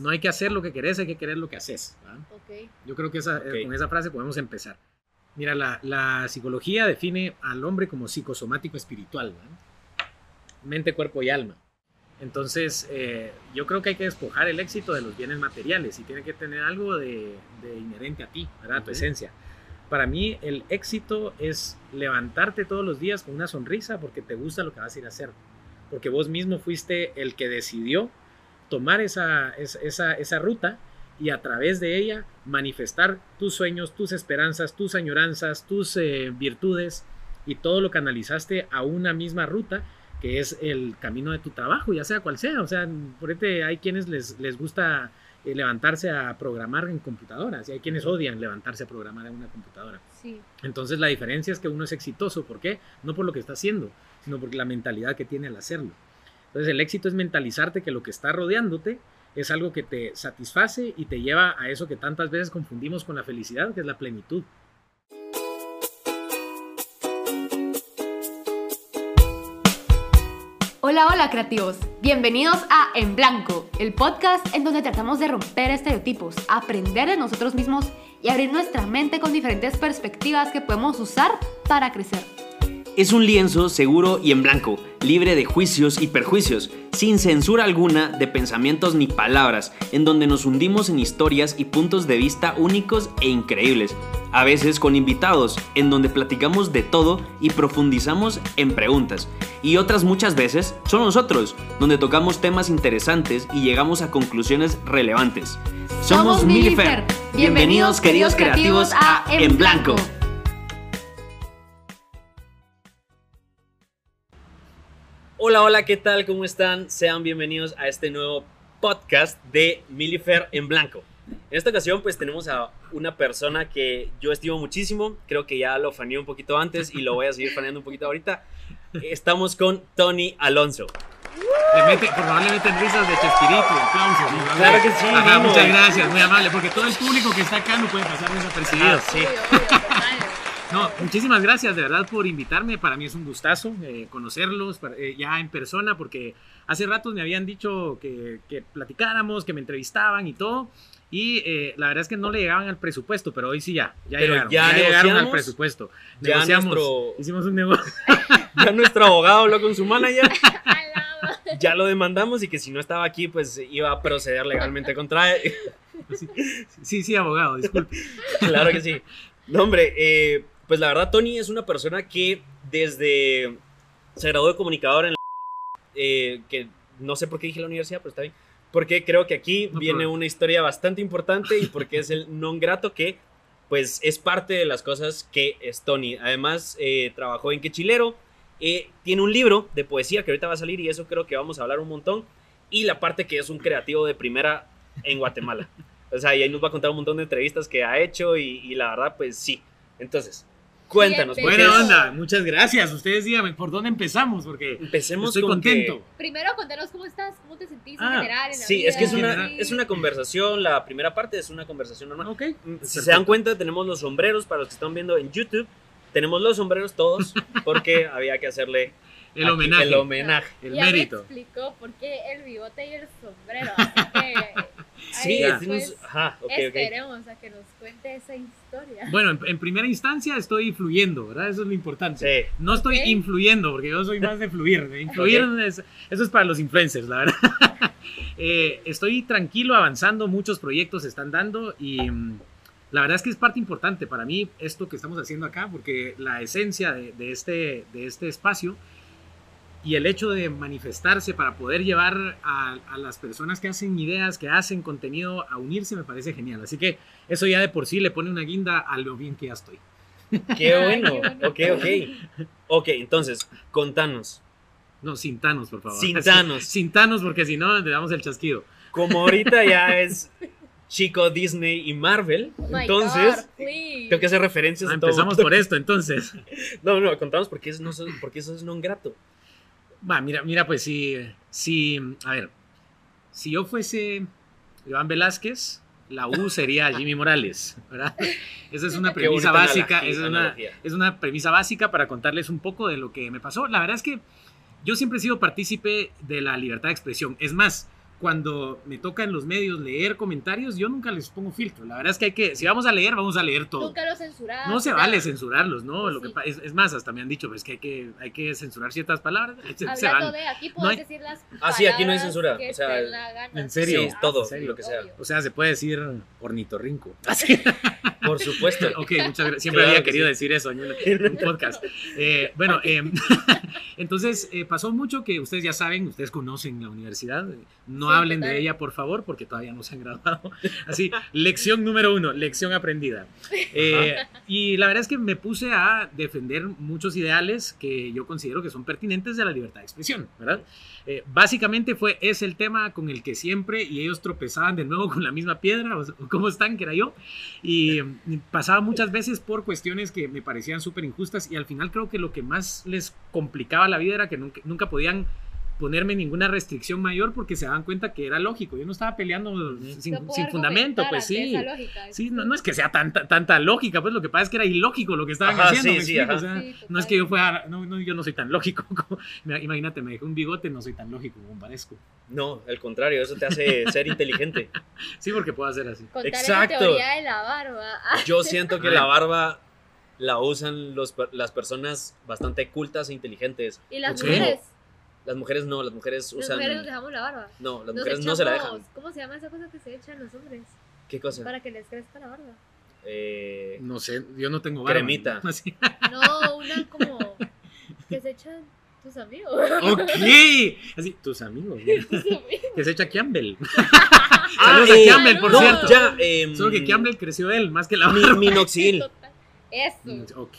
No hay que hacer lo que querés, hay que querer lo que haces. Ok. Yo creo que esa- eh, con esa frase podemos empezar. Mira, la, la psicología define al hombre como psicosomático espiritual, ¿verdad? mente, cuerpo y alma. Entonces, eh, yo creo que hay que despojar el éxito de los bienes materiales y tiene que tener algo de, de inherente a ti, ¿verdad? A tu Ujú. esencia. Para mí, el éxito es levantarte todos los días con una sonrisa porque te gusta lo que vas a ir a hacer. Porque vos mismo fuiste el que decidió tomar esa, esa, esa, ruta y a través de ella manifestar tus sueños, tus esperanzas, tus añoranzas, tus eh, virtudes y todo lo canalizaste a una misma ruta que es el camino de tu trabajo, ya sea cual sea. O sea, por este hay quienes les, les gusta eh, levantarse a programar en computadoras y hay quienes odian levantarse a programar en una computadora. Sí. Entonces la diferencia es que uno es exitoso. ¿Por qué? No por lo que está haciendo, sino por la mentalidad que tiene al hacerlo. Entonces el éxito es mentalizarte que lo que está rodeándote es algo que te satisface y te lleva a eso que tantas veces confundimos con la felicidad, que es la plenitud. Hola, hola creativos. Bienvenidos a En Blanco, el podcast en donde tratamos de romper estereotipos, aprender de nosotros mismos y abrir nuestra mente con diferentes perspectivas que podemos usar para crecer. Es un lienzo seguro y en blanco, libre de juicios y perjuicios, sin censura alguna de pensamientos ni palabras, en donde nos hundimos en historias y puntos de vista únicos e increíbles. A veces con invitados, en donde platicamos de todo y profundizamos en preguntas. Y otras muchas veces son nosotros, donde tocamos temas interesantes y llegamos a conclusiones relevantes. Somos Milifer. Bienvenidos queridos creativos a En Blanco. Hola, hola, ¿qué tal? ¿Cómo están? Sean bienvenidos a este nuevo podcast de Milifer en Blanco. En esta ocasión pues tenemos a una persona que yo estimo muchísimo, creo que ya lo faneé un poquito antes y lo voy a seguir faneando un poquito ahorita. Estamos con Tony Alonso. Le mete, por favor, le meten risas de Chespirito, aplausos. Claro que sí, Ajá, muchas gracias, muy amable, porque todo el público que está acá no puede pasar desapercibido. Ah, sí. No, muchísimas gracias de verdad por invitarme. Para mí es un gustazo eh, conocerlos para- eh, ya en persona, porque hace ratos me habían dicho que, que platicáramos, que me entrevistaban y todo. Y eh, la verdad es que no le llegaban al presupuesto, pero hoy sí ya. Ya Pero llegaron, ya llegaron al negociamos, presupuesto. ya Negociamos, nuestro- hicimos un negocio. Ya nuestro abogado habló con su manager, ya lo demandamos y que si no estaba aquí pues iba a proceder legalmente contra él. Sí, sí, abogado, disculpe. Claro que sí. No, hombre, eh, pues la verdad, Tony es una persona que desde se graduó de comunicador en la eh, que no sé por qué dije la universidad, pero está bien. Porque creo que aquí No viene una historia bastante importante y porque es el non grato que, pues, es parte de las cosas que es Tony. Además, eh, trabajó en Quechilero, eh, tiene un libro de poesía que ahorita va a salir y eso creo que vamos a hablar un montón. Y la parte que es un creativo de primera en Guatemala. O sea, y ahí nos va a contar un montón de entrevistas que ha hecho y, y la verdad, pues sí. Entonces, cuéntanos. Bien, Buena onda, muchas gracias. Ustedes díganme por dónde empezamos, porque Empecemos estoy con que- contento. Primero, contanos cómo estás, cómo te sentís en Ah, general. En la Sí, vida, es que es una, es una conversación, la primera parte es una conversación normal. Ok. Si perfecto. se dan cuenta, tenemos los sombreros para los que están viendo en YouTube. Tenemos los sombreros todos porque había que hacerle El aquí homenaje. el homenaje. El ya mérito. me explicó por qué el bigote y el sombrero. Así que. Sí, tenemos- después ajá, ok, ok. esperemos a que nos cuente esa historia. Bueno, en, en primera instancia estoy fluyendo, ¿verdad? Eso es lo importante. Sí. No estoy Ok. influyendo, porque yo soy más de fluir. De influir, es- eso es para los influencers, la verdad. Eh, estoy tranquilo, avanzando, muchos proyectos se están dando y mm, la verdad es que es parte importante para mí esto que estamos haciendo acá, porque la esencia de, de este, de este espacio y el hecho de manifestarse para poder llevar a, a las personas que hacen ideas, que hacen contenido, a unirse me parece genial. Así que eso ya de por sí le pone una guinda a lo bien que ya estoy. Qué bueno. qué Ok, ok. Ok, entonces, contanos. No, sin Thanos, por favor. Sin Thanos. Sin Thanos, porque si no, le damos el chasquido. Como ahorita ya es chico Disney y Marvel, Oh entonces God, tengo que hacer referencias Ah, a todo. empezamos por esto, entonces. No, no, contamos porque, es, no, porque eso es non grato. Va, mira, mira, pues si, si, a ver, si yo fuese Iván Velázquez, la U sería Jimmy Morales, ¿verdad? Esa es una premisa básica, esa es una, es una premisa básica para contarles un poco de lo que me pasó. La verdad es que yo siempre he sido partícipe de la libertad de expresión. Es más, cuando me toca en los medios leer comentarios, yo nunca les pongo filtro. La verdad es que hay que, si vamos a leer, vamos a leer todo. Nunca lo censuraba. No se vale censurarlos, ¿no? Pues Lo que sí. pa- es, es más, hasta me han dicho, pues que hay que, hay que censurar ciertas palabras. Se- se Hablando van. de aquí No puedes hay- decir las Ah, sí, aquí no hay censura, que o sea, te la gana. ¿en serio? Sí, todo, lo que sea. obvio. O sea, se puede decir ornitorrinco. Así. Por supuesto. ok, muchas gracias. Siempre Claro había que querido sí. decir eso en un, en un podcast. Eh, bueno, em, entonces eh, pasó mucho que ustedes ya saben, ustedes conocen la universidad. No Sí, hablen total. de ella, por favor, porque todavía no se han graduado. Así, lección número uno, lección aprendida. Eh, y la verdad es que me puse a defender muchos ideales que yo considero que son pertinentes de la libertad de expresión, ¿verdad? Eh, básicamente fue ese el tema con el que siempre y ellos tropezaban de nuevo con la misma piedra, o sea, ¿cómo están? Que era yo. Y pasaba muchas veces por cuestiones que me parecían súper injustas y al final creo que lo que más les complicaba la vida era que nunca, nunca podían ponerme ninguna restricción mayor porque se daban cuenta que era lógico. Yo no estaba peleando sin, fundamento, pues sí. esa lógica. Sí, no, no es que sea tanta, tanta lógica, pues lo que pasa es que era ilógico lo que estaban Ajá, haciendo. sí, ¿me sí. O sea, Sí, no es que yo fuera, no, no, yo no soy tan lógico. como- imagínate, me dejé un bigote, no soy tan lógico como parezco. No, al contrario, eso te hace ser inteligente. Sí, porque puedo hacer así. Contar Exacto. la teoría de la barba. Yo siento que la barba la usan los, per- las personas bastante cultas e inteligentes. Y las mujeres. Las mujeres no, las mujeres Las usan... mujeres nos dejamos la barba. No, las Nos mujeres no se la dejan. ¿Cómo se llama esa cosa que se echan los hombres? ¿Qué cosa? Para que les crezca la barba. Eh, No sé, yo no tengo barba. Cremita. No, una como que se echan tus amigos. Ok, así, tus amigos. ¿no? Tus amigos. que se echa Campbell. Ah, Saludos eh, a Campbell, por no, cierto. ya, em, Solo que Campbell creció él más que la barba. minoxidil. Eso. Ok.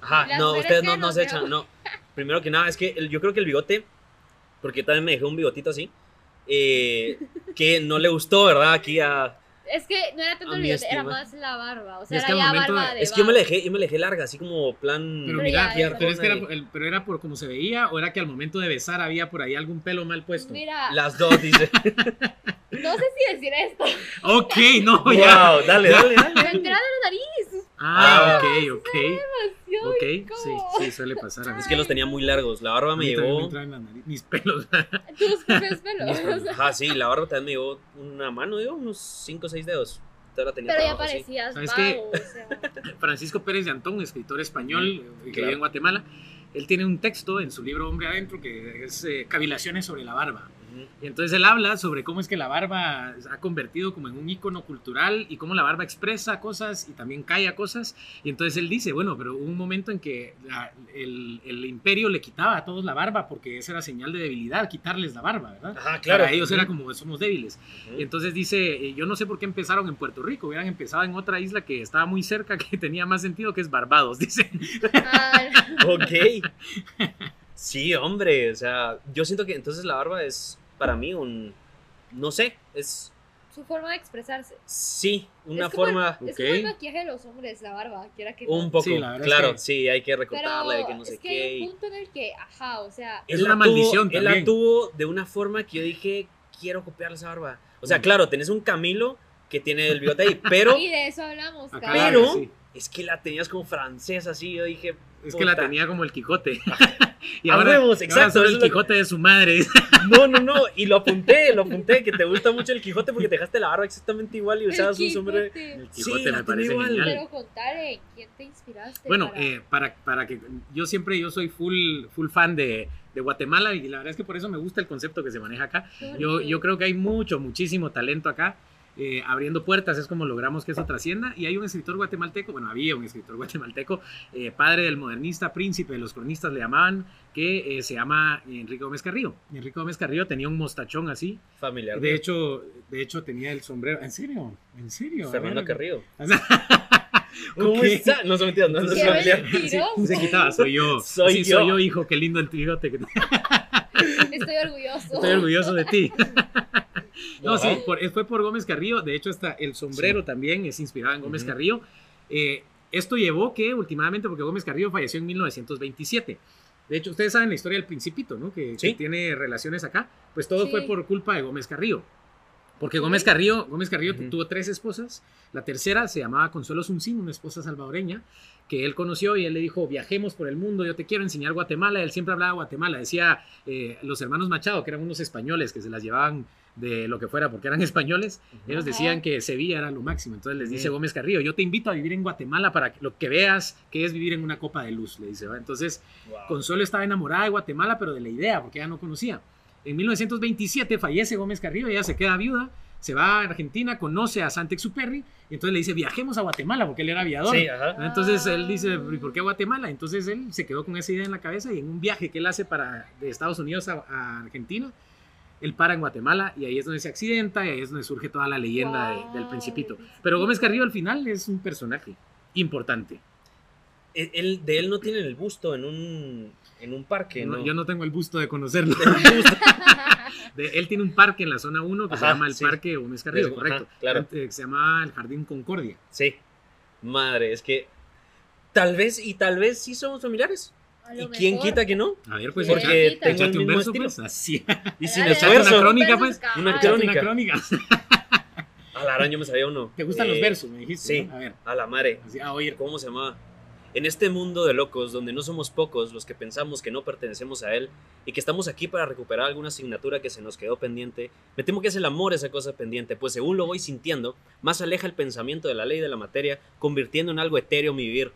Ajá, Las no, mujeres ustedes no, no se echan, no. Primero que nada, es que el- yo creo que el bigote, porque también me dejé un bigotito así, eh, que no le gustó, ¿verdad? Aquí a... Es que no era tanto el bigote, era más la barba. O sea, Es que era ya momento barba de- de Es que yo me la dejé, yo me la dejé larga, así como plan... Pero Pero mira, ya, pero, es que era, el- pero era por cómo se veía o era que al momento de besar había por ahí algún pelo mal puesto. Mira, Las dos, dice. no sé si decir esto. Ok, no, ya. dale, dale, dale. Me entré de la nariz. Ah, ok, ok. Demasiado Ok, sí, sí, suele pasar a mí. Es que los tenía muy largos. La barba me me llevó... entraban en la nariz, mis pelos. Tus propios pelos. Ajá, sí, la barba también me llevó una mano, digo, unos 5 o 6 dedos. Toda la tenía Pero ya parecías sea, Francisco Pérez de Antón, escritor español eh, que claro. vive en Guatemala, él tiene un texto en su libro Hombre Adentro que es eh, Cavilaciones sobre la barba. Y entonces él habla sobre cómo es que la barba se ha convertido como en un icono cultural y cómo la barba expresa cosas y también calla cosas. Y entonces él dice, bueno, pero hubo un momento en que la- el, el imperio le quitaba a todos la barba porque esa era señal de debilidad, quitarles la barba, ¿verdad? Ajá, claro. Para ellos era como somos débiles. Y entonces dice, eh, yo no sé por qué empezaron en Puerto Rico, hubieran empezado en otra isla que estaba muy cerca, que tenía más sentido, que es Barbados, dice. Ok. Sí, hombre, o sea, yo siento que entonces la barba es para mí un, no sé, es, su forma de expresarse. sí, una Es como el- forma, Es como el Ok. maquillaje de los hombres, la barba, quiera que un poco, Sí, la verdad es claro, que- sí, hay que recortarla, hay que no sé es que qué. hay un punto en el que, ajá, o sea, Es él una la tuvo- maldición Él la también. tuvo de una forma que yo dije, quiero copiar esa barba. O sea, Mm. claro, tenés un Camilo que tiene el bigote ahí, pero y de eso hablamos. Pero- sí. es que la tenías como francesa así, yo dije, Es que la tenía como el Quijote. y A ahora, huevos, ahora exacto, solo eso el Quijote de su madre. No, no, no, y lo apunté, lo apunté, que te gusta mucho el Quijote porque te dejaste la barba exactamente igual y El usabas un sombrero. Quijote. El Sí, Quijote la me parece igual. genial. Pero contale, ¿quién te inspiraste? Bueno, para- eh, para, para que yo siempre yo soy full, full fan de, de Guatemala y la verdad es que por eso me gusta el concepto que se maneja acá. Yo, yo creo que hay mucho, muchísimo talento acá. Eh, abriendo puertas es como logramos que eso trascienda y hay un escritor guatemalteco, bueno había un escritor guatemalteco, eh, padre del modernista, príncipe de los cronistas le llamaban, que eh, se llama Enrique Gómez Carrillo. Y Enrique Gómez Carrillo tenía un mostachón así, Familiar. de hecho, de hecho tenía el sombrero, ¿en serio? ¿En serio? Fernando. Carrillo. ¿Cómo ¿Cómo está? No, son mentiras, no, no. Sí, se quitaba, soy yo. Soy Sí, yo. soy yo, hijo, qué lindo el bigote. que- Estoy orgulloso. Estoy orgulloso de ti. No, Ajá. sí, por- fue por Gómez Carrillo. De hecho, hasta el sombrero también es inspirado en Gómez. Carrillo. Eh, esto llevó que, últimamente, porque Gómez Carrillo falleció en 1927. De hecho, ustedes saben la historia del Principito, ¿no? Que, que Sí. tiene relaciones acá. Pues todo Sí. fue por culpa de Gómez Carrillo. Porque. Gómez Carrillo, Gómez Carrillo tuvo tres esposas. La tercera se llamaba Consuelo Suncín, una esposa salvadoreña, que él conoció y él le dijo, viajemos por el mundo, yo te quiero enseñar Guatemala. Él siempre hablaba de Guatemala. Decía, eh, los hermanos Machado, que eran unos españoles que se las llevaban de lo que fuera, porque eran españoles, ellos decían que Sevilla era lo máximo. Entonces les dice. Gómez Carrillo, yo te invito a vivir en Guatemala para que, lo que veas que es vivir en una copa de luz, le dice. ¿va? Entonces Wow. Consuelo estaba enamorada de Guatemala, pero de la idea, porque ella no conocía. En 1927 fallece Gómez Carrillo, ella se queda viuda, se va a Argentina, conoce a Saint-Exupéry, y entonces le dice, viajemos a Guatemala, porque él era aviador. Sí. Entonces él dice, ¿y por qué Guatemala? Entonces él se quedó con esa idea en la cabeza y en un viaje que él hace para, de Estados Unidos a, a Argentina, él para en Guatemala y ahí es donde se accidenta y ahí es donde surge toda la leyenda de- Wow. del Principito. Pero Gómez Carrillo al final es un personaje importante. Él- él- de él no tienen el busto en un, en un parque, No, ¿no? Yo no tengo el gusto de conocerlo. El busto. De- él tiene un parque en la zona 1 que se Ajá, llama el sí. Parque Gómez Carrillo, Ajá, correcto. claro. Antes, que se llama el Jardín Concordia. Sí. Madre, es que tal vez y tal vez sí somos familiares. ¿Y quién mejor. quita que no? A ver, pues Porque échate- tengo el mismo verso, estilo. pues. Así. Y sin Dale, dale, una esfuerzo. crónica, pues. Una crónica. Una crónica. A la araña me sabía uno. ¿Te gustan Eh, los versos? Me dijiste. sí. ¿no? A ver, A la madre. así, a oír. ¿Cómo se llamaba? En este mundo de locos, donde no somos pocos los que pensamos que no pertenecemos a él y que estamos aquí para recuperar alguna asignatura que se nos quedó pendiente, me temo que es el amor esa cosa pendiente, pues según lo voy sintiendo, más aleja el pensamiento de la ley de la materia, convirtiendo en algo etéreo mi vivir.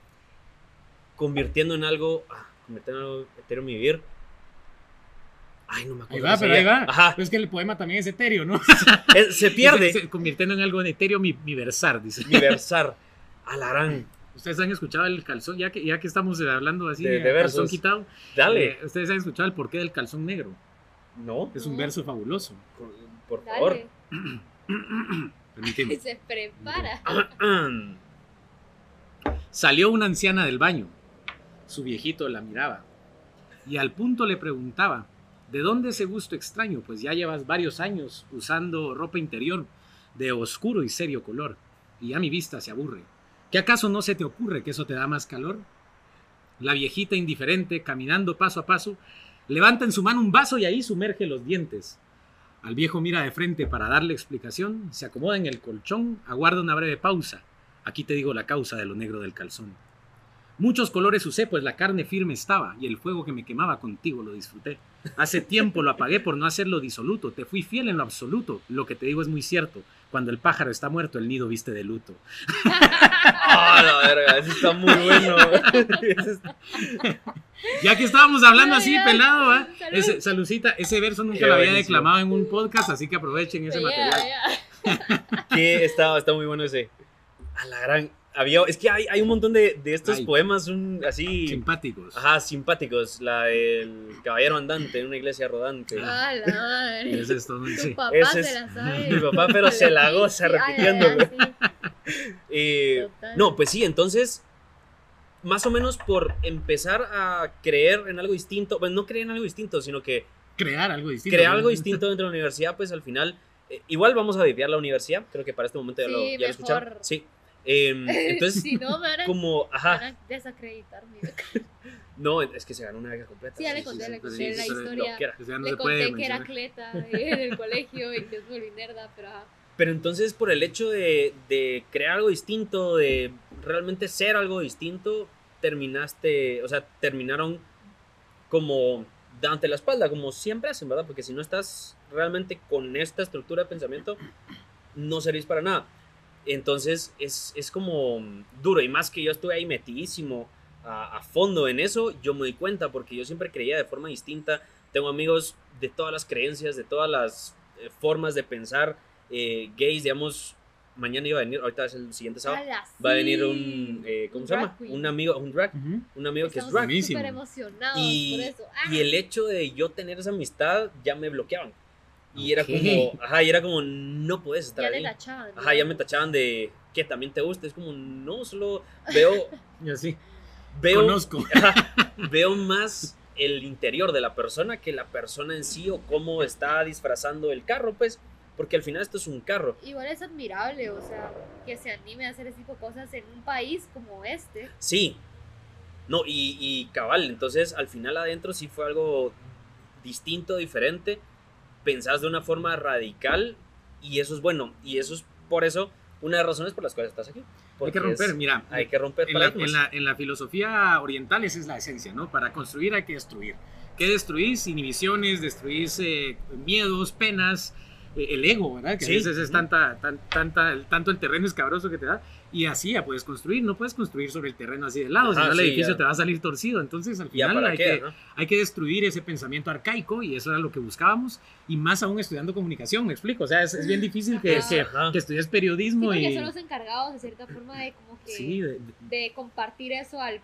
Convirtiendo en algo. ah, convirtiendo en algo etéreo mi vivir. Ay, no me Ahí acuerdo. va, qué pero ahí va. Ajá. Pero es que el poema también es etéreo, ¿no? Eh, se pierde. Se, convirtiendo en algo en etéreo mi, mi versar, dice. mi versar. Alarán. Ustedes han escuchado el calzón, ya que, ya que estamos eh, hablando así De- de, calzón versos. quitado. Dale. eh, Ustedes han escuchado el porqué del calzón negro. no. Es un No. verso fabuloso. Por favor. Dale. Permíteme. Se prepara. Salió una anciana del baño. Su viejito la miraba. Y al punto le preguntaba, ¿de dónde ese gusto extraño? Pues ya llevas varios años usando ropa interior de oscuro y serio color. Y ya mi vista se aburre. ¿Qué acaso no se te ocurre que eso te da más calor? La viejita indiferente, caminando paso a paso, levanta en su mano un vaso y ahí sumerge los dientes. Al viejo mira de frente para darle explicación, se acomoda en el colchón, aguarda una breve pausa. Aquí te digo la causa de lo negro del calzón. Muchos colores usé, pues la carne firme estaba, y el fuego que me quemaba contigo lo disfruté. Hace tiempo lo apagué por no hacerlo disoluto, te fui fiel en lo absoluto. Lo que te digo es muy cierto. Cuando el pájaro está muerto, el nido viste de luto. Ah, la verga, eso está muy bueno. Ya que estábamos hablando así, pelado, ¿eh? Ese, Salucita, ese verso nunca Qué lo había buenísimo. declamado en un podcast, así que aprovechen ese material. ya. que está, está muy bueno ese. A la gran. Había, es que hay, hay un montón de, de estos poemas un, así. Simpáticos. Ajá, simpáticos. La del caballero andante en una iglesia rodante. A la madre. Ese es todo, sí. papá Ese se es la sabe. mi papá, pero se la goza repitiéndolo. ay, sí, Eh, total. no, pues sí, entonces, más o menos por empezar a creer en algo distinto, bueno, no creer en algo distinto, sino que Crear algo distinto. crear ¿no? algo distinto dentro de la universidad, pues al final, eh, igual vamos a viviar la universidad, creo que para este momento ya, lo, ya lo escucharon. mejor. Sí. Em, entonces, si no, me van a, como, ajá, van a desacreditar. mi beca. no, es que se ganó una beca completa. Sí, ya le conté, sí, le conté sí, la historia. que era. O sea, no le conté que era mencionar. atleta en el colegio y que es muy nerda, pero ajá. Pero entonces por el hecho de, de crear algo distinto, de realmente ser algo distinto, terminaste, o sea, terminaron como dándote la espalda, como siempre hacen, ¿verdad? Porque si no estás realmente con esta estructura de pensamiento, no servís para nada. Entonces es, es como duro, y más que yo estuve ahí metidísimo a, a fondo en eso, yo me di cuenta, porque yo siempre creía de forma distinta. Tengo amigos de todas las creencias, de todas las eh, formas de pensar, eh, gays, digamos, mañana iba a venir, ahorita es el siguiente sábado, va a venir un, eh, ¿cómo Un se llama? queen. Un amigo, un drag, un amigo que es drag. Buenísimo. súper emocionados Y, por eso. Ah, y el hecho de yo tener esa amistad ya me bloqueaban. Y era como, ajá, y era como, no puedes estar ya le ahí. tachaban. Ajá, ya me tachaban de que también te gusta. Es como, no, solo veo, Y así. veo, Conozco. ajá, veo más el interior de la persona que la persona en sí o cómo está disfrazando el carro, pues. Porque al final esto es un carro. Igual es admirable, o sea, que se anime a hacer ese tipo de cosas en un país como este. Sí. No, y, y cabal, entonces al final adentro sí fue algo distinto, diferente. Pensás de una forma radical y eso es bueno. Y eso es por eso una de las razones por las cuales estás aquí. Hay que romper, es- mira. hay que romper en la, en, la, en la filosofía oriental esa es la esencia, ¿no? Para construir hay que destruir. ¿Qué destruís? Inhibiciones, destruís eh, miedos, penas, el ego, ¿verdad? Que Sí. a veces es tanta, tan- tanta, el- tanto el terreno escabroso que te da. Y así ya puedes construir, no puedes construir sobre el terreno así de lado, Ajá, si no el sí, edificio ya. te va a salir torcido. Entonces al final hay qué, que, ¿no? hay que destruir ese pensamiento arcaico y eso era lo que buscábamos. Y más aún estudiando comunicación, me explico. O sea, es, es bien difícil que, que, que estudies Sí, periodismo porque y... son los encargados de cierta forma de como que Sí, de- de- de compartir eso al,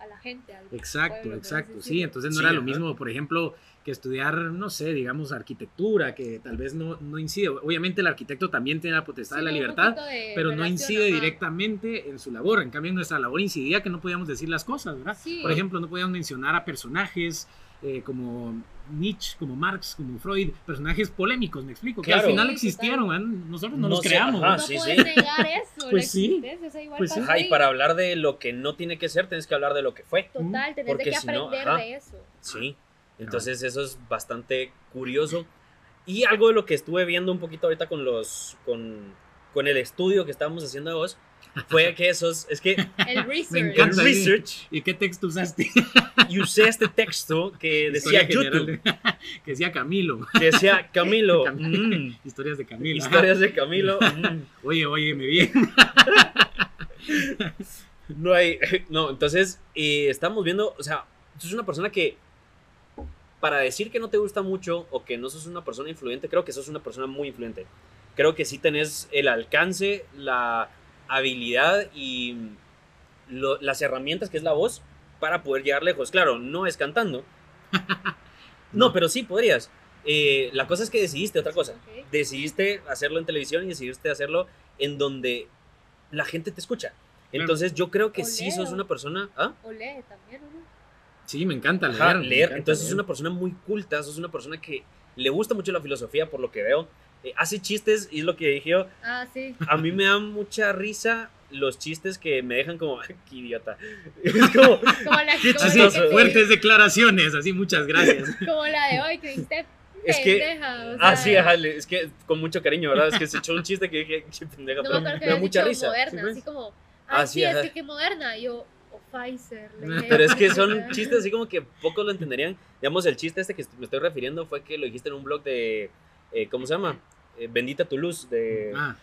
a la gente. Al Exacto, pueblo, exacto. Sí, entonces no Sí, era lo mismo, por ejemplo, que estudiar, no sé, digamos, arquitectura, que tal vez no, no incide. Obviamente el arquitecto también tiene la potestad Sí, de la libertad, de pero no incide ajá. directamente en su labor. En cambio, en nuestra labor incidía que no podíamos decir las cosas, ¿verdad? Sí. Por ejemplo, no podíamos mencionar a personajes eh, como Nietzsche, como Marx, como Freud, personajes polémicos, me explico, que Claro. al final Sí, existieron, ¿verdad? nosotros no, No los creamos. No sí, puedes sí. negar eso, Pues la sí. existencia, o sea, igual Pues sí. Ajá, y para hablar de lo que no tiene que ser, tienes que hablar de lo que fue. Total, tenés Porque que si no, aprender ajá. de eso. Sí, entonces eso es bastante curioso. Y algo de lo que estuve viendo un poquito ahorita con los con, con el estudio que estábamos haciendo de vos fue que esos es que El research. el research ¿Y qué texto usaste? y usé este texto que decía Historia general YouTube, de- que decía Camilo. que decía Camilo, mm, Historias de Camilo. ajá. historias de Camilo, mm, Oye, oye, me bien. no hay, no, entonces eh, estamos viendo, o sea, tú sos una persona que para decir que no te gusta mucho o que no sos una persona influyente, creo que sos una persona muy influyente. Creo que sí tenés el alcance, la habilidad y lo- las herramientas que es la voz para poder llegar lejos. Claro, no es cantando. No, pero sí podrías. Eh, la cosa es que decidiste otra cosa. Decidiste hacerlo en televisión y decidiste hacerlo en donde la gente te escucha. Entonces yo creo que sí Oleo. sos una persona... ¿ah? O lee también, ¿o no? Sí, me encanta leer. Ajá, me leer. encanta Entonces es leer. una persona muy culta, sos una persona que le gusta mucho la filosofía por lo que veo. Eh, hace chistes y es lo que dije yo. Ah, sí. A mí me dan mucha risa los chistes que me dejan como, "Ay, qué idiota. Es como, Como la, Qué como que chistoso. te- fuertes declaraciones, así, muchas gracias. Como la de hoy, que dijiste es que... pendeja. o Ah, sea, sí, ajá, le- es que con mucho cariño, ¿verdad? Es que se echó un chiste que dije, qué pendeja, No pero que me da mucha risa. moderna, Sí, así como, Ah, sí, es que qué moderna. Y yo, o Pfizer. le dije. Pero es que son chistes así como que pocos lo entenderían. Digamos, el chiste este que me estoy refiriendo fue que lo dijiste en un blog de, eh, ¿cómo se llama? Eh, Bendita tu luz, de, Ah,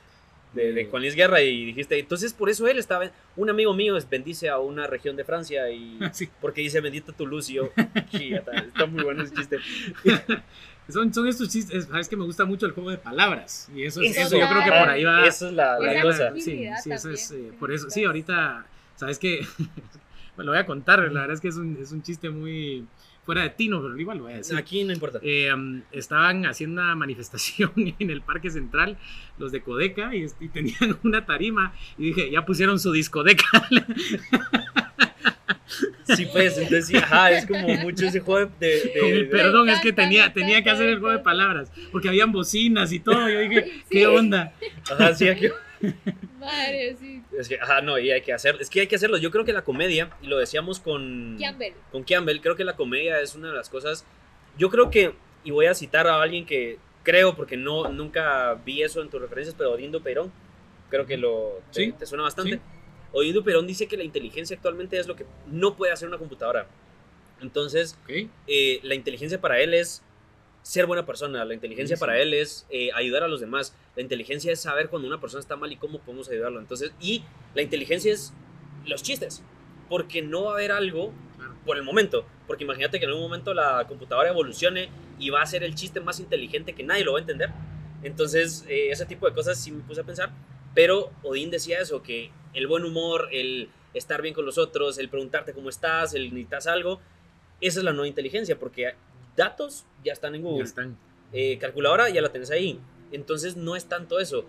de, de Juan Luis Guerra, y dijiste, entonces por eso él estaba, un amigo mío es- bendice a una región de Francia, y sí. porque dice bendita tu luz, y yo, "Sí, está, está muy bueno ese chiste. Son, son estos chistes, sabes que me gusta mucho el juego de palabras. Y eso, es- Eso, eso yo creo que por ahí va. Esa es la, la Esa cosa. Sí, sí, eso es, eh, por eso, sí, ahorita, sabes que, bueno, lo voy a contar, la verdad es que es un, es un chiste muy fuera de tino, pero igual lo voy a decir. Aquí no importa. Eh, um, estaban haciendo una manifestación en el Parque Central, los de Codeca, y, y tenían una tarima, y dije, ya pusieron su discodeca. Sí, pues, entonces ajá, es como mucho ese juego de... de- Con de- el perdón, es que tenía, tenía que hacer el juego de palabras, porque habían bocinas y todo, yo dije, Sí. ¿qué onda? Ajá, sí, aquí... Madre, sí. Es que, ajá, no, y hay que hacer, es que hay que hacerlo. Yo creo que la comedia, y lo decíamos con Campbell. con Campbell, creo que la comedia es una de las cosas. Yo creo que, y voy a citar a alguien que creo, porque no nunca vi eso en tus referencias, pero Odindo Perón, creo que lo te, Sí, te suena bastante. sí. Odindo Perón dice que la inteligencia actualmente es lo que no puede hacer una computadora. Entonces, Ok, eh, la inteligencia para él es ser buena persona, la inteligencia Sí, sí. para él es eh, ayudar a los demás, la inteligencia es saber cuando una persona está mal y cómo podemos ayudarlo. Entonces, y la inteligencia es los chistes, porque no va a haber algo por el momento, porque imagínate que en un momento la computadora evolucione y va a ser el chiste más inteligente que nadie lo va a entender. Entonces, eh, ese tipo de cosas sí me puse a pensar, pero Odín decía eso, que el buen humor, el estar bien con los otros, el preguntarte cómo estás, el necesitas algo, esa es la nueva inteligencia, porque datos ya están en Ya Google, están. eh, calculadora ya la tenés ahí, entonces no es tanto eso.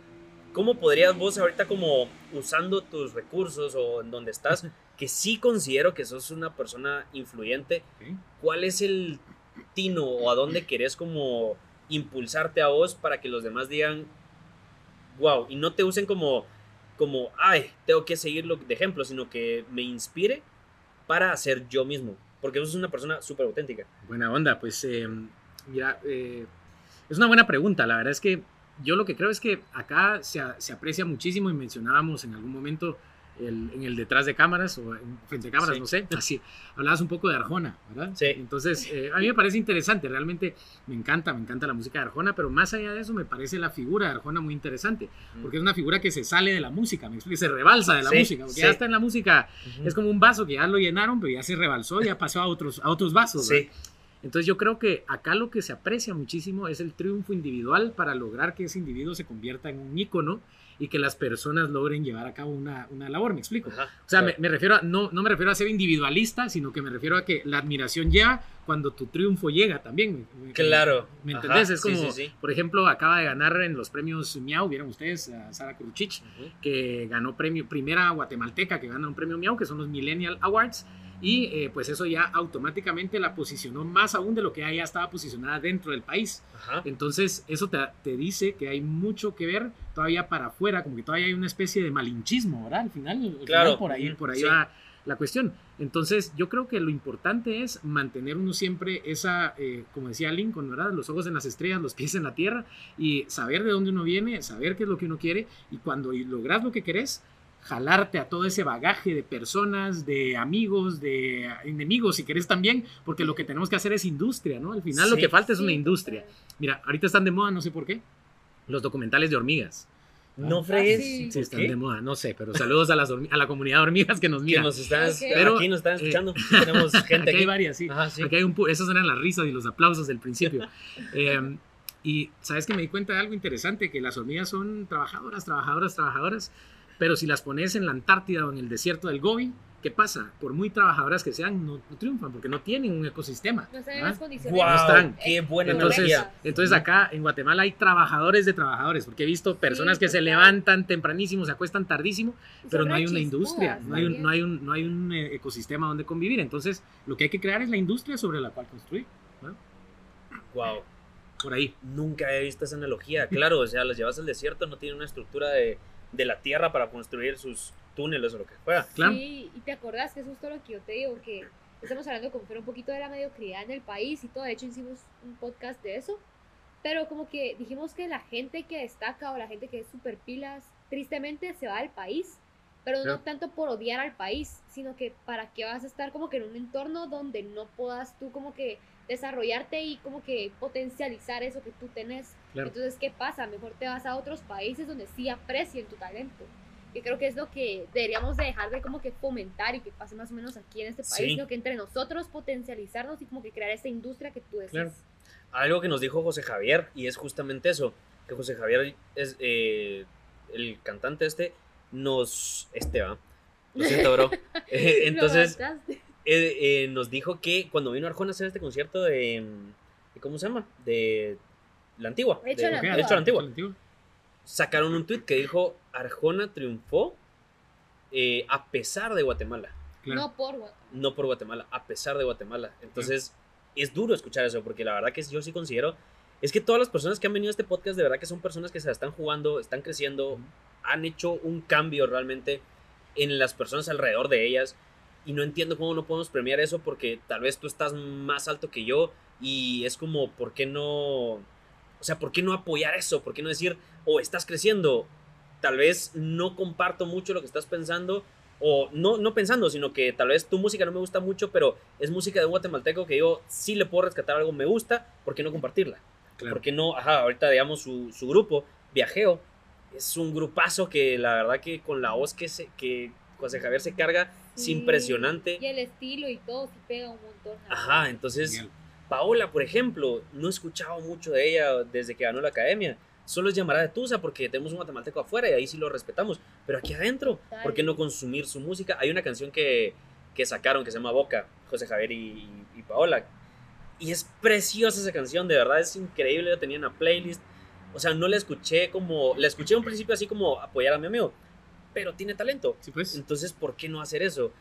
¿Cómo podrías vos ahorita como usando tus recursos o en donde estás, que sí considero que sos una persona influyente, cuál es el tino o a dónde querés como impulsarte a vos para que los demás digan, wow, y no te usen como, como, ay, tengo que seguirlo de ejemplo, sino que me inspire para ser yo mismo, porque vos sos una persona súper auténtica. Buena onda, pues eh, mira, eh, es una buena pregunta. La verdad es que yo lo que creo es que acá se, se aprecia muchísimo y mencionábamos en algún momento el- en el detrás de cámaras o en frente a cámaras, Sí. no sé, así, hablabas un poco de Arjona, ¿verdad? Sí. Entonces, eh, a mí me parece interesante, realmente me encanta, me encanta la música de Arjona, pero más allá de eso me parece la figura de Arjona muy interesante, porque es una figura que se sale de la música, me explico, se rebalsa de la Sí, música, porque sí. ya está en la música, Ujú. es como un vaso que ya lo llenaron, pero ya se rebalsó, ya pasó a otros, a otros vasos. ¿verdad? Sí, Entonces yo creo que acá lo que se aprecia muchísimo es el triunfo individual para lograr que ese individuo se convierta en un ícono y que las personas logren llevar a cabo una, una labor, ¿me explico? Ajá, O sea, claro. me, me refiero a, no, no me refiero a ser individualista, sino que me refiero a que la admiración llega cuando tu triunfo llega también. ¿me- me- Claro. ¿Me Ajá, entendés? Es sí, como, sí, sí. por ejemplo, acaba de ganar en los premios Miau, vieron ustedes a Sara Kruchich, Ujú. que ganó premio, primera guatemalteca que gana un premio Miau, que son los Millennial Awards, y eh, pues eso ya automáticamente la posicionó más aún de lo que ya estaba posicionada dentro del país. Ajá. Entonces, eso te, te dice que hay mucho que ver todavía para afuera, como que todavía hay una especie de malinchismo, ¿verdad? Al final, al Claro, final por ahí, por ahí sí. va la cuestión. Entonces, yo creo que lo importante es mantener uno siempre esa, eh, como decía Lincoln, ¿verdad? Los ojos en las estrellas, los pies en la tierra y saber de dónde uno viene, saber qué es lo que uno quiere y cuando logras lo que querés, jalarte a todo ese bagaje de personas, de amigos, de enemigos, si querés también, porque lo que tenemos que hacer es industria, ¿no? Al final lo Sí. que falta es una industria. Mira, ahorita están de moda, no sé por qué, los documentales de hormigas. No Ah, fregues. sí. Sí, ¿Por están qué? de moda, no sé, pero saludos a, las a la comunidad de hormigas que nos Que mira. nos están, Ok. Pero, aquí nos están eh, escuchando. Tenemos gente Aquí aquí. hay varias, sí. Ajá, sí. Aquí hay un esas eran las risas y los aplausos del principio. Eh, y sabes que me di cuenta de algo interesante, que las hormigas son trabajadoras, trabajadoras, trabajadoras, pero si las pones en la Antártida o en el desierto del Gobi, ¿qué pasa? Por muy trabajadoras que sean, no, no triunfan porque no tienen un ecosistema. No están en las condiciones. Wow, están. qué buena Entonces, analogía. entonces acá en Guatemala hay trabajadores de trabajadores, porque he visto personas que se total. levantan tempranísimo, se acuestan tardísimo, pero no hay una industria, no hay, un, no hay un, no hay un ecosistema donde convivir. Entonces, lo que hay que crear es la industria sobre la cual construir. ¿no? Wow. Por ahí. Nunca he visto esa analogía. Claro, o sea, las llevas al desierto, no tienen una estructura de, de la tierra para construir sus túneles o lo que fuera. Claro. Sí, y te acordás que es justo lo que yo te digo, que estamos hablando como fuera un poquito de la mediocridad en el país y todo. De hecho, hicimos un podcast de eso. Pero como que dijimos que la gente que destaca o la gente que es super pilas, tristemente se va del país. Pero Claro. no tanto por odiar al país, sino que para qué vas a estar como que en un entorno donde no puedas tú como que desarrollarte y como que potencializar eso que tú tenés. Claro. Entonces, ¿qué pasa? Mejor te vas a otros países donde sí aprecien tu talento. Yo creo que es lo que deberíamos de dejar de como que fomentar y que pase más o menos aquí en este país, Sí. sino que entre nosotros potencializarnos y como que crear esta industria que tú decís. Claro. Algo que nos dijo José Javier, y es justamente eso, que José Javier es eh, el cantante este, nos... Este va. Lo siento, bro. Eh, entonces, eh, eh, nos dijo que cuando vino Arjona a hacer este concierto de- ¿Cómo se llama? De la antigua. Hecho de- a la de Antigua. Hecho la antigua. Sacaron un tweet que dijo: Arjona triunfó eh, a pesar de Guatemala. Claro. No por Guatemala. no por Guatemala, a pesar de Guatemala. Entonces, es duro escuchar eso, porque la verdad que yo sí considero, es que todas las personas que han venido a este podcast, de verdad que son personas que se la están jugando, están creciendo, han hecho un cambio realmente en las personas alrededor de ellas. Y no entiendo cómo no podemos premiar eso, porque tal vez tú estás más alto que yo y es como, ¿por qué no? O sea, ¿por qué no apoyar eso? ¿Por qué no decir, oh, estás creciendo? Tal vez no comparto mucho lo que estás pensando, o no, no pensando, sino que tal vez tu música no me gusta mucho, pero es música de un guatemalteco que yo sí le puedo rescatar algo, me gusta, ¿por qué no compartirla? Claro. ¿Por qué no? Ajá, ahorita digamos su, su grupo, Viajeo, es un grupazo que la verdad que con la voz que, se, que José Javier se carga es impresionante. Y el estilo y todo sí pega un montón. Ajá, entonces Genial. Paola, por ejemplo, no he escuchado mucho de ella desde que ganó la academia. Solo es llamará de Tusa porque tenemos un guatemalteco afuera y ahí sí lo respetamos. Pero aquí adentro. ¿por qué no consumir su música? Hay una canción que, que sacaron que se llama Boca, José Javier y, y- Paola. Y es preciosa esa canción, de verdad es increíble. La tenía en la playlist. O sea, no la escuché como. La escuché a un principio así como apoyar a mi amigo. Pero tiene talento. Sí, pues. Entonces, ¿por qué no hacer eso?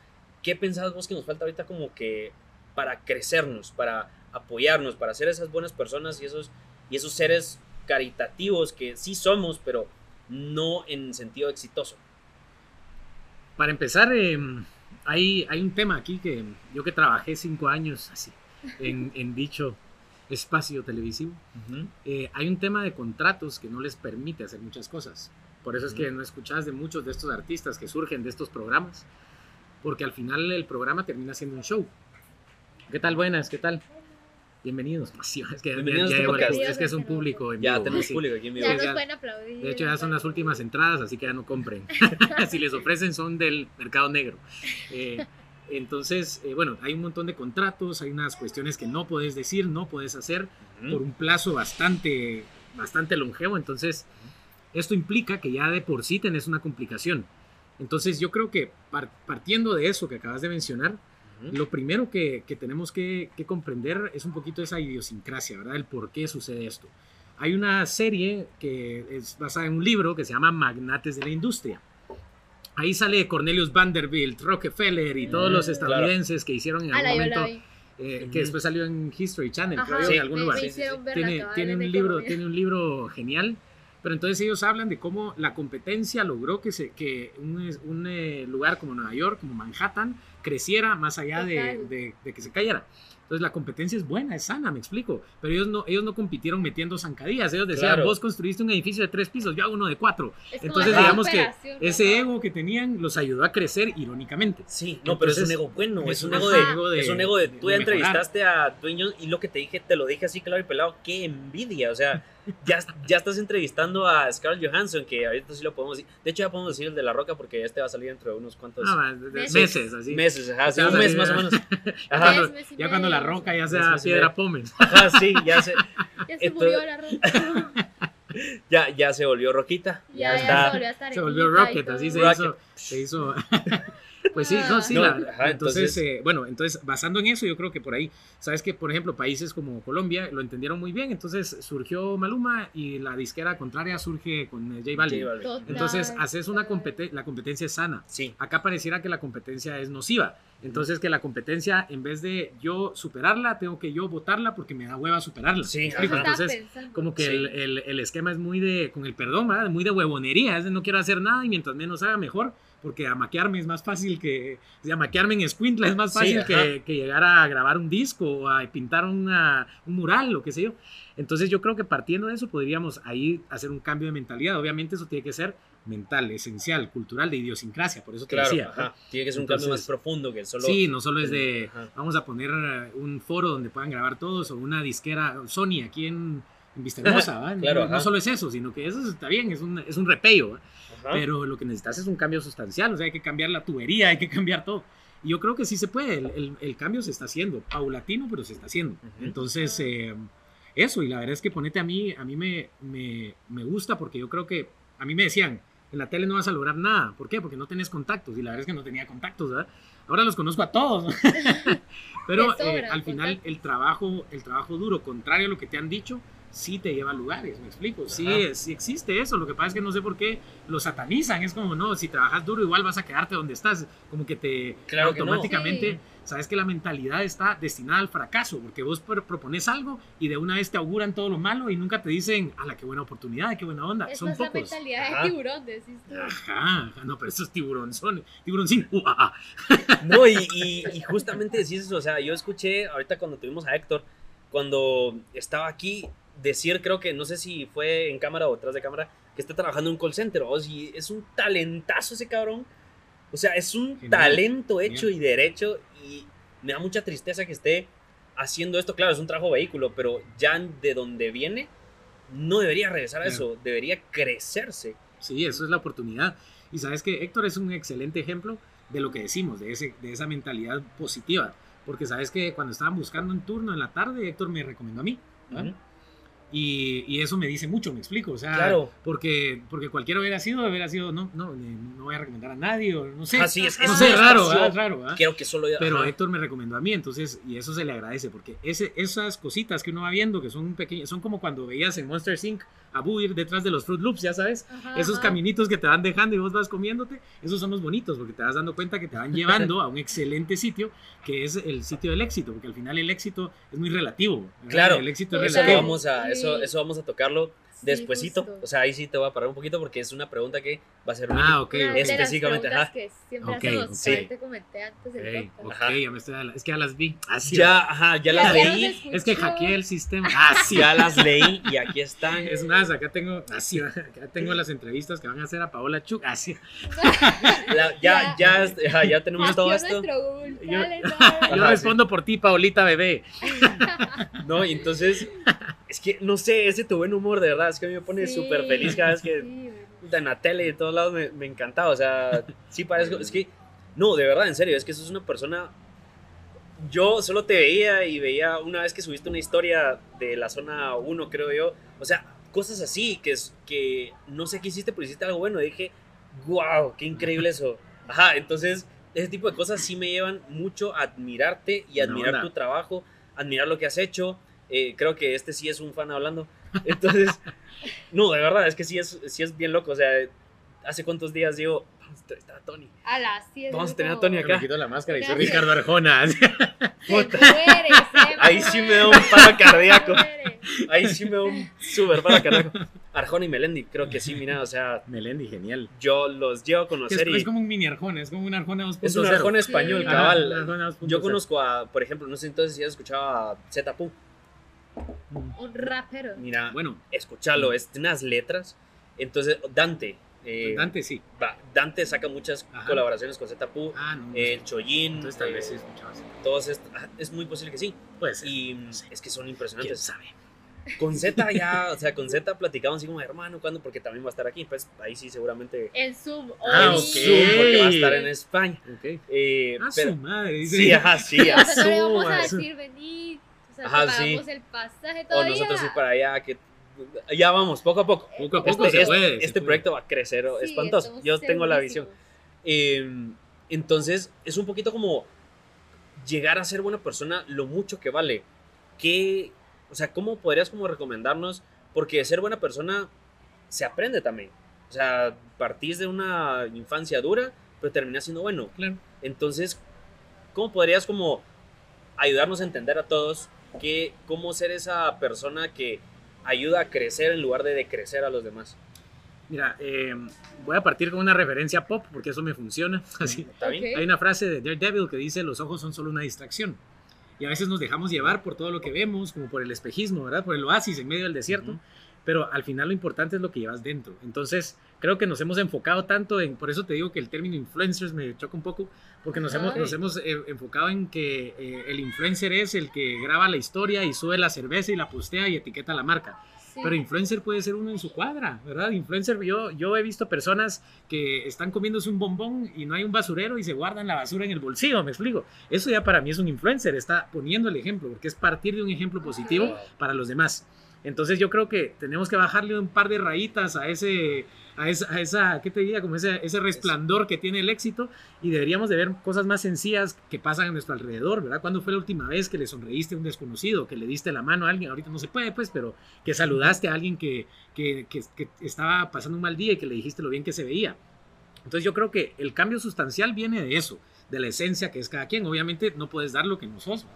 ¿Qué pensás vos que nos falta ahorita como que para crecernos, para apoyarnos, para ser esas buenas personas y esos, y esos seres caritativos que sí somos, pero no en sentido exitoso? Para empezar, eh, hay, hay un tema aquí que yo que trabajé cinco años así en, en dicho espacio televisivo, eh, hay un tema de contratos que no les permite hacer muchas cosas. Por eso es que no escuchas de muchos de estos artistas que surgen de estos programas, porque al final el programa termina siendo un show. ¿Qué tal? Buenas, ¿qué tal? Bienvenidos. Sí, Es que, Bienvenidos ya- ya- podcast. es que es un público. en Ya vivo, tenemos sí. público aquí en vivo. Ya nos ya- pueden aplaudir. De hecho, ya son las últimas entradas, así que ya no compren. si les ofrecen, son del mercado negro. Eh, entonces, eh, bueno, hay un montón de contratos, hay unas cuestiones que no puedes decir, no puedes hacer Ujú. por un plazo bastante, bastante longevo. Entonces, esto implica que ya de por sí tenés una complicación. Entonces, yo creo que par- partiendo de eso que acabas de mencionar, Lo primero que, que tenemos que, que comprender es un poquito esa idiosincrasia, ¿verdad? El por qué sucede esto. Hay una serie que es basada en un libro que se llama Magnates de la Industria. Ahí sale Cornelius Vanderbilt, Rockefeller y todos Mm, los claro. estadounidenses que hicieron en Ah, algún momento, eh, que después salió en History Channel, creo Ajá, yo, sí, en algún me, lugar. me Tiene, tiene un libro, tiene un libro genial, pero entonces ellos hablan de cómo la competencia logró que, se, que un, un, eh, lugar como Nueva York, como Manhattan, creciera más allá de, de- de que se cayera. Entonces la competencia es buena, es sana, me explico. Pero ellos no, ellos no compitieron metiendo zancadillas. Ellos decían, Claro. vos construiste un edificio de tres pisos, yo hago uno de cuatro. Es Entonces digamos que ese ego que tenían los ayudó a crecer irónicamente. Sí, no, pero es un Entonces, ego bueno, es un ego de, es un ego de, de tú ya entrevistaste a dueños y lo que te dije, te lo dije así claro y pelado, qué envidia, o sea, ya, ya estás entrevistando a Scarlett Johansson, que ahorita sí lo podemos decir, de hecho ya podemos decir el de La Roca porque este va a salir dentro de unos cuantos Ah, Meses. meses, así. meses, ajá, sí, Ya un mes más o menos. Ya Ajá, cuando, Mes, mes y ya cuando la roca ya sea mes piedra ajá, sí, ya se, Ya se Entonces- murió la roca. ya, ya se volvió Roquita, Ya, ya, está. se volvió a estar Se volvió Rocket, así se Rocket. hizo. Se hizo. Pues sí, no, sí, No, la- ajá, entonces, entonces- eh, bueno, entonces basando en eso, yo creo que por ahí, sabes que, por ejemplo, países como Colombia lo entendieron muy bien, entonces surgió Maluma y la disquera contraria surge con eh, J Balvin. J Balvin. Total, Entonces, haces una competencia, la competencia es sana. Sí, Acá pareciera que la competencia es nociva. Entonces, que la competencia, en vez de yo superarla, tengo que yo votarla porque me da hueva superarla. Sí, Entonces, como que Sí. el, el- el esquema es muy de, con el perdón, ¿verdad? muy de huevonería, es de no quiero hacer nada y mientras menos haga mejor, porque amaquearme es más fácil que, o sea, amaquearme en Squintla es más Sí, fácil ajá. que, que llegar a grabar un disco o a pintar una, un mural o qué sé yo. Entonces yo creo que partiendo de eso podríamos ahí hacer un cambio de mentalidad. Obviamente eso tiene que ser mental, esencial, cultural, de idiosincrasia, por eso te claro, decía. ajá, tiene que ser un Entonces, cambio más profundo que solo... Sí, no solo es de Ajá. vamos a poner eh, un foro donde puedan grabar todos o una disquera Sony aquí en, en Vistahermosa, ¿va? Claro, no, no solo es eso, sino que eso está bien, es un, es un repello, ¿va? Ajá. pero lo que necesitas es un cambio sustancial, o sea, hay que cambiar la tubería, hay que cambiar todo. Y yo creo que sí se puede, el, el- el cambio se está haciendo, paulatino, pero se está haciendo. Entonces, eh, eso, y la verdad es que ponete a mí, a mí me, me, me gusta porque yo creo que, a mí me decían, en la tele no vas a lograr nada. ¿Por qué? Porque no tenés contactos. Y la verdad es que no tenía contactos, ¿verdad? Ahora los conozco a todos. Pero eh, al final el trabajo, el trabajo duro, contrario a lo que te han dicho, sí te lleva a lugares, ¿me explico? Sí, es- sí existe eso. Lo que pasa es que no sé por qué lo satanizan. Es como, no, si trabajas duro igual vas a quedarte donde estás. Como que te Claro que no. automáticamente Sí. sabes que la mentalidad está destinada al fracaso, porque vos pro- propones algo y de una vez te auguran todo lo malo y nunca te dicen, a la qué buena oportunidad, qué buena onda. Es Son la pocos. mentalidad Ajá. de tiburón, decís tú. Ajá, ajá, no, pero eso es tiburón, son tiburoncín. Uh, ah. No, y, y- y justamente decís eso, o sea, yo escuché ahorita cuando tuvimos a Héctor, cuando estaba aquí, decir, creo que, no sé si fue en cámara o detrás de cámara, que está trabajando en un call center, o si es un talentazo ese cabrón, o sea, es un Genial, talento hecho genial. y derecho, y me da mucha tristeza que esté haciendo esto, claro, es un trabajo vehículo, pero ya de donde viene, no debería regresar a Claro. eso, debería crecerse. Sí, eso es la oportunidad. Y sabes que Héctor es un excelente ejemplo de lo que decimos, de, ese, de esa mentalidad positiva. Porque sabes que cuando estaban buscando un turno en la tarde, Héctor me recomendó a mí. ¿ah? Ujú. Y, y eso me dice mucho, me explico. O sea, Claro. porque, porque cualquiera hubiera sido, hubiera sido, no, no, eh, no voy a recomendar a nadie, o no sé. Ah, sí, es, no es sé, un raro, espacio- ¿ah? raro. ¿ah? Creo que solo Pero ajá. Héctor me recomendó a mí, entonces, y eso se le agradece, porque ese, esas cositas que uno va viendo, que son pequeñas, son como cuando veías en Monster Inc. a Boo ir detrás de los Fruit Loops, ya sabes, Ajá, esos ajá. caminitos que te van dejando y vos vas comiéndote, esos son los bonitos, porque te vas dando cuenta que te van llevando a un excelente sitio, que es el sitio del éxito, porque al final el éxito es muy relativo. ¿verdad? Claro, el éxito es relativo. vamos a, eso, eso vamos a tocarlo. Despuesito. justo. O sea, ahí sí te voy a parar un poquito porque es una pregunta que va a ser muy Ah, ok. Una de las específicamente, ajá. que siempre Ok, hacemos, como te comenté antes ok, Ajá. ya me estoy, es que ya las vi. Así Ya, ajá, ya las Ya, leí. Es que hackeé el sistema. Así Ya las leí y aquí están. Es más, acá tengo, así, acá tengo las entrevistas que van a hacer a Paola Chuk. Así. La- ya, ya, ya tenemos todo esto. Google Yo- Calendar. Yo Ajá, respondo por ti, Paolita bebé. No, y entonces, es que, no sé, ese tu buen humor, de verdad, es que a mí me pone Sí, súper feliz cada vez que sí, en la tele y de todos lados me, me encantaba, o sea, sí parezco, es que, no, de verdad, en serio, es que sos una persona, yo solo te veía y veía una vez que subiste una historia de la zona 1, creo yo, o sea, cosas así, que, es, que no sé qué hiciste, pero hiciste algo bueno, dije, wow, qué increíble eso, ajá, entonces, ese tipo de cosas sí me llevan mucho a admirarte y admirar onda. tu trabajo, admirar lo que has hecho, eh, creo que este sí es un fan hablando, entonces... No, de verdad, es que sí es, sí es bien loco. O sea, hace cuántos días digo, vamos a entrevistar a Tony. A las 10. Vamos a tener a Tony acá. Me quito la máscara y soy. Ricardo Arjona. Puta. Ahí Ahí sí me da un paro cardíaco. Ahí sí me da un súper paro cardíaco. Arjona y Melendi, creo que sí, mira, o sea, Melendi, genial. yo los llevo a Es, conocer y es como un mini Arjona, es como un Arjona 2.0. es un Arjona español, Sí. Cabal. el Arjona 2.0. Yo conozco a, por ejemplo, no sé entonces si has escuchado a Zeta Pu. Un rapero. Mira, Bueno, escúchalo, es de unas letras. Entonces, Dante. eh, Dante sí. va, Dante saca muchas Ajá. colaboraciones con Zeta Pu. Ah, no. no El sé. Chollín. Entonces tal eh, vez sí escuchabas. todos est- ah, es muy posible que sí. Puede ser. Y No sé. es que son ¿Quién impresionantes. sabe? Con Z ya, o sea, con Z platicamos así como hermano, ¿cuándo? Porque también va a estar aquí. Pues ahí sí, seguramente. En Zoom. Ah, ok. Zoom, porque va a estar en España. Ok. Eh, A pero- su madre. sí, ajá, sí, a no le vamos su- a su- decir venid. O sea, Ajá, te sí. pagamos el pasaje O todavía. nosotros ir para allá, que ya vamos, poco a poco. Poco a poco Este, se este- puede. se este puede. proyecto va a crecer Sí, espantoso. Yo tengo la visión. Eh, entonces, es un poquito como llegar a ser buena persona, lo mucho que vale. ¿Qué, o sea, cómo podrías como recomendarnos? Porque ser buena persona se aprende también. O sea, partís de una infancia dura, pero terminás siendo bueno. Claro. Entonces, ¿cómo podrías como ayudarnos a entender a todos que cómo ser esa persona que ayuda a crecer en lugar de decrecer a los demás? Mira, eh, voy a partir con una referencia pop porque eso me funciona. Así. ¿Está bien? Ok. Hay una frase de Daredevil que dice, los ojos son solo una distracción. Y a veces nos dejamos llevar por todo lo que vemos, como por el espejismo, ¿verdad? Por el oasis en medio del desierto. Pero al final lo importante es lo que llevas dentro. Entonces, creo que nos hemos enfocado tanto en, por eso te digo que el término influencers me choca un poco, porque nos Ajá. hemos, nos hemos eh, enfocado en que eh, el influencer es el que graba la historia y sube la cerveza y la postea y etiqueta la marca. Sí. Pero influencer puede ser uno en su cuadra, ¿verdad? Influencer, yo, yo he visto personas que están comiéndose un bombón y no hay un basurero y se guardan la basura en el bolsillo, me explico. Eso ya para mí es un influencer, está poniendo el ejemplo, porque es partir de un ejemplo positivo para los demás. Entonces yo creo que tenemos que bajarle un par de rayitas a ese, a esa, a esa ¿qué te diría? Como ese, ese resplandor que tiene el éxito y deberíamos de ver cosas más sencillas que pasan a nuestro alrededor, ¿verdad? ¿Cuándo fue la última vez que le sonreíste a un desconocido, que le diste la mano a alguien? Ahorita no se puede, pues, pero que saludaste a alguien que, que, que, que estaba pasando un mal día y que le dijiste lo bien que se veía. Entonces yo creo que el cambio sustancial viene de eso, de la esencia que es cada quien. Obviamente no puedes dar lo que no sos. ¿no?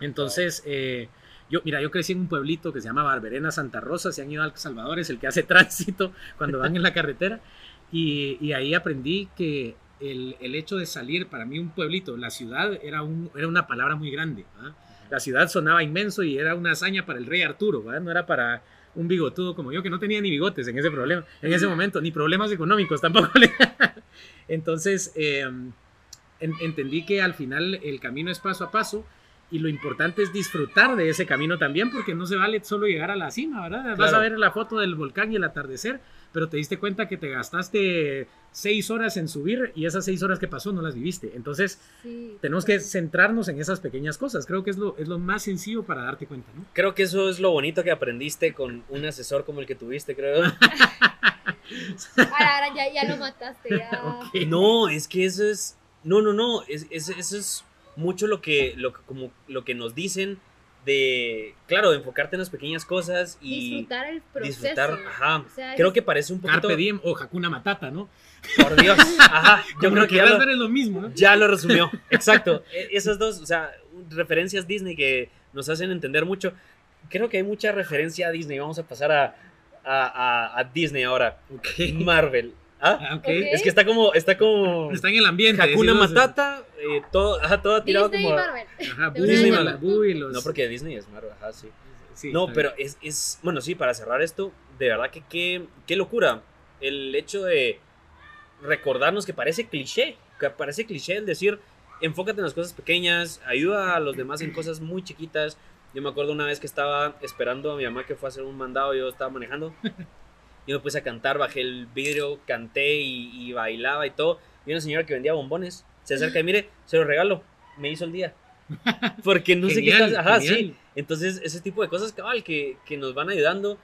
Entonces, eh, yo, mira, yo crecí en un pueblito que se llama Barberena Santa Rosa, se han ido al Salvador, es el que hace tránsito cuando van en la carretera, y, y ahí aprendí que el, el hecho de salir, para mí un pueblito, la ciudad era, un, era una palabra muy grande, la ciudad sonaba inmenso y era una hazaña para el rey Arturo, ¿verdad? no era para un bigotudo como yo, que no tenía ni bigotes en ese problema, en ese momento, ni problemas económicos tampoco. Entonces, eh, en- entendí que al final el camino es paso a paso y lo importante es disfrutar de ese camino también, porque no se vale solo llegar a la cima, ¿verdad? Vas a ver la foto del volcán y el atardecer, pero te diste cuenta que te gastaste seis horas en subir y esas seis horas que pasó no las viviste. Entonces, Sí, tenemos que centrarnos en esas pequeñas cosas. Creo que es lo, es lo más sencillo para darte cuenta, ¿no? Creo que eso es lo bonito que aprendiste con un asesor como el que tuviste, creo. A la gran, ya, ya lo mataste, ya. No, es que eso es. No, no, no. Es, es- eso es mucho lo que, lo, como, lo que nos dicen de. Claro, de enfocarte en las pequeñas cosas y disfrutar el proceso. disfrutar. Ajá. O sea, Creo es- que parece un poquito. Carpe diem o Hakuna Matata, ¿no? Por Dios. Ajá. Yo Como creo que ya lo, ver es lo mismo, ¿no? ya lo resumió. Exacto. E- Esas dos, o sea, referencias Disney que nos hacen entender mucho. Creo que hay mucha referencia a Disney. Vamos a pasar a, a, a- a Disney ahora. Marvel. ¿Ah? Ah, ok. Ok. Es que está como, está como Está en el ambiente. Hakuna decimos. Matata, eh, todo, ajá, todo tirado Disney y como... Marvel. Ajá, Disney, Marvel. Los- No, porque Disney es Marvel, ajá, sí. Sí, No, pero es, es, bueno, sí, para cerrar esto, de verdad que qué, qué locura. El hecho de recordarnos que parece cliché, que parece cliché el decir, enfócate en las cosas pequeñas, ayuda a los demás en cosas muy chiquitas. Yo me acuerdo una vez que estaba esperando a mi mamá que fue a hacer un mandado, yo estaba manejando. Yo me puse a cantar, bajé el vidrio, canté y, y bailaba y todo. Y una señora que vendía bombones se acerca y mire, se lo regalo, me hizo el día. Porque no sé qué estás. Ajá, sí. Entonces, ese tipo de cosas, cabal, que, que nos van ayudando.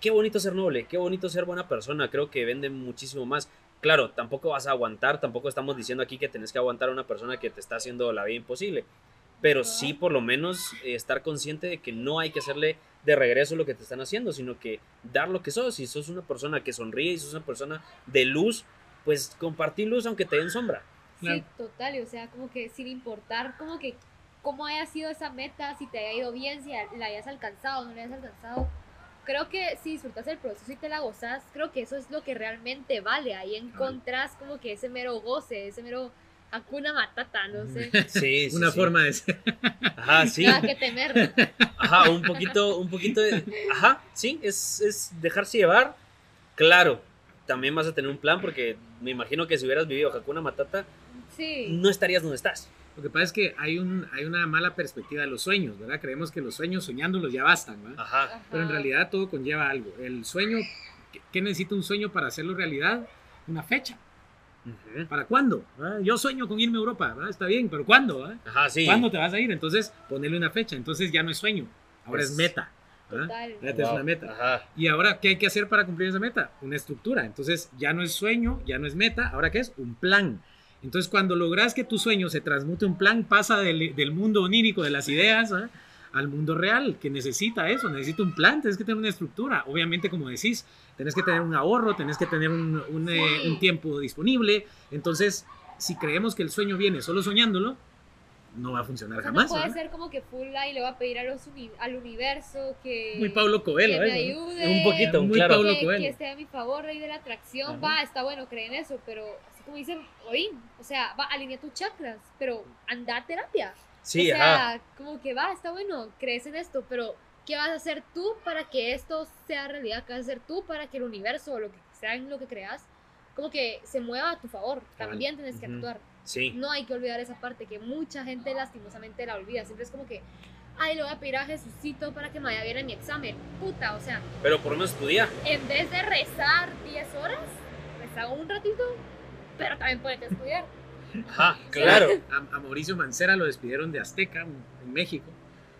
Qué bonito ser noble, qué bonito ser buena persona. Creo que venden muchísimo más. Claro, tampoco vas a aguantar, tampoco estamos diciendo aquí que tenés que aguantar a una persona que te está haciendo la vida imposible. Pero sí, por lo menos, eh, estar consciente de que no hay que hacerle de regreso lo que te están haciendo, sino que dar lo que sos. Si sos una persona que sonríe y sos una persona de luz, pues compartir luz aunque te den sombra. Sí, total, y o sea, como que sin importar como que cómo haya sido esa meta, si te haya ido bien, si la hayas alcanzado o no la hayas alcanzado. Creo que si disfrutas el proceso y te la gozas, creo que eso es lo que realmente vale. Ahí encontrás como que ese mero goce, ese mero Hakuna Matata, no sé. Sí, sí, Una sí. forma de ser. Ajá, sí. Nada que temer. Ajá, un poquito, un poquito de. Ajá, sí, es, es dejarse llevar. Claro, también vas a tener un plan porque me imagino que si hubieras vivido Hakuna Matata, Sí. no estarías donde estás. Lo que pasa es que hay, un, hay una mala perspectiva de los sueños, ¿verdad? Creemos que los sueños soñándolos ya bastan, ¿verdad? Ajá, Ajá. Pero en realidad todo conlleva algo. El sueño, ¿qué- ¿qué necesita un sueño para hacerlo realidad? Una fecha. ¿Para cuándo? ¿verdad? Yo sueño con irme a Europa, ¿verdad? Está bien, pero ¿cuándo? verdad? ajá, sí. ¿Cuándo te vas a ir? Entonces, ponerle una fecha. Entonces ya no es sueño, ahora Pues, es meta. Total. Es una meta. Ajá, Y ahora, ¿qué hay que hacer para cumplir esa meta? Una estructura. Entonces, ya no es sueño, ya no es meta, ¿ahora qué es? Un plan. Entonces, cuando logras que tu sueño se transmute en un plan, pasa del, del mundo onírico de las ideas ¿ah? Al mundo real, que necesita eso, necesita un plan, tienes que tener una estructura. Obviamente, como decís, tenés que tener un ahorro, tenés que tener un, un, eh, Sí. un tiempo disponible. Entonces, si creemos que el sueño viene solo soñándolo, no va a funcionar O sea, jamás. no puede ¿verdad? ser como que full y le va a pedir a los uni- al universo que, Muy Pablo Coelho, que me ¿eh? ayude. un poquito, Muy claro. Pablo que, Coelho. que esté a mi favor, rey de la atracción, Ajá. va, está bueno, creen eso, pero así como dicen, oín, o sea, va, alinea tus chakras, pero anda a terapia. Sí, o ajá. sea, como que va, está bueno, crees en esto, pero ¿qué vas a hacer tú para que esto sea realidad? ¿Qué vas a hacer tú para que el universo o lo que sea en lo que creas, como que se mueva a tu favor? También tienes que actuar. Sí, No hay que olvidar esa parte que mucha gente lastimosamente la olvida. Siempre es como que, ay, le voy a pedir a Jesucito para que me vaya bien en mi examen. Puta, o sea, pero por lo menos tu día. en vez de rezar 10 horas, reza un ratito, pero también puedes estudiar. Ajá, claro. A, a Mauricio Mancera lo despidieron de Azteca en, México.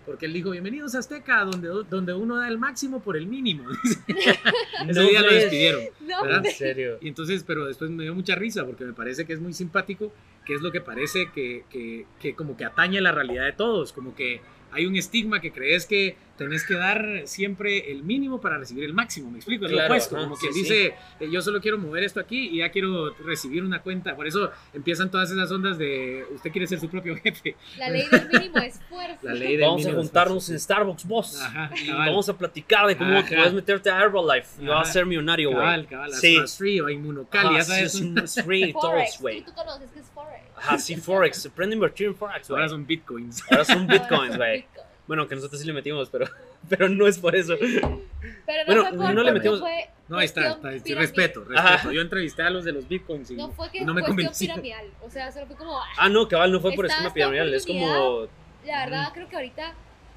Porque él dijo, bienvenidos a Azteca, donde, donde uno da el máximo por el mínimo. Ese No día lo despidieron. No, ¿verdad? En serio. Y entonces, pero después me dio mucha risa porque me parece que es muy simpático, que es lo que parece que, que, que como que atañe la realidad de todos, como que hay un estigma que crees que tenés que dar siempre el mínimo para recibir el máximo, me explico, es lo opuesto, ajá, como sí, que sí. dice, eh, yo solo quiero mover esto aquí y ya quiero recibir una cuenta, por eso empiezan todas esas ondas de usted quiere ser su propio jefe, la ley del mínimo esfuerzo. la ley del Vamos a juntarnos en esfuerzo. Starbucks, boss. Ajá, Y cabal. vamos a platicar de cómo Ajá. puedes meterte a Herbalife y vas a ser millonario, güey. Cabal, cabal, Sí. Free o a Inmunocal, ya Ajá, sabes, free, todos, Forex, güey. tú, tú conoces que es Forex. Ajá, sí, Forex. Aprende a invertir en Forex, güey. ahora son bitcoins. Ahora son bitcoins, güey. Bueno, que nosotros sí le metimos, pero, pero no es por eso. Pero no Bueno, fue por, no le metimos- fue No, ahí está, está, piramidal. respeto, respeto. Ajá. Yo entrevisté a los de los bitcoins y No fue que no me cuestión convencí. piramidal. O sea, solo fue como, ah, no, cabal, no fue por Está esquema piramidal. Es como. la verdad creo que ahorita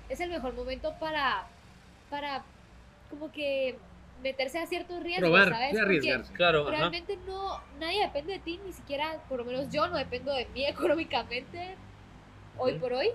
es el mejor momento para, para como que meterse a ciertos riesgos, probar, ¿sabes? arriesgarse. Claro, ajá. realmente no, nadie depende de ti, ni siquiera, por lo menos yo no dependo de mí económicamente hoy por hoy.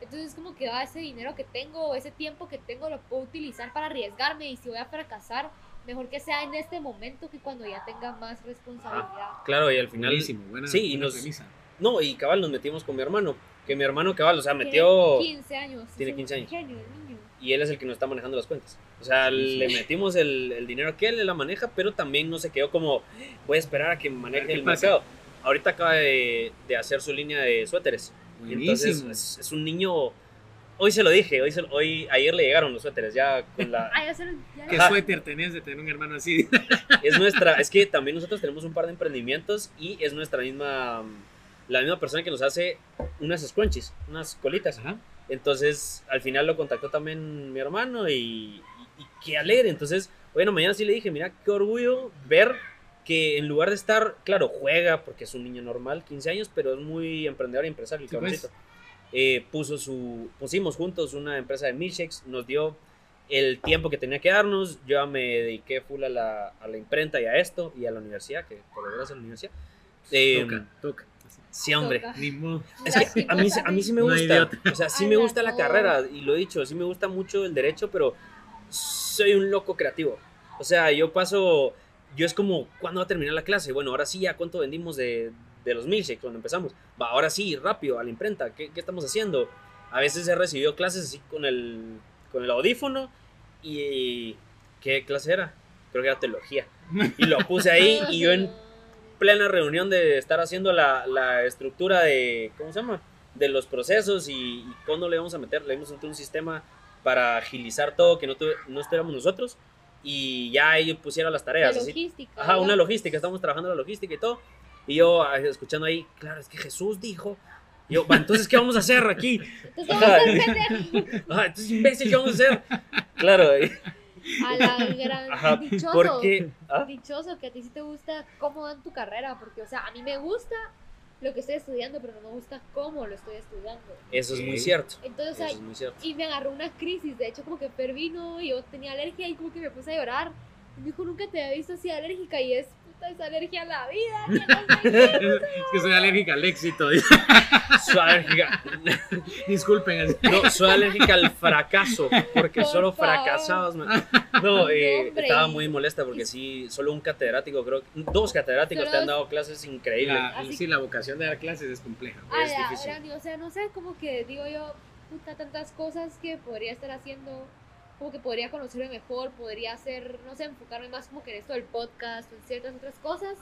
Entonces como que ah, ese dinero que tengo, o ese tiempo que tengo lo puedo utilizar para arriesgarme y si voy a fracasar, mejor que sea en este momento que cuando ya tenga más responsabilidad. Claro, y al final. Buenísimo, buena, Sí, y buena nos- premisa. No, y cabal, nos metimos con mi hermano. Que mi hermano, cabal, o sea, metió. Tiene 15 años. Tiene un 15 años. genio el niño. Y él es el que nos está manejando las cuentas. O sea, le metimos el, el dinero que él la maneja, pero también no se quedó como. Voy a esperar a que maneje el pasa. mercado. Ahorita acaba de, de hacer su línea de suéteres. Entonces, es, es un niño hoy se lo dije, hoy, se hoy ayer le llegaron los suéteres ya con la ya se lo- ya ¿Qué suéter tenés de tener un hermano así? es nuestra, es que también nosotros tenemos un par de emprendimientos y es nuestra misma la misma persona que nos hace unas scrunchies, unas colitas. Ajá. Entonces, al final lo contactó también mi hermano y, y- y qué alegre. Entonces, bueno, mañana sí le dije, mira, qué orgullo ver que en lugar de estar, claro, juega porque es un niño normal, 15 años, pero es muy emprendedor y empresario, el Sí, pues. cabroncito. Eh, puso su, pusimos juntos una empresa de milkshakes, nos dio el tiempo que tenía que darnos, yo ya me dediqué full a la, a la imprenta y a esto, y a la universidad, que por lo menos en la universidad. Eh, Toca, toca. sí, hombre. Es que a mí, a mí sí me No gusta. idiota. O sea, sí me gusta la carrera, y lo he dicho, sí me gusta mucho el derecho, pero soy un loco creativo. O sea, yo paso, yo es como, ¿cuándo va a terminar la clase? Bueno, ahora sí, ¿ya cuánto vendimos de, de los milkshakes cuando empezamos? Va, ahora sí, rápido, a la imprenta, ¿qué, qué estamos haciendo? A veces he recibido clases así con el, con el audífono y... ¿Qué clase era? Creo que era teología. Y lo puse ahí y yo en plena reunión de estar haciendo la, la estructura de, ¿cómo se llama? De los procesos y, y cuándo le vamos a meter, le a meter un sistema para agilizar todo, que no, tuve- no estuviéramos nosotros y ya ellos pusieron las La tareas. así. logística. Ajá, una logística, estamos trabajando la logística y todo. Y yo ah, escuchando ahí, claro, es que Jesús dijo. Y yo, "Va, entonces, ¿qué vamos a hacer aquí? Entonces. Ajá, entonces, imbécil, ¿qué vamos a hacer? Claro, y- A la gran. Ajá, dichoso. porque. ah, Dichoso que a ti sí te gusta cómo dan tu carrera. Porque, o sea, a mí me gusta lo que estoy estudiando, pero no me gusta cómo lo estoy estudiando. Eso es muy cierto. Entonces, Eso es muy cierto. y me agarró una crisis. De hecho, como que Fer vino y yo tenía alergia y como que me puse a llorar. Y me dijo, nunca te había visto así alérgica. Y es esa alergia a la vida. que no sé qué. Es que soy alérgica al éxito. Soy alérgica. Disculpen. No, soy alérgica al fracaso. Porque Por solo favor. fracasados. me- No, eh, estaba muy molesta porque sí, solo un catedrático, creo. Dos catedráticos Solo te han dado clases increíbles. La, Así- sí, la vocación de dar clases es compleja. Ah, es ya, difícil. O sea, no sé, como que digo yo, puta, tantas cosas que podría estar haciendo, como que podría conocerme mejor, podría hacer, no sé, enfocarme más como que en esto del podcast o en ciertas otras cosas,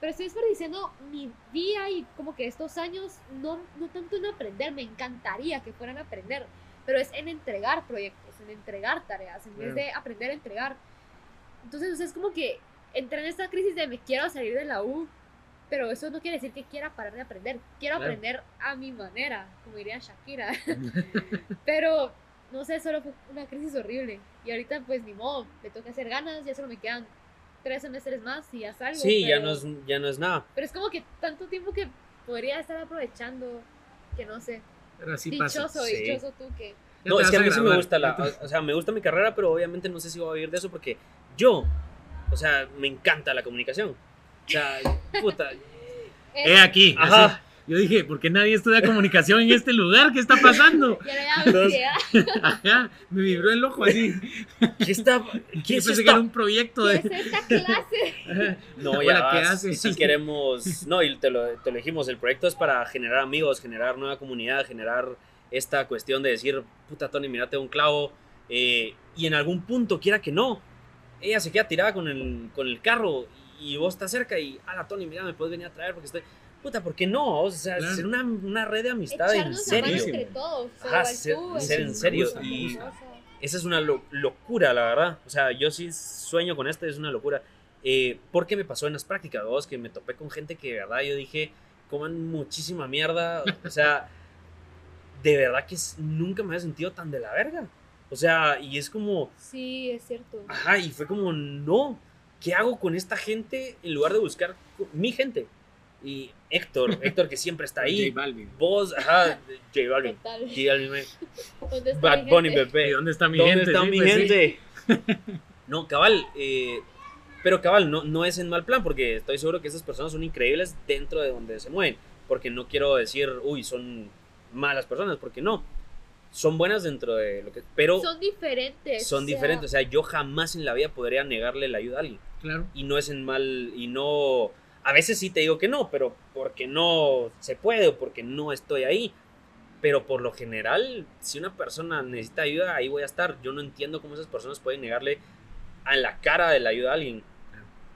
pero estoy desperdiciando mi día y como que estos años, no, no tanto en aprender, me encantaría que fueran a aprender, pero es en entregar proyectos, en entregar tareas, en vez de aprender a entregar. Entonces, o sea, es como que entré en esta crisis de me quiero salir de la U, pero eso no quiere decir que quiera parar de aprender. Quiero Claro. aprender a mi manera, como diría Shakira. pero, no sé, solo fue una crisis horrible. Y ahorita, pues, ni modo, me toca hacer ganas, ya solo me quedan tres semestres más y ya salgo. Sí, ya no, es, ya no es nada. Pero es como que tanto tiempo que podría estar aprovechando, que no sé. Pero así dichoso, pasa. sí. dichoso tú que... No, es que a mí sí me gusta la, o sea, me gusta mi carrera, pero obviamente no sé si voy a vivir de eso porque yo, o sea, me encanta la comunicación. O sea, puta. He aquí. Ajá. así. Yo dije, ¿por qué nadie estudia comunicación en este lugar? ¿Qué está pasando? Ya le da ansiedad. Ajá, me vibró el ojo así. ¿Qué está? ¿Qué Yo es pensé que era un proyecto ¿Qué de. es esta clase? Ajá. No, ya ¿qué vas. haces? Si queremos, no, y te lo, te lo dijimos, el proyecto es para generar amigos, generar nueva comunidad, generar esta cuestión de decir, puta Tony, mírate un clavo, eh, y en algún punto, quiera que no, ella se queda tirada con el, con el carro y vos estás cerca y, ala Tony, mira, me puedes venir a traer porque estoy, puta, ¿por qué no? O sea, Claro. ser una, una red de amistad en serio. entre todos. Ajá, igual ser- tú, ser el en serio, y-. Esa es una lo- locura, la verdad. O sea, yo sí sueño con esto, es una locura. Eh, porque me pasó en las prácticas, dos, que me topé con gente que de verdad yo dije, coman muchísima mierda. O sea, de verdad que nunca me había sentido tan de la verga. O sea, y es como, Sí, es cierto. ajá, y fue como, no, ¿qué hago con esta gente en lugar de buscar mi gente? Y Héctor, Héctor que siempre está ahí. J Balvin. Vos, ajá, J Balvin. J Balvin, ¿Dónde está Bad mi Bunny, dónde está mi ¿Dónde gente? está Sí, mi pues sí. gente? No, cabal, eh, pero cabal, no, no es en mal plan, porque estoy seguro que esas personas son increíbles dentro de donde se mueven, porque no quiero decir, uy, son malas personas, porque no, son buenas dentro de lo que, pero son, Son diferentes. o sea, diferentes, o sea, yo jamás en la vida podría negarle la ayuda a alguien, Claro. y no es en mal, y no, a veces sí te digo que no, pero porque no se puede o porque no estoy ahí. Pero por lo general, si una persona necesita ayuda, ahí voy a estar. Yo no entiendo cómo esas personas pueden negarle a la cara de la ayuda a alguien.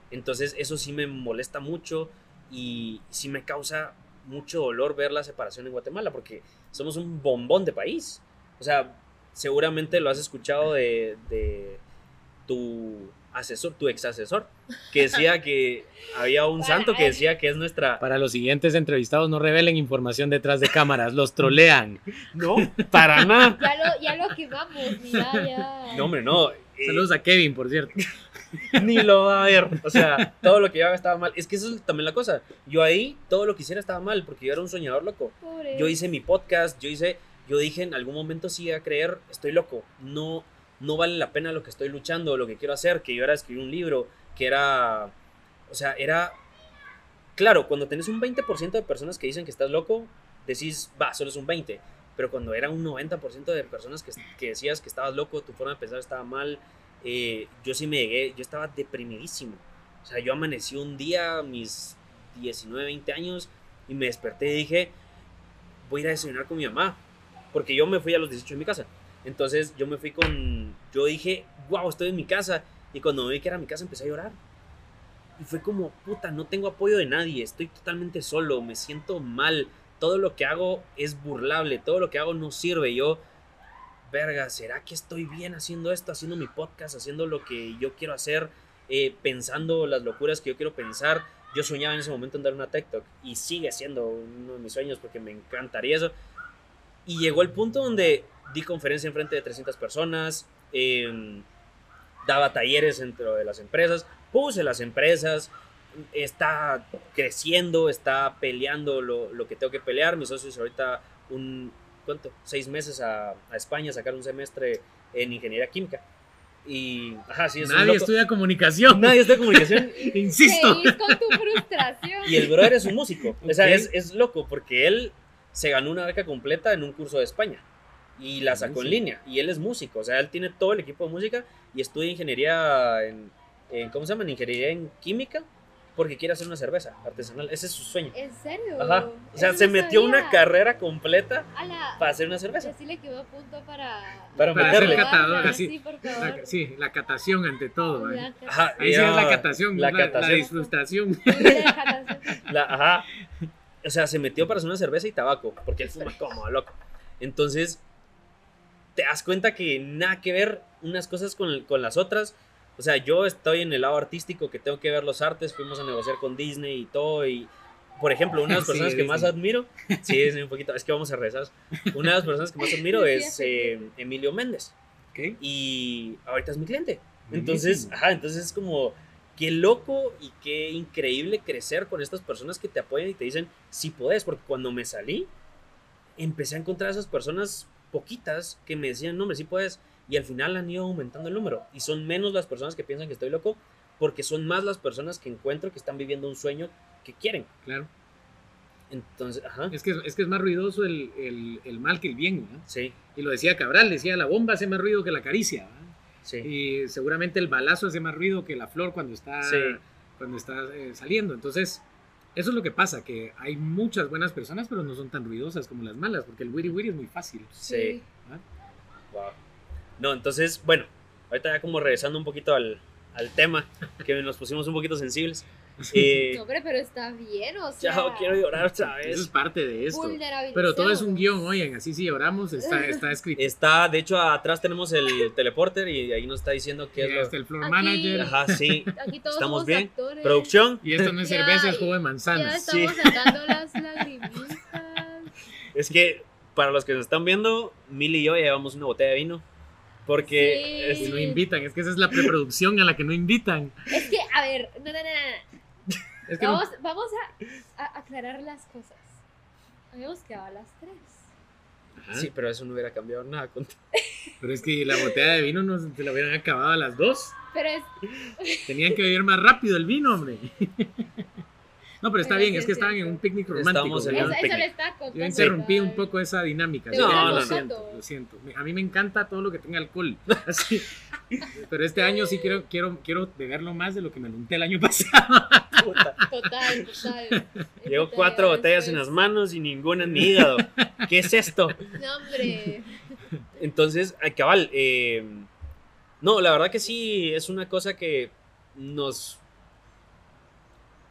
Entonces eso sí me molesta mucho y sí me causa mucho dolor ver la separación en Guatemala porque somos un bombón de país. O sea, seguramente lo has escuchado de, de tu asesor, tu ex asesor, que decía que había un santo que decía que es nuestra... Para los siguientes entrevistados, no revelen información detrás de cámaras, los trolean. No, para nada. Ya lo, ya lo quemamos, mira, ya. No, hombre, no. eh, Saludos a Kevin, por cierto. ni lo va a ver. O sea, todo lo que yo haga estaba mal. Es que eso es también la cosa. Yo ahí, todo lo que hiciera estaba mal, porque yo era un soñador loco. Pobre. Yo hice mi podcast, yo hice, yo dije en algún momento sí a creer, estoy loco, no, no vale la pena lo que estoy luchando, lo que quiero hacer, que yo era escribir un libro, que era, o sea, era, claro, cuando tenés un 20% de personas que dicen que estás loco, decís, va, solo es un 20, pero cuando era un 90% de personas que, que decías que estabas loco, tu forma de pensar estaba mal, eh, yo sí me llegué, yo estaba deprimidísimo, o sea, yo amanecí un día, mis 19, 20 años, y me desperté y dije, voy a ir a desayunar con mi mamá. Porque yo me fui a los 18 de mi casa. Entonces yo me fui con... Yo dije, wow, estoy en mi casa. Y cuando vi que era mi casa empecé a llorar. Y fue como, puta, no tengo apoyo de nadie. Estoy totalmente solo. Me siento mal. Todo lo que hago es burlable. Todo lo que hago no sirve. Yo, verga, ¿será que estoy bien haciendo esto? Haciendo mi podcast, haciendo lo que yo quiero hacer. eh, pensando las locuras que yo quiero pensar. Yo soñaba en ese momento en dar una TikTok y sigue siendo uno de mis sueños porque me encantaría eso. Y llegó el punto donde di conferencia en frente de 300 personas, eh, daba talleres dentro de las empresas, puse las empresas, está creciendo, está peleando lo, lo que tengo que pelear. Mis socios ahorita un, ¿cuánto? Seis meses a, a España, a sacar un semestre en ingeniería química. Y, ajá, sí, es Nadie loco. estudia comunicación. Nadie estudia comunicación. Insisto. Feliz con tu frustración. Y el brother es un músico. O sea, es, es loco porque él se ganó una beca completa en un curso de España. Y la sacó en línea. Y él es músico. O sea, él tiene todo el equipo de música y estudia ingeniería en, en- ¿cómo se llama? En ingeniería en química porque quiere hacer una cerveza artesanal. Ese es su sueño. ¿En serio? Ajá. O sea, Eso se no metió una carrera completa para hacer una cerveza. decirle que me apunto para... Para Para meterle. ser catador, Probarla, así. Sí, por La- favor. sí, la catación ante todo. ¿eh? La Ajá. Ahí sí es la catación, la la, la catación. disfrutación. la catación. La- ajá. O sea, se metió para hacer una cerveza y tabaco, porque él fuma como loco. Entonces, te das cuenta que nada que ver unas cosas con, con las otras. O sea, yo estoy en el lado artístico que tengo que ver los artes, fuimos a negociar con Disney y todo. Y, por ejemplo, una de las Sí, personas que más admiro, sí, Disney un poquito, es que vamos a rezar. Una de las personas que más admiro Sí, es sí. eh, Emilio Méndez Ok. y ahorita es mi cliente. Entonces, ajá, entonces es como qué loco y qué increíble crecer con estas personas que te apoyan y te dicen si puedes, porque cuando me salí empecé a encontrar a esas personas poquitas que me decían, no, hombre, sí puedes, y al final han ido aumentando el número y son menos las personas que piensan que estoy loco, porque son más las personas que encuentro que están viviendo un sueño que quieren. Claro. Entonces, ajá, Es que, es que es más ruidoso el, el- el mal que el bien. ¿no? sí, Y lo decía Cabral, decía, la bomba hace más ruido que la caricia. sí, Y seguramente el balazo hace más ruido que la flor cuando está, Sí. cuando está eh, saliendo. Entonces, eso es lo que pasa, que hay muchas buenas personas, pero no son tan ruidosas como las malas, porque el wiri wiri es muy fácil. sí. ¿ah? Wow. No, entonces, bueno, ahorita ya como regresando un poquito al, al tema, que nos pusimos un poquito sensibles. Eh, No, hombre, pero está bien, o sea. ya quiero llorar otra Eso es vez. parte de esto. Pero todo es un guion, oigan, así si oramos, está, está escrito. Está, de hecho, atrás tenemos el teleporter y ahí nos está diciendo qué Y es lo... el floor Aquí- manager. Ajá, sí. Aquí todos Estamos somos bien. actores. Producción. Y esto no es Ya, cerveza, es jugo de Ya manzanas. estamos sacando las lagrimitas. Es que, para los que nos están viendo, Mil y yo ya llevamos una botella de vino. Porque... Sí. No invitan, es que esa es la preproducción a la que no invitan. Es que, a ver, no, no, no, no. Es que no- Vamos, vamos a, a aclarar las cosas. Habíamos quedado a las tres. Ajá. Sí, pero eso no hubiera cambiado nada. con- Pero es que la botella de vino no se la hubieran acabado a las dos. Pero es. Tenían que beber más rápido el vino, hombre. No, pero está bien, sí es que es estaban en un picnic romántico. Estamos en un Eso, le está contando. Yo interrumpí un poco esa dinámica. No, lo no, no. siento, lo siento. A mí me encanta todo lo que tenga alcohol. Así. Pero este año sí quiero, quiero, quiero beberlo más de lo que me lo unté el año pasado. Puta. Total, total. Llevo cuatro botellas en las manos y ninguna en mi hígado. ¿Qué es esto? No, hombre. Entonces, ay, cabal, eh, no, la verdad que sí, es una cosa que nos,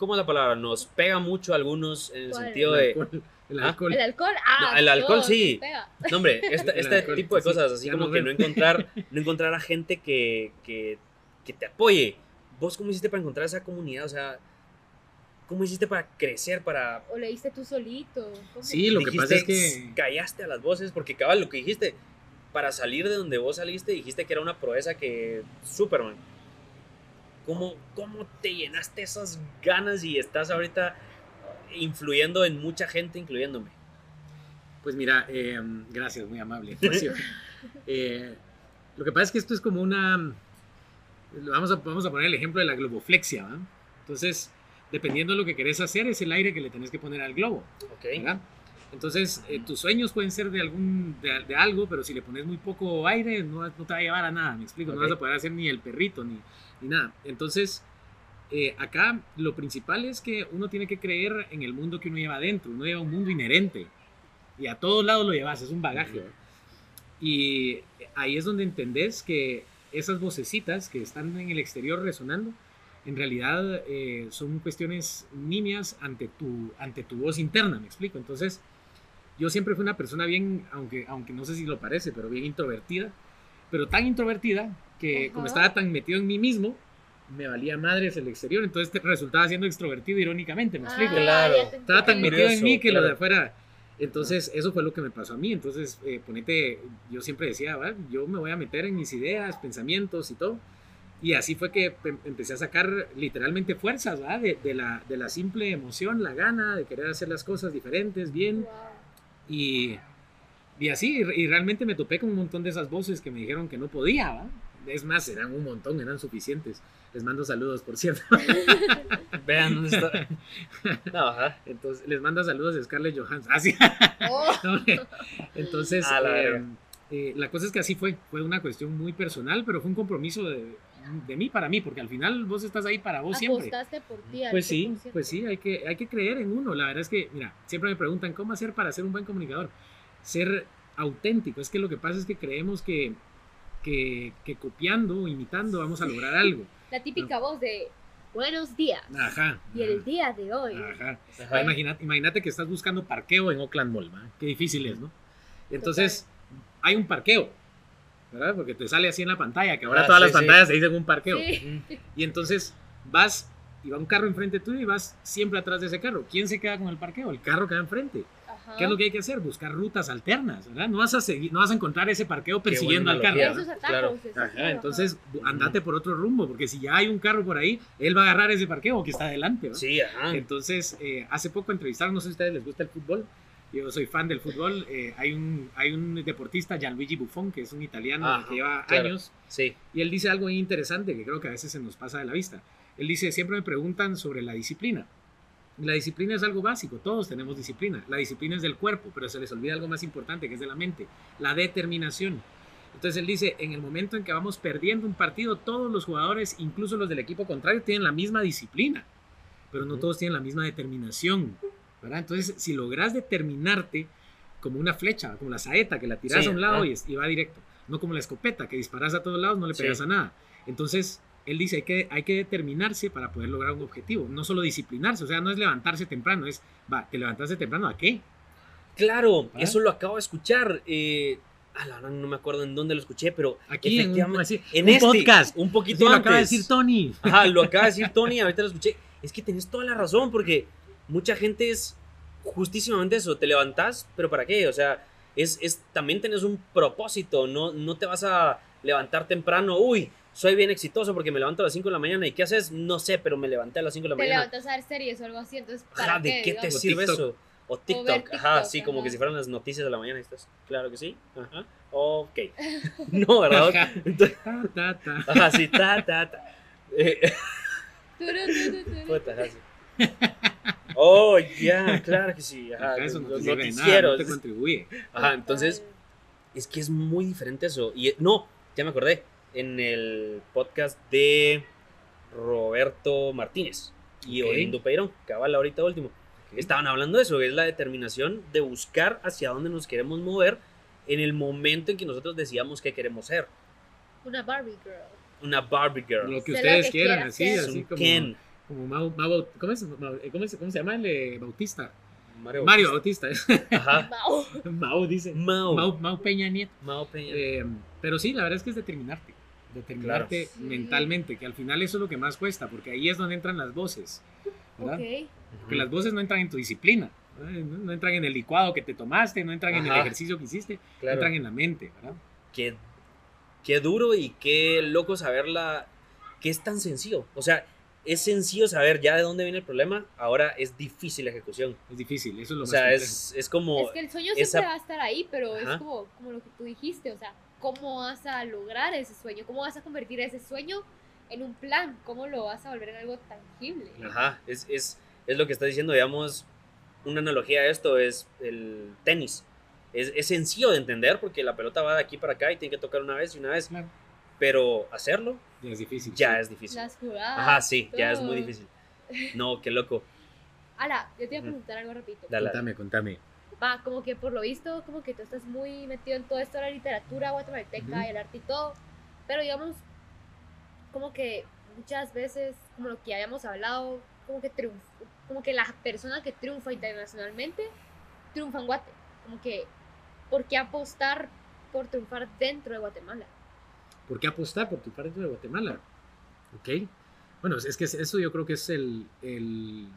¿cómo es la palabra? Nos pega mucho a algunos en el ¿Cuál? sentido El de, alcohol, El ¿Ah? alcohol. El alcohol, ah, No, el alcohol todo, sí. pega. No, hombre, esta- este alcohol, tipo de sí, cosas, así como no que no encontrar, no encontrar a gente que, que, que te apoye. ¿Vos cómo hiciste para encontrar esa comunidad? O sea, ¿cómo hiciste para crecer, para... O leíste tú solito. ¿Cómo? Sí, lo que pasa es que Callaste a las voces, porque cabal, lo que dijiste, para salir de donde vos saliste, dijiste que era una proeza que... Superman. ¿Cómo, ¿Cómo te llenaste esas ganas y estás ahorita influyendo en mucha gente, incluyéndome? Pues mira, eh, gracias, muy amable. Eh, lo que pasa es que esto es como una... Vamos a, vamos a poner el ejemplo de la globoflexia, ¿va? Entonces, dependiendo de lo que querés hacer, es el aire que le tenés que poner al globo, Ok. ¿verdad? Entonces, eh, tus sueños pueden ser de algún de, de algo, pero si le pones muy poco aire, no, no te va a llevar a nada, me explico, no vas a poder hacer ni el perrito, ni, ni nada. Entonces, eh, acá lo principal es que uno tiene que creer en el mundo que uno lleva adentro, uno lleva un mundo inherente, y a todos lados lo llevas, es un bagaje. Y ahí es donde entendés que esas vocecitas que están en el exterior resonando, en realidad eh, son cuestiones nimias ante tu, ante tu voz interna, me explico. Entonces, yo siempre fui una persona bien, aunque, aunque no sé si lo parece, pero bien introvertida, pero tan introvertida que Ajá. como estaba tan metido en mí mismo, me valía madres el exterior, entonces te- resultaba siendo extrovertido irónicamente, ¿me explico? Ah, Claro. ya te Estaba tan metido en mí que lo de claro. afuera. Entonces, eso fue lo que me pasó a mí. Entonces, eh, ponete, yo siempre decía, "Va, yo me voy a meter en mis ideas, pensamientos y todo. Y así fue que pe- empecé a sacar literalmente fuerzas, ¿va? De, de la, de la simple emoción, la gana de querer hacer las cosas diferentes, bien. Wow. Y, y así, y, y realmente me topé con un montón de esas voces que me dijeron que no podía, ¿va? Es más, eran un montón, eran suficientes. Les mando saludos, por cierto. Vean dónde está. No, ajá. Entonces, les manda saludos a Scarlett Johansson. Ah, sí. Oh, Entonces, la eh, eh, la cosa es que así fue. Fue una cuestión muy personal, pero fue un compromiso de, de mí para mí, porque al final vos estás ahí para vos siempre. apostaste por ti. Pues sí, 100%. pues sí, hay que, hay que creer en uno. La verdad es que, mira, siempre me preguntan cómo hacer para ser un buen comunicador. Ser auténtico. Es que lo que pasa es que creemos que, que, que copiando o imitando vamos a lograr algo. La típica voz de buenos días. Ajá. Y el día de hoy. Ajá. Ajá. Imagínate, imagínate que estás buscando parqueo en Oakland Mall. Qué difícil es, ¿no? Entonces, hay un parqueo, ¿verdad? Porque te sale así en la pantalla, que ahora Ah, todas sí, las sí. pantallas se dicen un parqueo. Sí. Y entonces vas y va un carro enfrente tuyo y vas siempre atrás de ese carro. ¿Quién se queda con el parqueo? El carro que va enfrente. Ajá. ¿Qué es lo que hay que hacer? Buscar rutas alternas, ¿verdad? No vas a seguir, no vas a encontrar ese parqueo persiguiendo al carro. Esos Claro. esos Ajá, entonces andate por otro rumbo, porque si ya hay un carro por ahí, él va a agarrar ese parqueo que está adelante. ¿va? Sí, ajá. Entonces, eh, hace poco entrevistaron, no sé si a ustedes les gusta el fútbol, yo soy fan del fútbol, eh, hay, un, hay un deportista, Gianluigi Buffon, que es un italiano Ajá, que lleva claro. años, Sí. y él dice algo muy interesante que creo que a veces se nos pasa de la vista. Él dice, siempre me preguntan sobre la disciplina. La disciplina es algo básico, todos tenemos disciplina. La disciplina es del cuerpo, pero se les olvida algo más importante que es de la mente, la determinación. Entonces él dice, en el momento en que vamos perdiendo un partido, todos los jugadores, incluso los del equipo contrario, tienen la misma disciplina, pero no todos tienen la misma determinación. ¿verdad? Entonces, si logras determinarte como una flecha, como la saeta, que la tiras Sí, a un lado y, es- y va directo, no como la escopeta, que disparas a todos lados, no le pegas Sí. a nada. Entonces, él dice, hay que, hay que determinarse para poder lograr un objetivo, no solo disciplinarse, o sea, no es levantarse temprano, es, va, ¿te levantaste temprano a qué? Claro, ¿Ah? eso lo acabo de escuchar. Eh, a la no me acuerdo en dónde lo escuché, pero Aquí en efectivamente así, en un este, podcast. un Sí, poquito lo antes. acaba de decir Tony. Ajá, lo acaba de decir Tony, ahorita lo escuché. Es que tenés toda la razón, porque mucha gente es justísimamente eso, te levantás, pero ¿para qué? O sea, es, es también tenés un propósito, no, no te vas a levantar temprano, uy, soy bien exitoso porque me levanto a las 5 de la mañana y ¿qué haces? No sé, pero me levanté a las 5 de la Te mañana. levantas a ver series o algo así, entonces ¿para Ajá, ¿de qué te sirve TikTok. eso? O TikTok, ajá, TikTok, sí, como ajá. que si fueran las noticias de la mañana. y estás, claro que sí, ajá, ok. No, ¿verdad? Ajá. Entonces, Ta, ta, ta. ajá, sí, ta, ta, ta. Eh, Turu, turu, turu. Puta, ajá, sí. Oh, ya, claro que sí. Ajá, eso no los te sirve de nada, no noticieros. te contribuye. Ajá, entonces es que es muy diferente eso. Y no, ya me acordé. En el podcast de Roberto Martínez y Ok. Orindo Peirón, cabal ahorita último. Estaban hablando de eso, es la determinación de buscar hacia dónde nos queremos mover en el momento en que nosotros decíamos qué queremos ser. Una Barbie girl. Una Barbie Girl. Lo que ustedes que quieran, así, así como, Ken. como Mau- Mau- ¿cómo, es? Mau- ¿cómo es- cómo se llama el eh, Bautista? Mario, Mario Bautista. Ajá. Mao. Mao dice. Mao. Mao, Mao Peña Nieto. Mao Peña. Eh, pero sí, la verdad es que es determinarte. Determinarte Claro. Mentalmente, que al final eso es lo que más cuesta, porque ahí es donde entran las voces. ¿verdad? Porque las voces no entran en tu disciplina, no, no entran en el licuado que te tomaste, no entran en el ejercicio que hiciste, Claro. entran en la mente. ¿verdad? qué, qué duro y qué loco saberla, que es tan sencillo. O sea, es sencillo saber ya de dónde viene el problema, ahora es difícil la ejecución. Es difícil, eso es lo O más sea, complejo. es, es como... Es que el sueño esa- siempre va a estar ahí, pero Ajá. es como, como lo que tú dijiste, o sea, ¿cómo vas a lograr ese sueño? ¿Cómo vas a convertir ese sueño en un plan? ¿Cómo lo vas a volver en algo tangible? Ajá, es, es, es lo que está diciendo, digamos, una analogía a esto es el tenis. Es, es sencillo de entender porque la pelota va de aquí para acá y tiene que tocar una vez y una vez, Claro, pero hacerlo ya es difícil. ya sí. es difícil. Las jugadas. Ajá, sí, ya es muy todo. difícil. No, qué loco. Ala, yo te iba a preguntar algo rapidito. Dale. Contame, contame. Va, como que por lo visto, como que tú estás muy metido en todo esto de la literatura guatemalteca Ujú. y el arte y todo, pero digamos, como que muchas veces, como lo que habíamos hablado, como que triunf como que la persona que triunfa internacionalmente triunfa en Guate, como que, ¿por qué apostar por triunfar dentro de Guatemala? ¿Por qué apostar por tu parte de Guatemala? Ok. Bueno, es que eso yo creo que es el, el-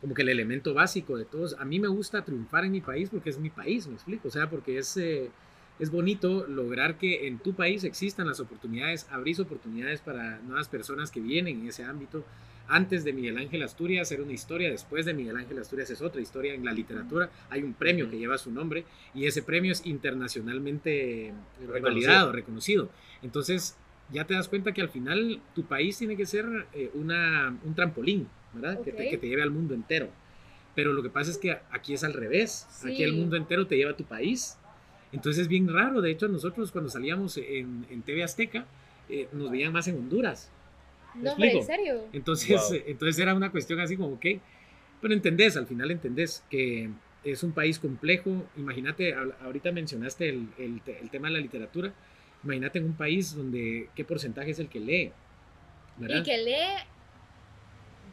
como que el elemento básico de todos. A mí me gusta triunfar en mi país porque es mi país, me explico. O sea, porque es, eh, es bonito lograr que en tu país existan las oportunidades, abrís oportunidades para nuevas personas que vienen en ese ámbito. Antes de Miguel Ángel Asturias era una historia, después de Miguel Ángel Asturias es otra historia en la literatura. Hay un premio que lleva su nombre y ese premio es internacionalmente Reconocido. validado, reconocido. Entonces, ya te das cuenta que al final tu país tiene que ser eh, una, un trampolín, ¿verdad? Que, te, que te lleve al mundo entero. Pero lo que pasa es que aquí es al revés. Aquí el Sí. mundo entero te lleva a tu país. Entonces es bien raro. De hecho, nosotros cuando salíamos en, en TV Azteca, eh, nos veían más en Honduras. ¿Me No, hombre, ¿en serio? Entonces, Wow. eh, entonces era una cuestión así como, ok, pero entendés, al final entendés que es un país complejo. Imagínate, ahor- ahorita mencionaste el, el el tema de la literatura. Imagínate en un país donde qué porcentaje es el que lee. ¿verdad? Y que lee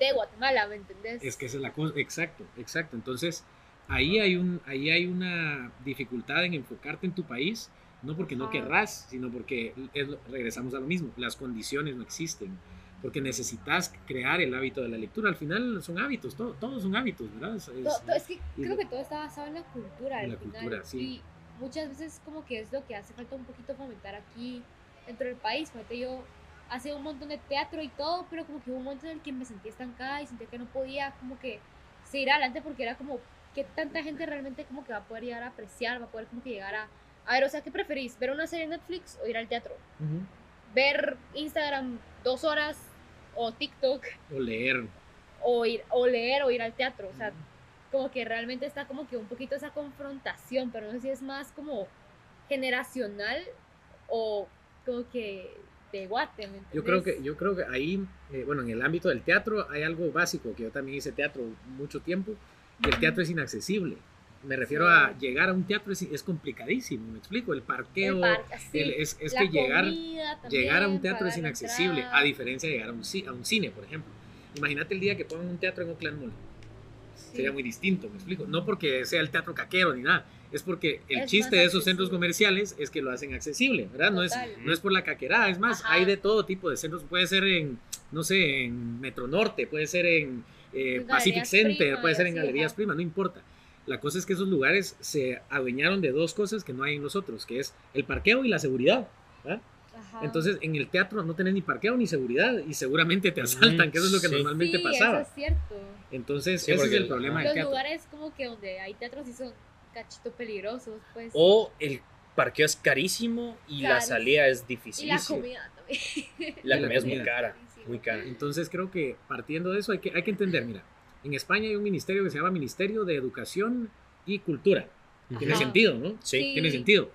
de Guatemala, ¿me entendés? Es que esa es la cosa, exacto, exacto. Entonces, ahí hay, un, ahí hay una dificultad en enfocarte en tu país, no porque no querrás, sino porque es regresamos a lo mismo, las condiciones no existen, porque necesitas crear el hábito de la lectura. Al final son hábitos, todo, todos son hábitos, ¿verdad? Es- es- que creo que todo está basado en la cultura. En al la final, cultura, sí. Y muchas veces como que es lo que hace falta un poquito fomentar aquí dentro del país. Fíjate, yo hacía un montón de teatro y todo, pero como que hubo un momento en el que me sentía estancada y sentía que no podía como que seguir adelante porque era como que tanta gente realmente como que va a poder llegar a apreciar, va a poder como que llegar a... A ver, o sea, ¿qué preferís? ¿Ver una serie en Netflix o ir al teatro? ¿Ver Instagram dos horas o TikTok O leer. o, ir, o leer o ir al teatro? O sea, como que realmente está como que un poquito esa confrontación, pero no sé si es más como generacional o como que de guate, ¿me Yo creo que, yo creo que ahí, eh, bueno, en el ámbito del teatro hay algo básico, que yo también hice teatro mucho tiempo, y el teatro es inaccesible. Me refiero Sí. a llegar a un teatro es, es complicadísimo, me explico, el parqueo, El parque, sí, el- es, es que llegar, llegar a un teatro es inaccesible, entrada. a diferencia de llegar a un, a un cine, por ejemplo. Imagínate el día que pongan un teatro en Oakland Mall. Sí. Sería muy distinto, me explico. No porque sea el teatro caquero ni nada, es porque el Es chiste de esos centros comerciales es que lo hacen accesible, ¿verdad? No es, no es por la caquerada, es más, Ajá. hay de todo tipo de centros. Puede ser en, no sé, en Metro Norte, puede ser en eh, Pacific Center, Prima puede ser en Galerías ajá. Prima, no importa. La cosa es que esos lugares se adueñaron de dos cosas que no hay en los otros, que es el parqueo y la seguridad. ¿verdad? Ajá. Entonces, en el teatro no tenés ni parqueo ni seguridad y seguramente te asaltan, que eso es lo que Sí. normalmente sí, pasaba. eso es cierto. Entonces, Sí, ese es el el- problema del Los lugares como que donde hay teatros sí son cachito peligrosos, pues. O el parqueo es carísimo y la salida es y difícil. la comida también. La Y la comida es muy cara, muy cara. Entonces creo que partiendo de eso hay que, hay que entender, mira, en España hay un ministerio que se llama Ministerio de Educación y Cultura. Tiene Ajá. sentido, ¿no? Sí. Tiene sentido.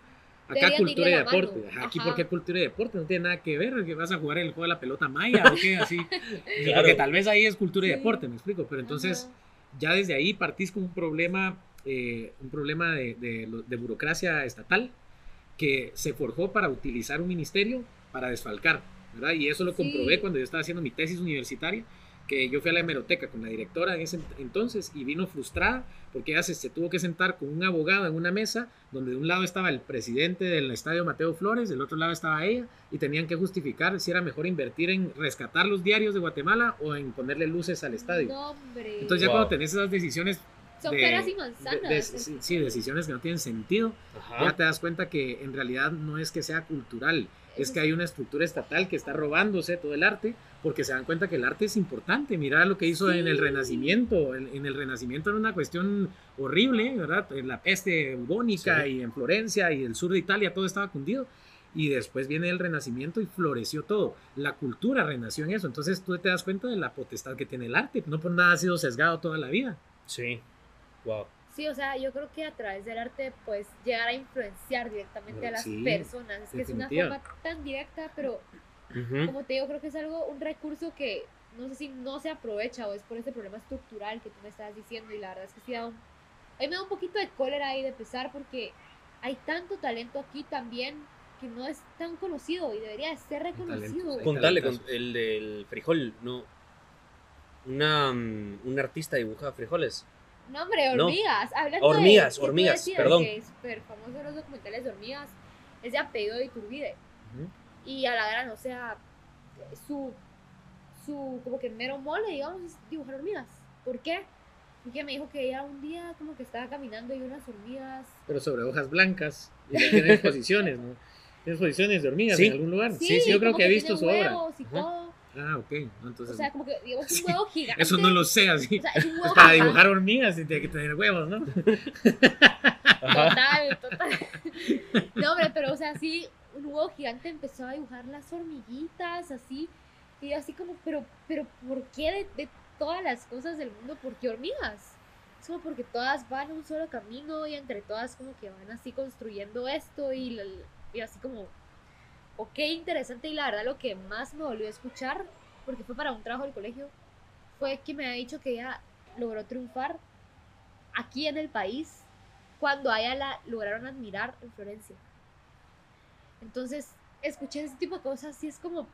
Acá Deberían cultura y deporte. Ajá, Aquí porque cultura y deporte no tiene nada que ver, que vas a jugar el juego de la pelota maya o qué, así. Claro. Porque tal vez ahí es cultura y Sí. deporte, me explico. Pero entonces Ajá. ya desde ahí partís con un problema, eh, un problema de, de de burocracia estatal que se forjó para utilizar un ministerio para desfalcar, ¿verdad? Y eso lo Sí. comprobé cuando yo estaba haciendo mi tesis universitaria, que yo fui a la hemeroteca con la directora en ese entonces y vino frustrada porque ella se, se tuvo que sentar con un abogado en una mesa donde de un lado estaba el presidente del estadio Mateo Flores, del otro lado estaba ella y tenían que justificar si era mejor invertir en rescatar los diarios de Guatemala o en ponerle luces al estadio. No, hombre. Entonces ya Wow. cuando tenés esas decisiones... Son de- peras y manzanas. de- sí, sí, decisiones que no tienen sentido, Ajá. ya te das cuenta que en realidad no es que sea cultural, es que hay una estructura estatal que está robándose todo el arte porque se dan cuenta que el arte es importante. Mira lo que hizo en el. Renacimiento. En, en el Renacimiento era una cuestión horrible, ¿verdad? En la peste bubónica Sí. y en Florencia y el sur de Italia todo estaba cundido. Y después viene el Renacimiento y floreció todo. La cultura renació en eso. Entonces tú te das cuenta de la potestad que tiene el arte. No por nada ha sido sesgado toda la vida. Sí. Wow. Sí, o sea, yo creo que a través del arte puedes llegar a influenciar directamente a las Sí, personas. Es que es una forma tan directa, pero como te digo, creo que es algo, un recurso que no sé si no se aprovecha o es por ese problema estructural que tú me estabas diciendo y la verdad es que sí da un... A mí me da un poquito de cólera ahí de pesar porque hay tanto talento aquí también que no es tan conocido y debería de ser reconocido. Contale con el del frijol, no. Una, mm, un artista dibuja frijoles. No, hombre, No. hormigas. Hablando Hormigas, de, hormigas, decías perdón. Que es súper famoso los documentales de hormigas. Es de apellido de Iturbide. Ujú. Y a la gran, o sea, su, su como que mero mole, digamos, es dibujar hormigas. ¿Por qué? Porque me dijo que ella un día como que estaba caminando y unas hormigas. Pero sobre hojas blancas. Y ya tiene exposiciones, ¿no? Tiene exposiciones de hormigas Sí. en algún lugar. Sí, Sí, sí, yo creo que he visto su obra. y todo. Ah, ok. Entonces, O sea, como que digamos un Sí. huevo gigante. eso no lo sé así. O sea, es un huevo Pues para dibujar hormigas y tiene que tener huevos, ¿no? Total, total. No, hombre, pero o sea, sí, un huevo gigante empezó a dibujar las hormiguitas, así. Y yo así como, pero, pero, ¿por qué de, de todas las cosas del mundo, por qué hormigas? Es como porque todas van a un solo camino y entre todas como que van así construyendo esto y así como, ok, interesante. Y la verdad lo que más me volvió a escuchar, porque fue para un trabajo del colegio, fue que me ha dicho que ella logró triunfar aquí en el país cuando a ella la lograron admirar en Florencia. Entonces, escuché ese tipo de cosas y es como,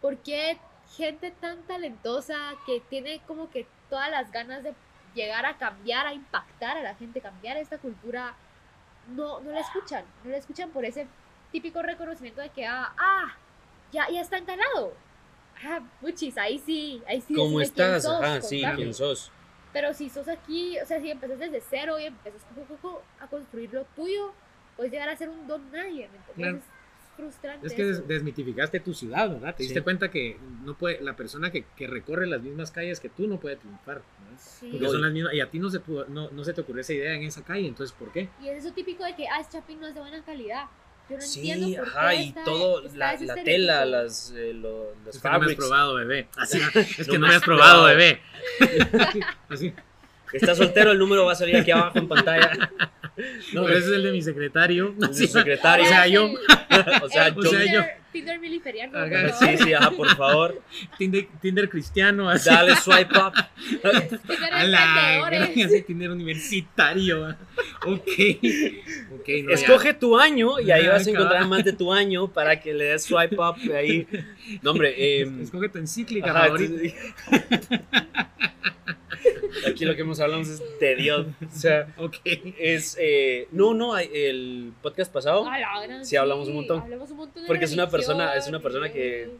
¿por qué gente tan talentosa que tiene como que todas las ganas de llegar a cambiar, a impactar a la gente, cambiar esta cultura, no, no la escuchan? No la escuchan por ese típico reconocimiento de que, ah, ah ya, ya está encanado. Ah, puchis, ahí sí, ahí sí. ¿Cómo estás? sos, Ajá, sí. ¿quién sos? Pero si sos aquí, o sea, si empezás desde cero y empezás poco a poco a construir lo tuyo, puedes llegar a ser un don nadie, ¿me entiendes? Claro. Frustrante. Es que des- desmitificaste tu ciudad, ¿verdad? Te Sí. diste cuenta que no puede, la persona que, que recorre las mismas calles que tú no puede triunfar. Sí. Porque son las mismas, y a ti no se, no, no se te ocurrió esa idea en esa calle, entonces ¿por qué? Y es eso típico de que, ah, es chapín no es de buena calidad. Yo no Sí, entiendo por ajá, qué y está- todo, está la, estereotipo. tela, las, eh, lo- los Es que no me has probado, bebé. Así, es que No no, me has probado, bebé. Así. Está soltero, el número va a salir aquí abajo en pantalla. No, pero ese es el de mi secretario. Mi Así. secretario. O sea, yo. el- o sea, yo. Tinder, miliferiano. Por Sí, favor. sí, ajá, por favor. Tinder, Tinder cristiano, así. Dale swipe up. Tinder la así, Tinder universitario. ah. Ok. Ok, no, ya. Escoge tu año y ahí Ah, vas a encontrar más de tu año para que le des swipe up ahí. No, hombre, eh, Escoge tu encíclica ajá, favorita. Aquí lo que hemos hablado es de Dios. O sea, Ok. es. eh, no, no, el podcast pasado. A la gran, Sí, hablamos un montón. hablamos un montón de Porque es una persona, es una persona que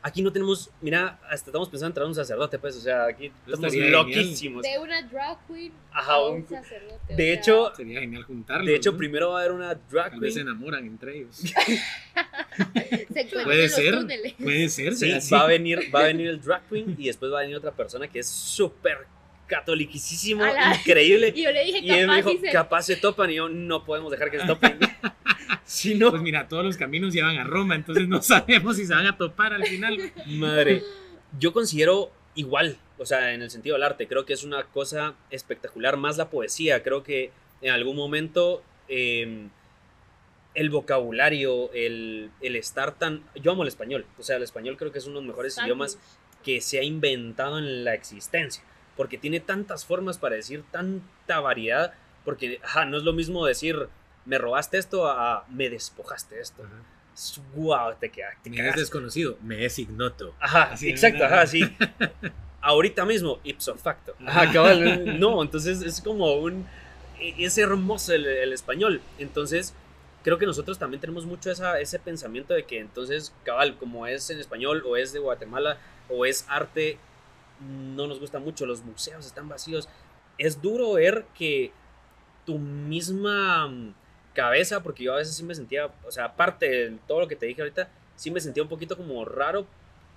Aquí no tenemos, mira, hasta estamos pensando en traer un sacerdote, pues, o sea, aquí estamos loquísimos. De una drag queen Ajá, a un- un sacerdote. o De sea, hecho, Sería genial juntarlos. de hecho, ¿no? primero va a haber una drag Tal vez se queen. enamoran entre ellos. se Puede ser. túneles. Puede ser. Sí, va a venir, va a venir el drag queen y después va a venir otra persona que es súper catoliquísimo, la- increíble. Y yo le dije, Y él me dijo, se... capaz se topan y yo, no podemos dejar que se topen. si no, Pues mira, todos los caminos llevan a Roma, entonces no sabemos si se van a topar al final. Madre, yo considero igual, o sea, en el sentido del arte, creo que es una cosa espectacular, más la poesía, creo que en algún momento eh, el vocabulario, el, el estar tan... Yo amo el español, o sea, el español creo que es uno de los mejores idiomas que se ha inventado en la existencia, porque tiene tantas formas para decir tanta variedad, porque ajá, no es lo mismo decir me robaste esto a me despojaste esto. wow, te queda, te Me es desconocido, me es ignoto. Ajá, Así, exacto, ajá, sí. Ahorita mismo, ipso facto. Ajá, cabal. No, entonces es como un. Es hermoso el, el español. Entonces, creo que nosotros también tenemos mucho esa, ese pensamiento de que entonces, cabal, como es en español o es de Guatemala o es arte, no nos gusta mucho. Los museos están vacíos. Es duro ver que tu misma mm, cabeza, porque yo a veces sí me sentía, o sea, aparte de todo lo que te dije ahorita, sí me sentía un poquito como raro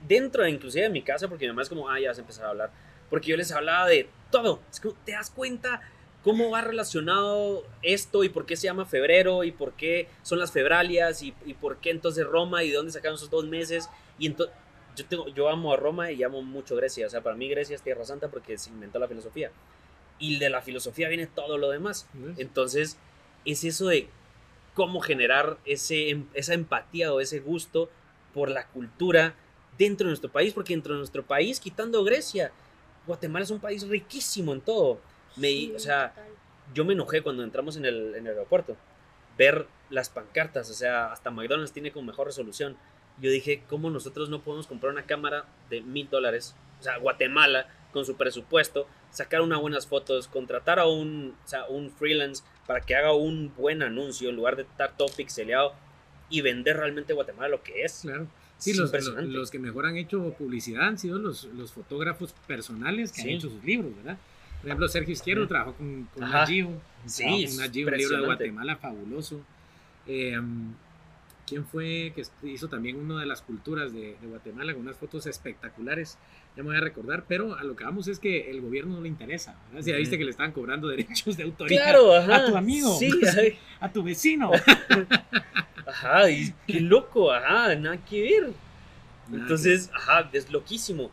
dentro inclusive de mi casa, porque mi mamá es como, ah, ya vas a empezar a hablar, porque yo les hablaba de todo, es como, ¿te das cuenta cómo va relacionado esto y por qué se llama febrero y por qué son las febralias y, y por qué entonces Roma y de dónde sacaron esos dos meses? Y entonces, yo, tengo, yo amo a Roma y amo mucho Grecia, o sea, para mí Grecia es tierra santa porque se inventó la filosofía. Y de la filosofía viene todo lo demás. Entonces, es eso de cómo generar ese, em, esa empatía o ese gusto por la cultura dentro de nuestro país, porque dentro de nuestro país, quitando Grecia, Guatemala es un país riquísimo en todo. Me, Sí, o sea, total. yo me enojé cuando entramos en el, en el aeropuerto, ver las pancartas, o sea, hasta McDonald's tiene con mejor resolución. Yo dije, ¿cómo nosotros no podemos comprar una cámara de mil dólares? O sea, Guatemala, con su presupuesto, sacar unas buenas fotos, contratar a un, o sea, un freelance para que haga un buen anuncio en lugar de estar todo pixeleado y vender realmente Guatemala lo que es. Claro. Sí, Es los, los, impresionante. los que mejor han hecho publicidad han sido los, los fotógrafos personales que Sí. han hecho sus libros, ¿verdad? Por ejemplo, Sergio Izquierdo trabajó con, con Sí, con un libro de. Guatemala fabuloso. Eh, ¿Quién fue que hizo también una de las culturas de, de Guatemala con unas fotos espectaculares? Ya me voy a recordar, pero a lo que vamos es que el gobierno no le interesa. ¿verdad? Si ya viste que le estaban cobrando derechos de autoría Claro, ajá. a tu amigo, Sí, a tu vecino. ajá, y qué loco, ajá, nada que ver. Entonces, ajá, es loquísimo.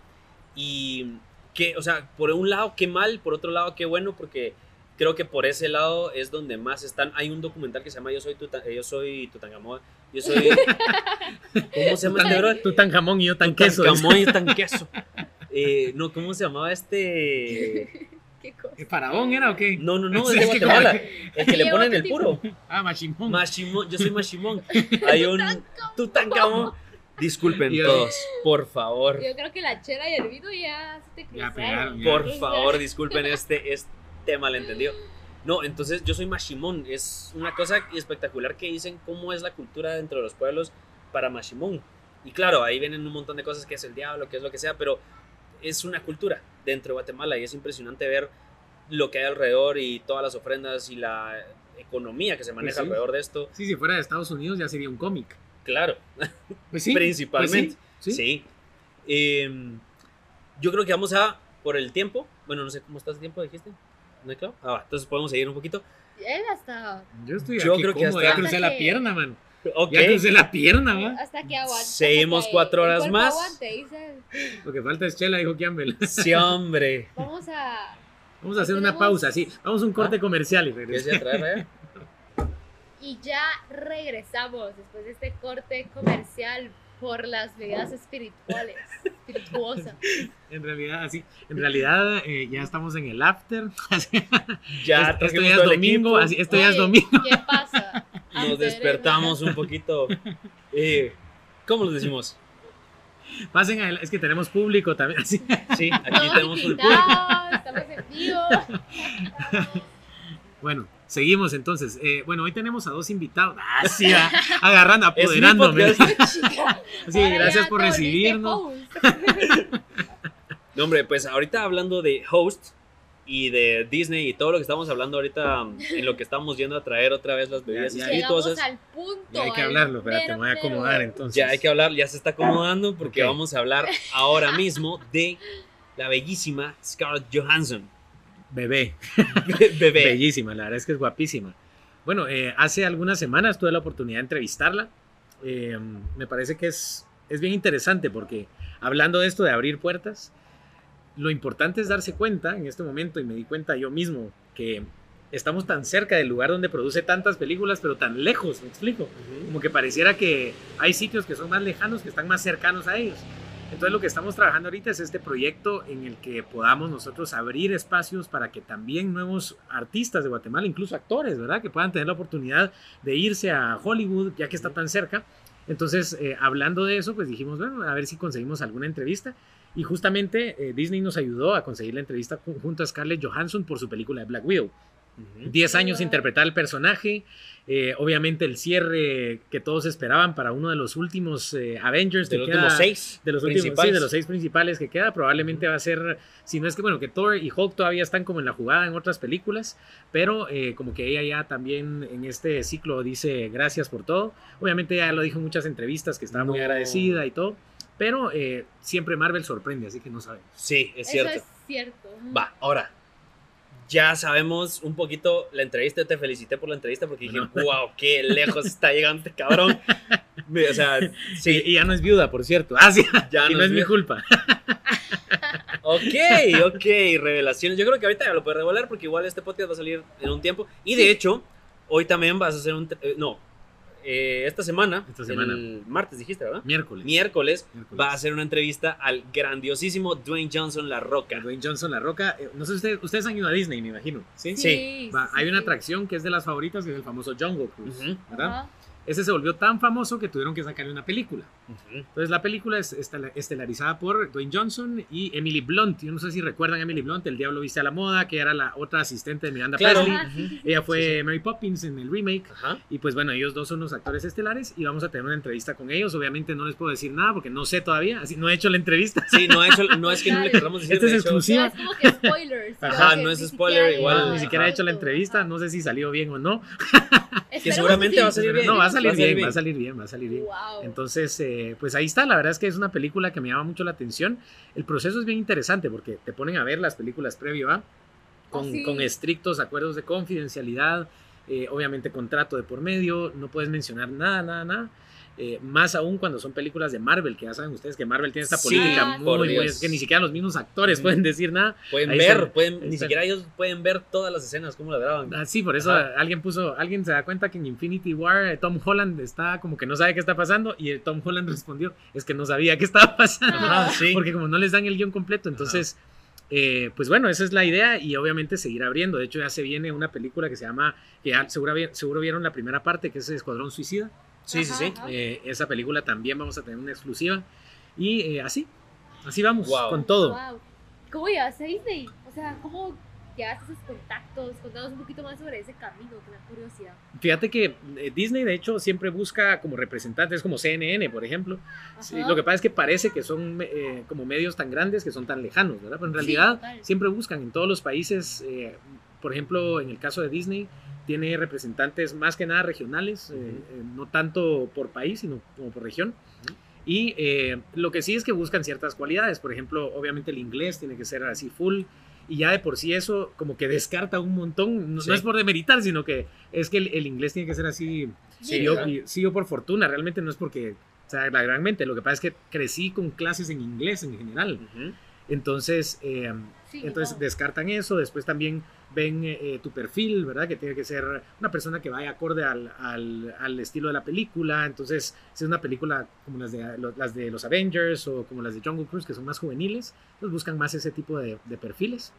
Y que, o sea, por un lado, qué mal, por otro lado, qué bueno, porque creo que por ese lado es donde más están. Hay un documental que se llama Yo soy, Tuta- eh, yo soy Tutankamón. Yo soy. ¿Cómo se llama este bro? Tú tan jamón y yo tan queso. Tutankamón y tan queso. Eh, no, ¿cómo se llamaba este? ¿Qué cosa? ¿El ¿Faraón era o qué? No, no, no, es de que Guatemala. como- El que le ponen el puro. Ah, Machimón. Mashimón, yo soy Mashimón. Hay un Tutankamón. Disculpen todos, por favor. Yo creo que la chela y el vino ya se te Ya cruzaron. pegaron, ya. Por favor, disculpen este, este malentendido. No, entonces yo soy Mashimón. Es una cosa espectacular que dicen cómo es la cultura dentro de los pueblos para Mashimón. Y claro, ahí vienen un montón de cosas que es el diablo, que es lo que sea, pero es una cultura dentro de Guatemala y es impresionante ver lo que hay alrededor y todas las ofrendas y la economía que se maneja sí. alrededor de esto. Sí, si fuera de Estados Unidos ya sería un cómic. Claro, Pues sí. principalmente. pues sí, sí. Sí. Em, yo creo que vamos a, por el tiempo, bueno, no sé cómo estás de tiempo, dijiste. ¿No hay claro? Ah, va, entonces podemos seguir un poquito. Él hasta, Yo estoy Yo aquí creo que hasta- ya crucé la Hasta que- pierna, man. Ok. Ya crucé la pierna, va. hasta que aguante. Seguimos que cuatro el horas cuerpo más. aguante, dice. Lo que falta es chela, dijo Campbell. Sí, hombre. Vamos a. Vamos a hacer una Tenemos- pausa, sí. Vamos a un corte Ah. comercial y ¿Quieres regresamos. Y ya regresamos después de este corte comercial por las bebidas espirituales. Espirituosas. En realidad, así. En realidad, eh, ya estamos en el after. Ya esto trajimos ya es domingo, así, esto ya es domingo. ¿Qué pasa? Nos despertamos un poquito. Eh, ¿Cómo lo decimos? Pasen a es que tenemos público también. Así. Sí, aquí Todos tenemos un invitados, estamos en vivo. Bueno, seguimos entonces. Eh, bueno, hoy tenemos a dos invitados. Ah, sí, va, agarrando, apoderándome. Sí, Ahora gracias ya por recibirnos. No, hombre, pues ahorita hablando de host y de Disney y todo lo que estamos hablando ahorita en lo que estamos yendo a traer otra vez las bebidas Ya, ya. Espirituosas. al punto. Ya hay que hablarlo, espérate, mero, me voy a acomodar entonces. Ya hay que hablar, ya se está acomodando porque vamos a hablar ahora mismo de la bellísima Scarlett Johansson. Bebé. Bebé. Bellísima, la verdad es que es guapísima. Bueno, eh, hace algunas semanas tuve la oportunidad de entrevistarla. Eh, me parece que es, es bien interesante porque hablando de esto de abrir puertas, lo importante es darse cuenta en este momento, y me di cuenta yo mismo, que estamos tan cerca del lugar donde produce tantas películas, pero tan lejos, me explico. Como que pareciera que hay sitios que son más lejanos, que están más cercanos a ellos. Entonces lo que estamos trabajando ahorita es este proyecto en el que podamos nosotros abrir espacios para que también nuevos artistas de Guatemala, incluso actores, ¿verdad? Que puedan tener la oportunidad de irse a Hollywood, ya que está tan cerca, Entonces, eh, hablando de eso, pues dijimos, bueno, a ver si conseguimos alguna entrevista. Y justamente eh, Disney nos ayudó a conseguir la entrevista junto a Scarlett Johansson por su película de Black Widow. Ujú. 10 años interpretar el personaje, eh, obviamente el cierre que todos esperaban para uno de los últimos eh, Avengers De que los últimos seis. de los últimos, sí, de los seis principales que queda, probablemente va a ser, si no es que, bueno, que Thor y Hulk todavía están como en la jugada en otras películas, pero eh, como que ella ya también en este ciclo dice gracias por todo. Obviamente ya lo dijo en muchas entrevistas que estaba muy agradecida y todo, pero eh, siempre Marvel sorprende, así que no sabemos. Sí, es cierto. Eso es cierto. Va, ahora. Ya sabemos un poquito la entrevista. Te felicité por la entrevista porque dije, Bueno. wow, qué lejos está llegando este cabrón. O sea, sí, y ya no es viuda, por cierto. Ah, sí, ya y no es mi culpa. Ok, ok, revelaciones. Yo creo que ahorita ya lo puedes revelar porque igual este podcast va a salir en un tiempo. Y de hecho, hoy también vas a hacer un... eh, no, eh, esta semana, Esta semana. el martes dijiste, ¿verdad? Miércoles. Miércoles Miércoles. va a hacer una entrevista al grandiosísimo Dwayne Johnson La Roca. Dwayne Johnson, La Roca. eh, no sé, ustedes, ustedes han ido a Disney, me imagino. Sí. Sí. Va, hay una atracción que es de las favoritas, que es el famoso Jungle Cruise. ¿verdad? Ese se volvió tan famoso que tuvieron que sacarle una película. Entonces la película es estela- estelarizada por Dwayne Johnson y Emily Blunt. Yo no sé si recuerdan a Emily Blunt, El Diablo Viste a la Moda, que era la otra asistente de Miranda Claro. Presley. Ella fue Sí, sí. Mary Poppins en el remake. Ajá. Y pues bueno, ellos dos son los actores estelares y vamos a tener una entrevista con ellos. Obviamente no les puedo decir nada porque no sé todavía, así no he hecho la entrevista. Sí, no, he hecho- no es que no le queramos decir. Este es exclusivo. Es como que spoilers. Ajá, que no es spoiler, igual, ni siquiera he hecho la entrevista, no sé si salió bien o no. Que seguramente sí. va a salir bien. No, va a salir Va a salir bien, bien. va a salir bien, va a salir bien. Wow. Entonces, eh, pues ahí está, la verdad es que es una película que me llama mucho la atención. El proceso es bien interesante porque te ponen a ver las películas previo a, con, Oh, sí. con estrictos acuerdos de confidencialidad, eh, obviamente contrato de por medio, no puedes mencionar nada, nada, nada. Eh, más aún cuando son películas de Marvel, que ya saben ustedes que Marvel tiene esta política muy, es que ni siquiera los mismos actores pueden decir nada. Pueden Ahí ver, pueden, ni siquiera ellos pueden ver todas las escenas, cómo las graban. Ah, sí, por eso Ajá. alguien puso, alguien se da cuenta que en Infinity War eh, Tom Holland está como que no sabe qué está pasando y eh, Tom Holland respondió, es que no sabía qué estaba pasando. Ah, sí. Porque como no les dan el guion completo, entonces, eh, pues bueno, esa es la idea y obviamente seguir abriendo. De hecho, ya se viene una película que se llama, que ya seguro, seguro vieron la primera parte, que es Escuadrón Suicida. Sí, sí, sí. Ajá. Eh, esa película también vamos a tener una exclusiva. Y eh, así, así vamos, Wow. con todo. Wow. ¿Cómo llegaste a Disney? O sea, ¿cómo llegaste a esos contactos? Contanos un poquito más sobre ese camino, que da curiosidad. Fíjate que eh, Disney, de hecho, siempre busca como representantes, como CNN, por ejemplo. Sí, Ajá. lo que pasa es que parece que son eh, como medios tan grandes que son tan lejanos, ¿verdad? Pero en Sí, realidad total. siempre buscan en todos los países, eh, por ejemplo, en el caso de Disney, tiene representantes más que nada regionales, eh, eh, no tanto por país, sino como por región. Y eh, lo que sí es que buscan ciertas cualidades, por ejemplo, obviamente el inglés tiene que ser así full, y ya de por sí eso como que descarta un montón, no, Sí. no es por demeritar, sino que es que el, el inglés tiene que ser así, Sí, y yo, sí, yo por fortuna, realmente no es porque, o sea, la gran mente, lo que pasa es que crecí con clases en inglés en general, Ujú. entonces, eh, Sí, entonces wow. descartan eso, después también ven eh, tu perfil, ¿verdad? Que tiene que ser una persona que vaya acorde al, al- al estilo de la película, entonces si es una película como las de, lo- las de los Avengers o como las de Jungle Cruise, que son más juveniles, pues buscan más ese tipo de, de perfiles.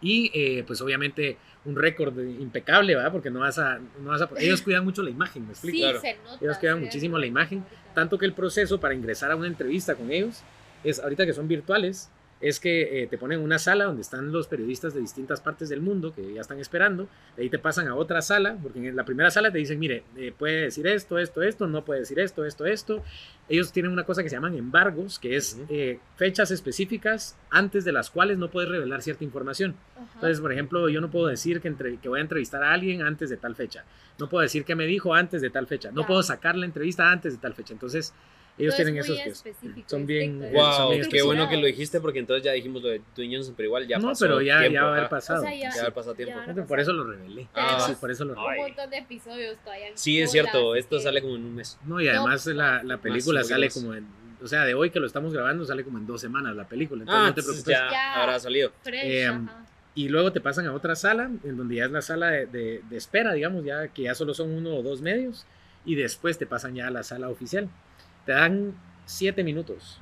Y eh, pues obviamente un récord impecable, ¿verdad? Porque no vas a, no vas a, ellos cuidan mucho la imagen, ¿me explico? Sí, Claro. se nota. Ellos cuidan se muchísimo la imagen, tanto que el proceso para ingresar a una entrevista con ellos es, ahorita que son virtuales, es que eh, te ponen en una sala donde están los periodistas de distintas partes del mundo que ya están esperando, de ahí te pasan a otra sala, porque en la primera sala te dicen, mire, eh, puede decir esto, esto, esto, no puede decir esto, esto, esto. Ellos tienen una cosa que se llaman embargos, que es eh, fechas específicas antes de las cuales no puedes revelar cierta información. Entonces, por ejemplo, yo no puedo decir que, entre- que voy a entrevistar a alguien antes de tal fecha. No puedo decir que me dijo antes de tal fecha. No puedo sacar la entrevista antes de tal fecha. Entonces, ellos es tienen muy esos que son bien... eh, son Wow, bien qué bueno que lo dijiste porque entonces ya dijimos lo de Dwayne Johnson, pero igual ya no, pasó pero ya, tiempo, ya va a haber pasado. O sea, ya- Ya va a haber pasado tiempo. Ya. Por eso lo revelé. Ah, Sí, por eso lo Un revelé. montón de episodios todavía. Sí, es cierto, esto que- sale como en un mes. No, y además la, la película Más, sale como en... O sea, de hoy que lo estamos grabando sale como en dos semanas la película. Entonces Ah, no te preocupes. ya, Ya. habrá salido. Fresh, Eh. Y luego te pasan a otra sala, en donde ya es la sala de, de- de espera, digamos, ya que ya solo son uno o dos medios. Y después te pasan ya a la sala oficial. Te dan siete minutos,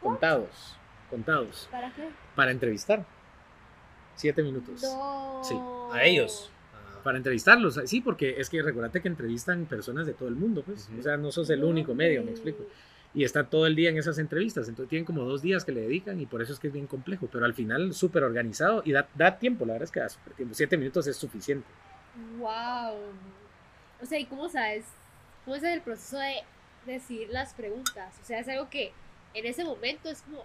contados, contados, ¿Para qué? para entrevistar. Siete minutos. No. Sí, A ellos. para entrevistarlos. Sí, porque es que recuérdate que entrevistan personas de todo el mundo, pues. O sea, no sos el único medio, me explico. Y está todo el día en esas entrevistas. Entonces tienen como dos días que le dedican y por eso es que es bien complejo. Pero al final súper organizado y da, da tiempo, la verdad es que da súper tiempo. Siete minutos es suficiente. Wow. O sea, ¿y cómo sabes? ¿Cómo es el proceso de decidir las preguntas? O sea, es algo que en ese momento es como.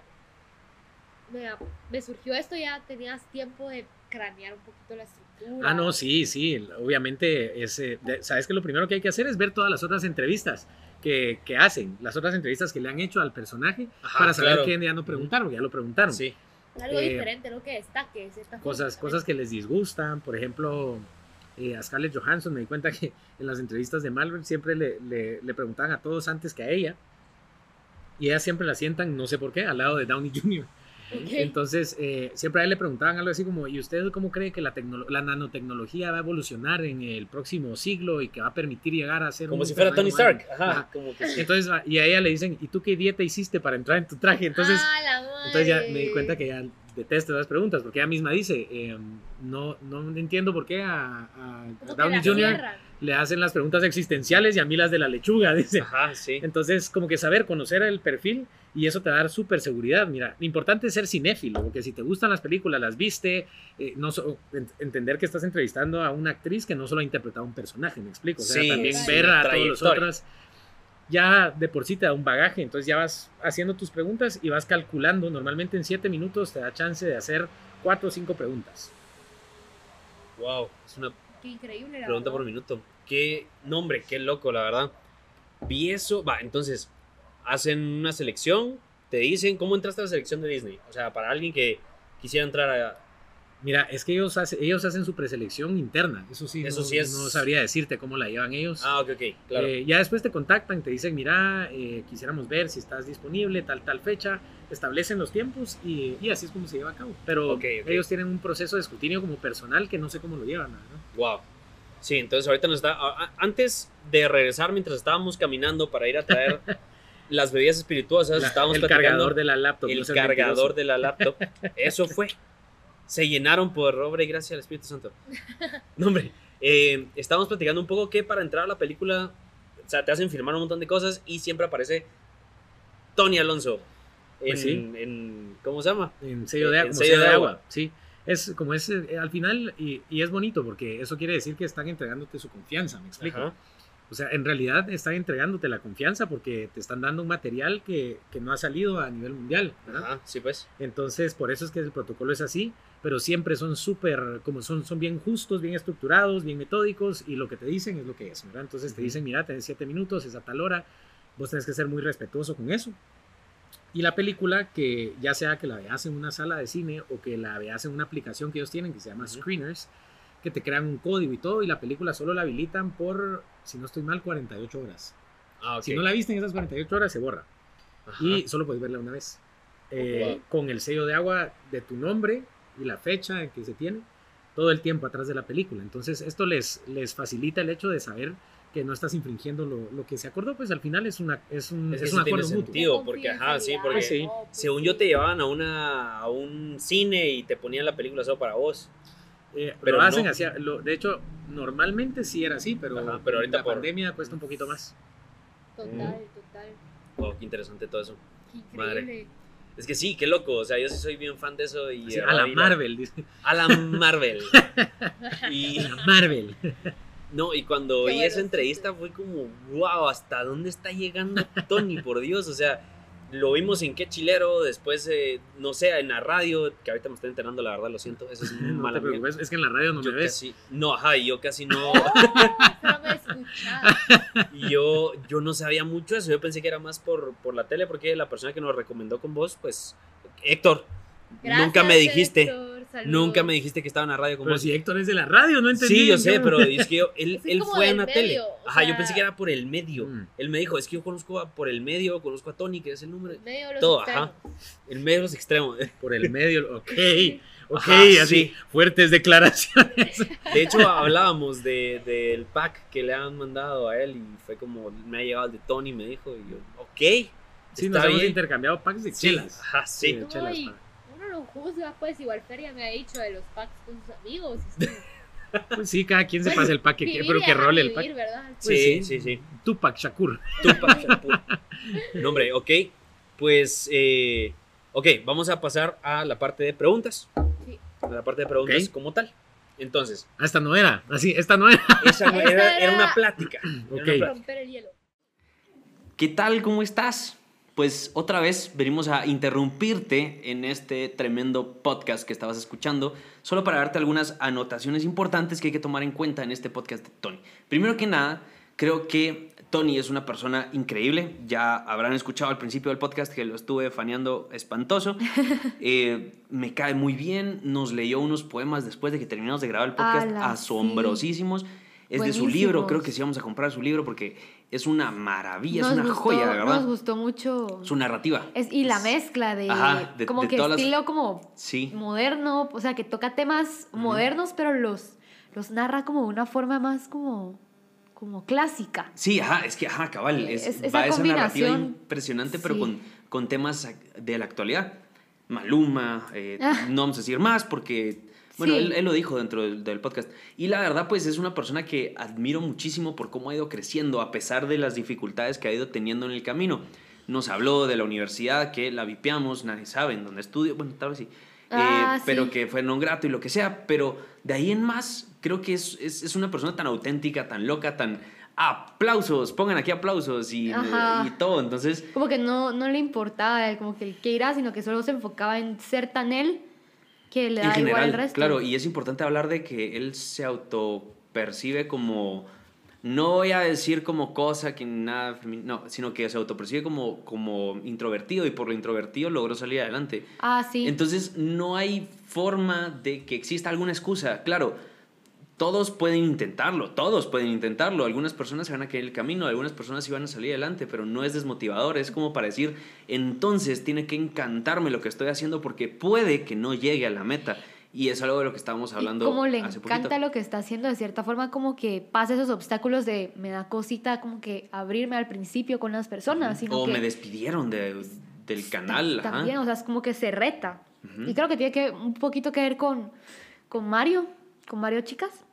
Me, me surgió esto, ya tenías tiempo de cranear un poquito la estructura. Ah, no, sí, sí. Obviamente, es, eh, sabes que lo primero que hay que hacer es ver todas las otras entrevistas que, que hacen, las otras entrevistas que le han hecho al personaje Ajá, para saber claro. qué ya no preguntaron, ya lo preguntaron. Sí. Algo eh, diferente, ¿no? Que destaque, forma cosas, cosas que les disgustan. Por ejemplo, eh, a Scarlett Johansson me di cuenta que en las entrevistas de Marvel siempre le, le, le preguntaban a todos antes que a ella. Y ella siempre la sientan, no sé por qué, al lado de Downey Jr. Ok. Entonces, eh, siempre a él le preguntaban algo así como, ¿y usted cómo cree que la, la nanotecnología va a evolucionar en el próximo siglo y que va a permitir llegar a ser Como un si fuera Tony Stark. humano?" Ajá. Ajá. Como que sí. Entonces, y a ella le dicen, ¿y tú qué dieta hiciste para entrar en tu traje? Entonces, ah, la madre. entonces ya me di cuenta que ya detesto las preguntas, porque ella misma dice, eh, no, no entiendo por qué a, Downey Jr. le hacen las preguntas existenciales y a mí las de la lechuga, dice. Ajá, sí. Entonces, como que saber, conocer el perfil y eso te va a dar súper seguridad. Mira, lo importante es ser cinéfilo, porque si te gustan las películas, las viste, eh, no so- en- entender que estás entrevistando a una actriz que no solo ha interpretado un personaje, me explico. O sea, Sí, también sí, ver a todos los otros ya de por sí te da un bagaje, entonces ya vas haciendo tus preguntas y vas calculando. Normalmente en siete minutos te da chance de hacer cuatro o cinco preguntas. Wow. Es una Qué increíble, la pregunta por minuto. Qué nombre, qué loco, la verdad. Vi eso. Va, entonces, hacen una selección, te dicen cómo entraste a la selección de Disney. O sea, para alguien que quisiera entrar a. Mira, es que ellos, hace- ellos hacen su preselección interna, eso sí, Eso no, sí es- no sabría decirte cómo la llevan ellos. Ah, ok, ok, claro. Eh, ya después te contactan, te dicen, mira, eh, quisiéramos ver si estás disponible, tal, tal fecha, establecen los tiempos y, y así es como se lleva a cabo. Pero Ok, ok. ellos tienen un proceso de escrutinio como personal que no sé cómo lo llevan. ¿no? Wow. Sí, entonces ahorita nos está. Antes de regresar, mientras estábamos caminando para ir a traer las bebidas espirituosas, La- estábamos el platicando. cargador de la laptop. el no cargador mentiroso. de la laptop. Eso fue. Se llenaron por obra y gracia al Espíritu Santo. No, hombre. eh, estábamos platicando un poco que para entrar a la película, o sea, te hacen firmar un montón de cosas y siempre aparece Tony Alonso. En, Pues sí. en- ¿Cómo se llama? En sello de, En agua, como sello sello de de agua. agua. Sí, es como es eh, al final y, y es bonito porque eso quiere decir que están entregándote su confianza, me explico. Ajá. O sea, en realidad están entregándote la confianza porque te están dando un material que, que no ha salido a nivel mundial, ¿verdad? Ajá, sí, pues. Entonces, por eso es que el protocolo es así, pero siempre son súper, como son, son bien justos, bien estructurados, bien metódicos, y lo que te dicen es lo que es, ¿verdad? Entonces te Ujú. dicen, mira, tenés siete minutos, es a tal hora, vos tenés que ser muy respetuoso con eso. Y la película, que ya sea que la veas en una sala de cine o que la veas en una aplicación que ellos tienen que se llama Ujú. Screeners, que te crean un código y todo, y la película solo la habilitan por, si no estoy mal, 48 horas. Ah, ok. Si no la viste en esas 48 horas, se borra Ajá. y solo puedes verla una vez. Eh, Wow. Con el sello de agua de tu nombre y la fecha en que se tiene todo el tiempo atrás de la película. Entonces esto les, les facilita el hecho de saber que no estás infringiendo lo, lo que se acordó, pues al final es, una, es un, Es es un sí tiene acuerdo mutuo. sentido. porque, ajá, sí, porque- sí. Pues Según yo te llevaban a una a un cine y te ponían la película solo para vos. Eh, Pero lo hacen no. así, lo- de hecho, normalmente sí era así, pero, Ajá, pero ahorita la por- pandemia cuesta un poquito más. Total, total. Wow, qué interesante todo eso. Qué Madre. Es que sí, qué loco. O sea, yo sí soy bien fan de eso. Y Así, ahora a la Marvel, dice. A la Marvel. y A la Marvel. no, y cuando Qué vi bueno, esa entrevista fue como, wow, ¿hasta dónde está llegando Tony? Por Dios, o sea, lo vimos en qué chilero, después, eh, no sé, en la radio, que ahorita me estoy enterando, la verdad, lo siento, eso es No mala te mía. preocupes, es que en la radio no Yo me ves. casi, no, ajá, y yo casi no, y yo, yo no sabía mucho eso, yo pensé que era más por, por la tele, porque la persona que nos recomendó con vos, pues, Héctor, nunca me dijiste, Héctor, saludos. nunca me dijiste que estaba en la radio con Pero vos. si Héctor es de la radio, no entendí. Sí, yo sé, pero es que yo- él, él como fue en la tele. Ajá, yo pensé que era por el medio. Mm. Él me dijo, es que yo conozco a- por el medio, conozco a Tony, que es el número. Medio de los Todo, extremos. ajá. El medio de los extremos. Por el medio, ok. Ok, Ajá, así, sí. fuertes declaraciones. De hecho, hablábamos de- del pack que le han mandado a él y fue como, me ha llegado el de Tony, me dijo, y yo, ok. Sí, nos hemos bien. intercambiado packs de Sí, chelas. ajá, sí. de chelas, lo juzga, pues igual Feria me ha dicho de los packs con sus amigos. Pues sí, cada quien se pasa el pack que quiere, pero que role el pack. Pues sí, sí. sí, sí. Tupac Shakur. Tupac Shakur. No, hombre, ok. Pues, eh, ok, vamos a pasar a la parte de preguntas. Sí. A la parte de preguntas Ok. como tal. Entonces, Ah, esta no era. Así, esta no era. esa no era, era era- una plática. Era una Ok. plática. Romper el hielo. ¿Qué tal? ¿Cómo estás? Pues otra vez venimos a interrumpirte en este tremendo podcast que estabas escuchando, solo para darte algunas anotaciones importantes que hay que tomar en cuenta en este podcast de Tony. Primero que nada, creo que Tony es una persona increíble. Ya habrán escuchado al principio del podcast que lo estuve faneando espantoso. Eh, me cae muy bien. Nos leyó unos poemas después de que terminamos de grabar el podcast Ala, sí. asombrosísimos. Es de su libro, creo que sí vamos a comprar su libro porque es una maravilla, Nos es una gustó- joya, de Nos verdad. gustó mucho. Su narrativa. Es, y la Es- mezcla de, Ajá, de- como de que las- estilo como Sí. moderno, o sea, que toca temas modernos, pero los, los narra como de una forma más como, como clásica. Sí, ajá, es que, ajá, cabal, es, Es- esa va esa narrativa impresionante, pero sí. con, con temas de la actualidad. Maluma, eh, Ah. no vamos a decir más porque, bueno, Sí. él, él lo dijo dentro del, del podcast. Y la verdad, pues es una persona que admiro muchísimo por cómo ha ido creciendo, a pesar de las dificultades que ha ido teniendo en el camino. Nos habló de la universidad, que la vipiamos, nadie sabe en dónde estudio, bueno, tal vez sí. Eh, Ah, sí. pero que fue non grato y lo que sea, pero de ahí en más, creo que es, es, es una persona tan auténtica, tan loca, tan aplausos, pongan aquí aplausos y, y todo. Entonces, Como que no, no le importaba como que el que irá, sino que solo se enfocaba en ser tan él que le da en general, igual el resto. claro, y es importante hablar de que él se autopercibe como, no voy a decir como cosa que nada, no, sino que se autopercibe como, como introvertido y por lo introvertido logró salir adelante. Ah, sí. Entonces no hay forma de que exista alguna excusa. Claro, todos pueden intentarlo, todos pueden intentarlo. Algunas personas se van a caer el camino, algunas personas sí van a salir adelante, pero no es desmotivador. Es como para decir, entonces tiene que encantarme lo que estoy haciendo porque puede que no llegue a la meta. Y es algo de lo que estábamos hablando y como le hace encanta poquito. lo que está haciendo, de cierta forma, como que pasa esos obstáculos de me da cosita como que abrirme al principio con las personas. sino O que me despidieron de- del canal. ajá. También, o sea, es como que se reta. Ujú. Y creo que tiene que un poquito que ver con, con Mario, con Mario Chicas,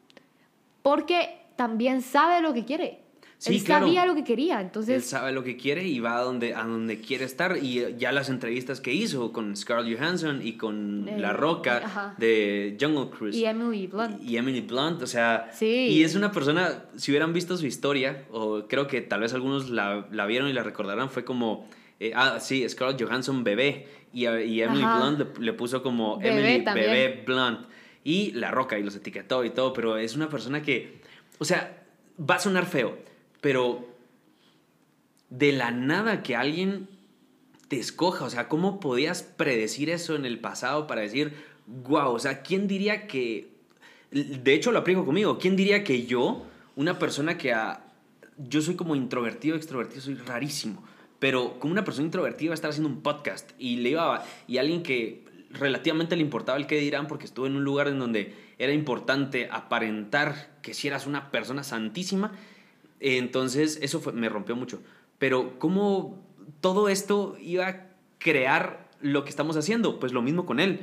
porque también sabe lo que quiere. Sí, Él claro. sabía lo que quería, Él entonces... sabe lo que quiere y va a donde, a donde quiere estar. Y eh, ya las entrevistas que hizo con Scarlett Johansson y con Eh, La Roca ajá. de Jungle Cruise. Y Emily Blunt. y Emily Blunt, o sea, Sí. y es una persona, si hubieran visto su historia, o creo que tal vez algunos la, la vieron y la recordarán, fue como, eh, ah, sí, Scarlett Johansson bebé, y, y Emily Ajá. Blunt le, le puso como Bebé Emily también. bebé Blunt, y La Roca, y los etiquetó y todo, pero es una persona que, o sea, va a sonar feo, pero de la nada que alguien te escoja, o sea, ¿cómo podías predecir eso en el pasado para decir, wow, o sea, ¿quién diría que, de hecho lo aplico conmigo, ¿quién diría que yo, una persona que, a- yo soy como introvertido, extrovertido, soy rarísimo, pero como una persona introvertida iba a estar haciendo un podcast y le iba, a- y alguien que relativamente le importaba el que dirán porque estuve en un lugar en donde era importante aparentar que si eras una persona santísima, entonces eso fue- me rompió mucho. Pero ¿cómo todo esto iba a crear lo que estamos haciendo? Pues lo mismo con él.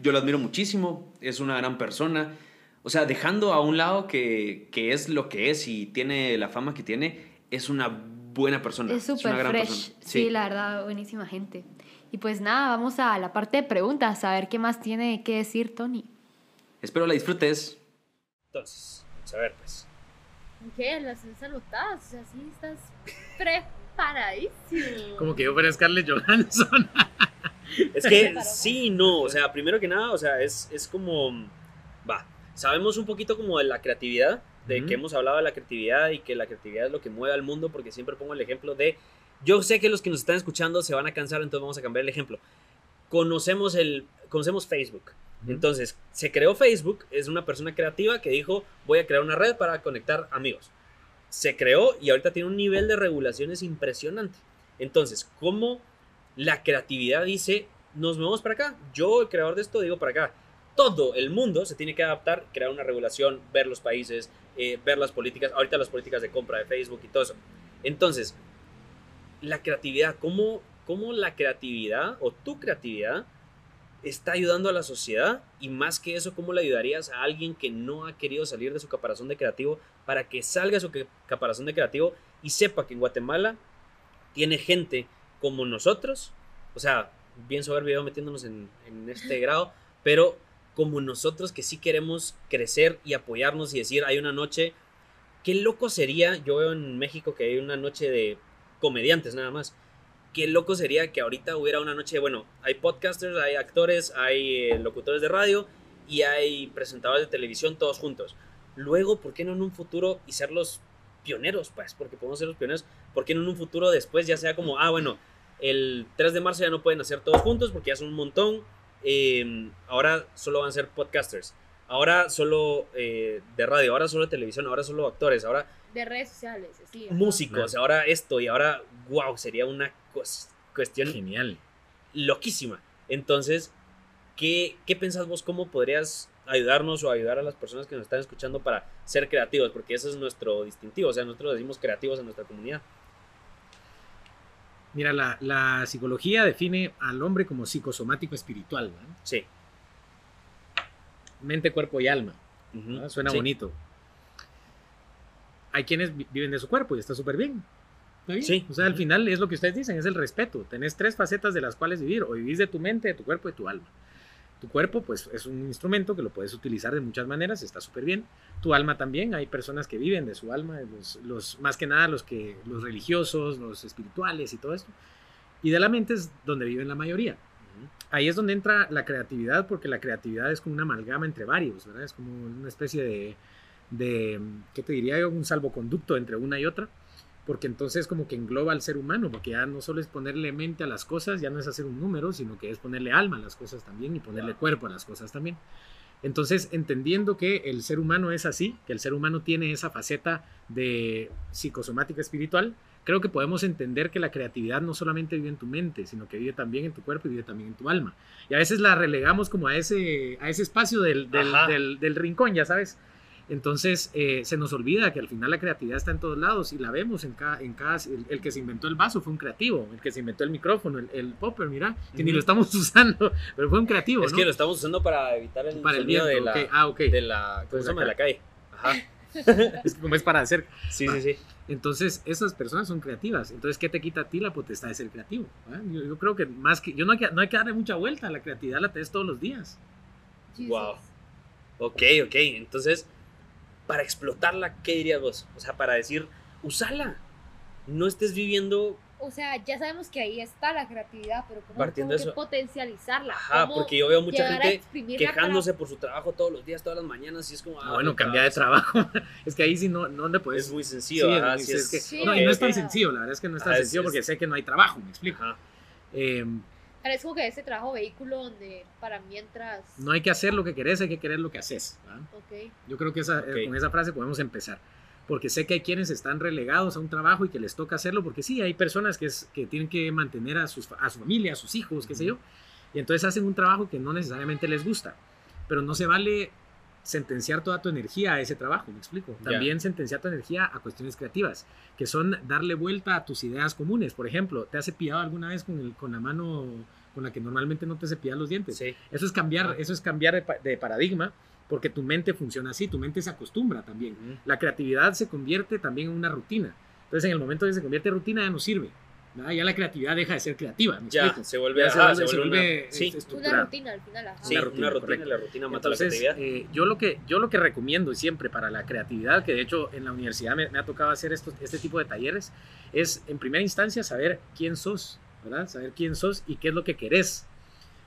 Yo lo admiro muchísimo, es una gran persona. O sea, dejando a un lado que, que es lo que es y tiene la fama que tiene, es una buena persona. Es una súper gran fresh. persona. Sí. la verdad, buenísima gente. Y pues nada, vamos a la parte de preguntas, a ver qué más tiene que decir Tony. Espero la disfrutes. Entonces, vamos a ver, pues. ¿Qué? Las anotadas. O sea, sí, estás preparadísimo. Como que yo fuera Scarlett Johansson. Es que sí, no, o sea, primero que nada, o sea, es, es como, va, sabemos un poquito como de la creatividad, de Ujú. que hemos hablado de la creatividad y que la creatividad es lo que mueve al mundo, porque siempre pongo el ejemplo de, yo sé que los que nos están escuchando se van a cansar, entonces vamos a cambiar el ejemplo. Conocemos, el, conocemos Facebook, entonces se creó Facebook, es una persona creativa que dijo, voy a crear una red para conectar amigos. Se creó y ahorita tiene un nivel de regulaciones impresionante. Entonces, ¿cómo la creatividad dice, nos movemos para acá? Yo, el creador de esto, digo para acá. Todo el mundo se tiene que adaptar, crear una regulación, ver los países, eh, ver las políticas, ahorita las políticas de compra de Facebook y todo eso. Entonces, la creatividad, ¿cómo, cómo la creatividad o tu creatividad está ayudando a la sociedad y más que eso, ¿cómo le ayudarías a alguien que no ha querido salir de su caparazón de creativo para que salga de su caparazón de creativo y sepa que en Guatemala tiene gente como nosotros, o sea, bien soberbio metiéndonos en, en este grado, pero como nosotros que sí queremos crecer y apoyarnos y decir, hay una noche, qué loco sería, yo veo en México que hay una noche de comediantes nada más, qué loco sería que ahorita hubiera una noche, bueno, hay podcasters, hay actores, hay eh, locutores de radio y hay presentadores de televisión todos juntos. Luego, ¿por qué no en un futuro y ser los pioneros, pues? Porque podemos ser los pioneros, ¿por qué no en un futuro después ya sea como, ah, bueno, el 3 de marzo ya no pueden hacer todos juntos porque ya son un montón, eh, ahora solo van a ser podcasters, ahora solo eh, de radio, ahora solo de televisión, ahora solo actores, ahora De redes sociales, sí. ajá. músicos, ahora esto y ahora, wow, sería una cues- cuestión Genial. loquísima. Entonces, ¿qué, ¿qué pensás vos? ¿Cómo podrías ayudarnos o ayudar a las personas que nos están escuchando para ser creativos? Porque ese es nuestro distintivo, o sea, nosotros decimos creativos en nuestra comunidad. Mira, la, la psicología define al hombre como psicosomático espiritual, ¿no? Sí. mente, cuerpo y alma. ¿no? Suena Sí. bonito. Hay quienes vi- viven de su cuerpo y está súper bien. ¿Está bien? Sí. O sea, al final es lo que ustedes dicen, es el respeto. Tenés tres facetas de las cuales vivir. O vivís de tu mente, de tu cuerpo y tu alma. Tu cuerpo, pues, es un instrumento que lo puedes utilizar de muchas maneras, está súper bien. Tu alma también, hay personas que viven de su alma, los, los, más que nada los, que, los religiosos, los espirituales y todo esto. Y de la mente es donde viven la mayoría ahí es donde entra la creatividad, porque la creatividad es como una amalgama entre varios, ¿verdad? Es como una especie de, de ¿qué te diría yo? Un salvoconducto entre una y otra, porque entonces como que engloba al ser humano, porque ya no solo es ponerle mente a las cosas, ya no es hacer un número, sino que es ponerle alma a las cosas también y ponerle cuerpo a las cosas también. Entonces, entendiendo que el ser humano es así, que el ser humano tiene esa faceta de psicosomática espiritual, creo que podemos entender que la creatividad no solamente vive en tu mente, sino que vive también en tu cuerpo y vive también en tu alma. Y a veces la relegamos como a ese, a ese espacio del, del, del rincón, ya sabes. Entonces eh, se nos olvida que al final la creatividad está en todos lados y la vemos en cada... En cada el, el que se inventó el vaso fue un creativo, el que se inventó el micrófono, el, el popper, mira, que ni lo estamos usando, pero fue un creativo, Es ¿no? que lo estamos usando para evitar el Para el viento, de la. Ah, ok. de la, ¿cómo Pues se llama? De acá. la calle. Ajá. Es como es para hacer Sí, sí, sí. Entonces, esas personas son creativas. Entonces, ¿qué te quita a ti la potestad de ser creativo? Yo, yo creo que más que. Yo no hay que, no hay que darle mucha vuelta. La creatividad la tenés todos los días. Jesus. Wow. Ok, ok. Entonces, para explotarla, ¿qué dirías vos? O sea, para decir, usala. No estés viviendo. O sea, ya sabemos que ahí está la creatividad, pero ¿cómo, Partiendo cómo de que eso- potencializarla? Ajá, ¿Cómo porque yo veo mucha gente exprimirla para- quejándose por su trabajo todos los días, todas las mañanas, y es como. Ah, ah, bueno, cambia de trabajo. es que ahí sí no, no le puedes. Es muy sencillo. Sí, ajá, es- sí es es- que- Sí, no, y ok, no es tan sencillo, la verdad es que no es tan Ah, es- sencillo porque es- sé que no hay trabajo, me explico. Ajá. Eh, es como que ese trabajo vehículo donde para mientras... no hay que hacer lo que querés, hay que querer lo que haces. ¿verdad? Ok. Yo creo que esa, eh, con esa frase podemos empezar. Porque sé que hay quienes están relegados a un trabajo y que les toca hacerlo, porque sí, hay personas que, es, que tienen que mantener a, sus, a su familia, a sus hijos, qué sé yo, y entonces hacen un trabajo que no necesariamente les gusta. Pero no se vale sentenciar toda tu energía a ese trabajo, me explico. También sentenciar tu energía a cuestiones creativas, que son darle vuelta a tus ideas comunes. Por ejemplo, ¿te has cepillado alguna vez con, el, con la mano con la que normalmente no te cepillas los dientes? Sí. Eso es cambiar, eso es cambiar de, de paradigma, porque tu mente funciona así, tu mente se acostumbra también. La creatividad se convierte también en una rutina. Entonces, en el momento que se convierte en rutina, ya no sirve. ¿Verdad? Ya la creatividad deja de ser creativa. ¿me Ya, explico? se vuelve, Ya se ajá, vuelve- se vuelve, una- sí, este, Una estructurada. rutina al final, ajá. sí, una una rutina, la rutina mata la Entonces, creatividad. eh, yo, lo que, yo lo que recomiendo siempre para la creatividad, que de hecho en la universidad me, me ha tocado hacer estos, este tipo de talleres, es en primera instancia saber quién sos, ¿verdad? Saber quién sos y qué es lo que querés.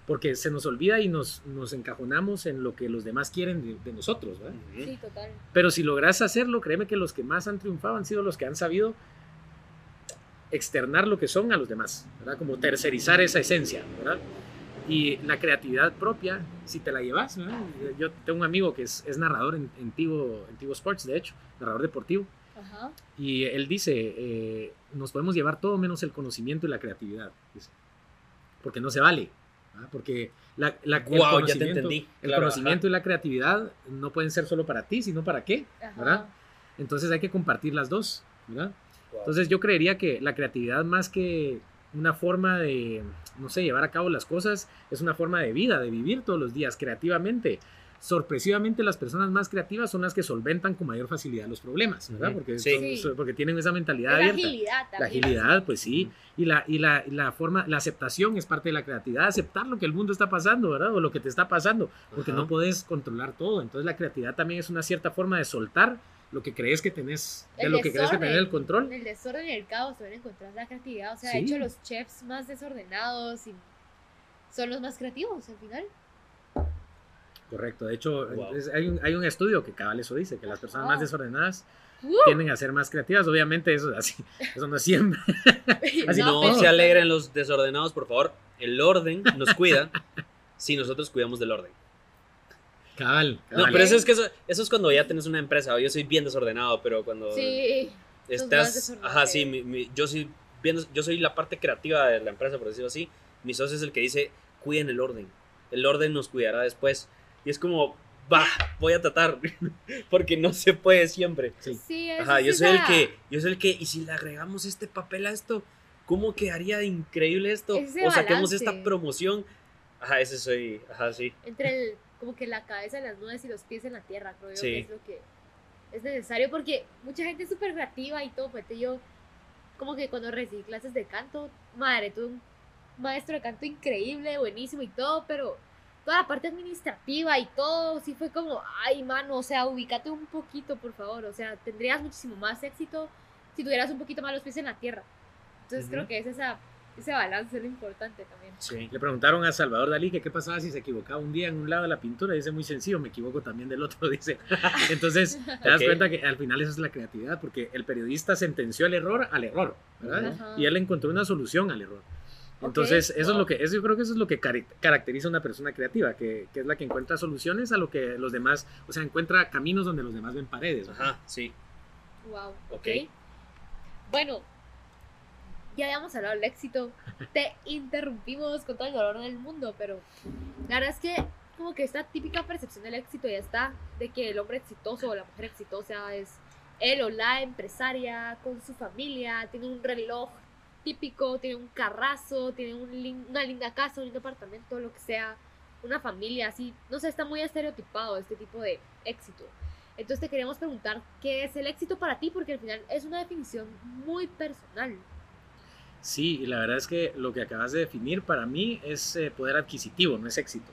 Porque se nos olvida y nos, nos encajonamos en lo que los demás quieren de, de nosotros, ¿verdad? Sí, total. Pero si logras hacerlo, créeme que los que más han triunfado han sido los que han sabido externar lo que son a los demás, ¿verdad? Como tercerizar esa esencia, ¿verdad? Y la creatividad propia, si te la llevas, ¿verdad? Yo tengo un amigo que es, es narrador en, en, Tivo, en Tivo Sports, de hecho, narrador deportivo, Ajá. y él dice, eh, nos podemos llevar todo menos el conocimiento y la creatividad, dice. porque no se vale, ¿verdad? porque la, la- el ya te conocimiento, entendí. el Claro, conocimiento y la creatividad no pueden ser solo para ti, sino para qué, Ajá. ¿verdad? Entonces hay que compartir las dos, ¿verdad? Entonces yo creería que la creatividad más que una forma de, no sé, llevar a cabo las cosas, es una forma de vida, de vivir todos los días creativamente. Sorpresivamente las personas más creativas son las que solventan con mayor facilidad los problemas, ¿verdad? Porque, Sí. son- Sí. son- porque tienen esa mentalidad La abierta. agilidad La también. agilidad, pues sí. Y la, y la, y la forma, la aceptación es parte de la creatividad, aceptar lo que el mundo está pasando, ¿verdad? O lo que te está pasando, porque Ajá. no puedes controlar todo. Entonces la creatividad también es una cierta forma de soltar lo que crees que tenés, de El lo que crees que tenés el control. En el desorden y el caos se van a encontrar la creatividad. O sea, Sí. de hecho, los chefs más desordenados y son los más creativos al final. Correcto. De hecho, Wow. es- hay, un, hay un estudio que cabal eso dice, que las personas más desordenadas ¡Uh! tienden a ser más creativas. Obviamente eso es así. Eso no es siempre. Así no se alegren los desordenados, por favor. El orden nos cuida si nosotros cuidamos del orden. Cabal. No, pero eso es que eso, eso es cuando ya tienes una empresa. Yo soy bien desordenado, pero cuando Sí. estás, ajá, sí, yo. mi- mi- yo soy bien, yo soy la parte creativa de la empresa, por decirlo así. Mi socio es el que dice, cuiden el orden. El orden nos cuidará después. Y es como, va, voy a tratar, porque no se puede siempre. Sí. Sí, es Ajá, yo soy el que, yo soy el que, y si le agregamos este papel a esto, ¿cómo quedaría increíble esto? Ese o saquemos balance. esta promoción. Ajá, ese soy, ajá, sí. Entre el, como que la cabeza en las nubes y los pies en la tierra, creo yo Sí. que es lo que es necesario porque mucha gente es súper creativa y todo, pues yo como que cuando recibí clases de canto, madre, tuve un maestro de canto increíble, buenísimo y todo, pero toda la parte administrativa y todo, sí fue como, ay, mano, o sea, ubícate un poquito, por favor, o sea, tendrías muchísimo más éxito si tuvieras un poquito más los pies en la tierra. Entonces creo que es esa, ese balance es lo importante también. Sí. Le preguntaron a Salvador Dalí que qué pasaba si se equivocaba un día en un lado de la pintura. Dice muy sencillo, me equivoco también del otro, dice. Entonces, te das cuenta que al final esa es la creatividad, porque el periodista sentenció el error al error, ¿verdad? Y él encontró una solución al error. Entonces, eso es lo que, eso yo creo que eso es lo que caracteriza a una persona creativa, que, que es la que encuentra soluciones a lo que los demás, o sea, encuentra caminos donde los demás ven paredes. ¿verdad? Ajá, sí. Wow, Ok. ok. Bueno, ya habíamos hablado del éxito. Te interrumpimos con todo el dolor del mundo, pero la verdad es que como que esta típica percepción del éxito ya está, de que el hombre exitoso o la mujer exitosa es él o la empresaria con su familia, tiene un reloj típico, tiene un carrazo, tiene un una linda casa, un lindo apartamento, lo que sea, una familia así, no sé, está muy estereotipado este tipo de éxito. Entonces te queríamos preguntar qué es el éxito para ti, porque al final es una definición muy personal. Sí, y la verdad es que lo que acabas de definir para mí es eh, poder adquisitivo, no es éxito.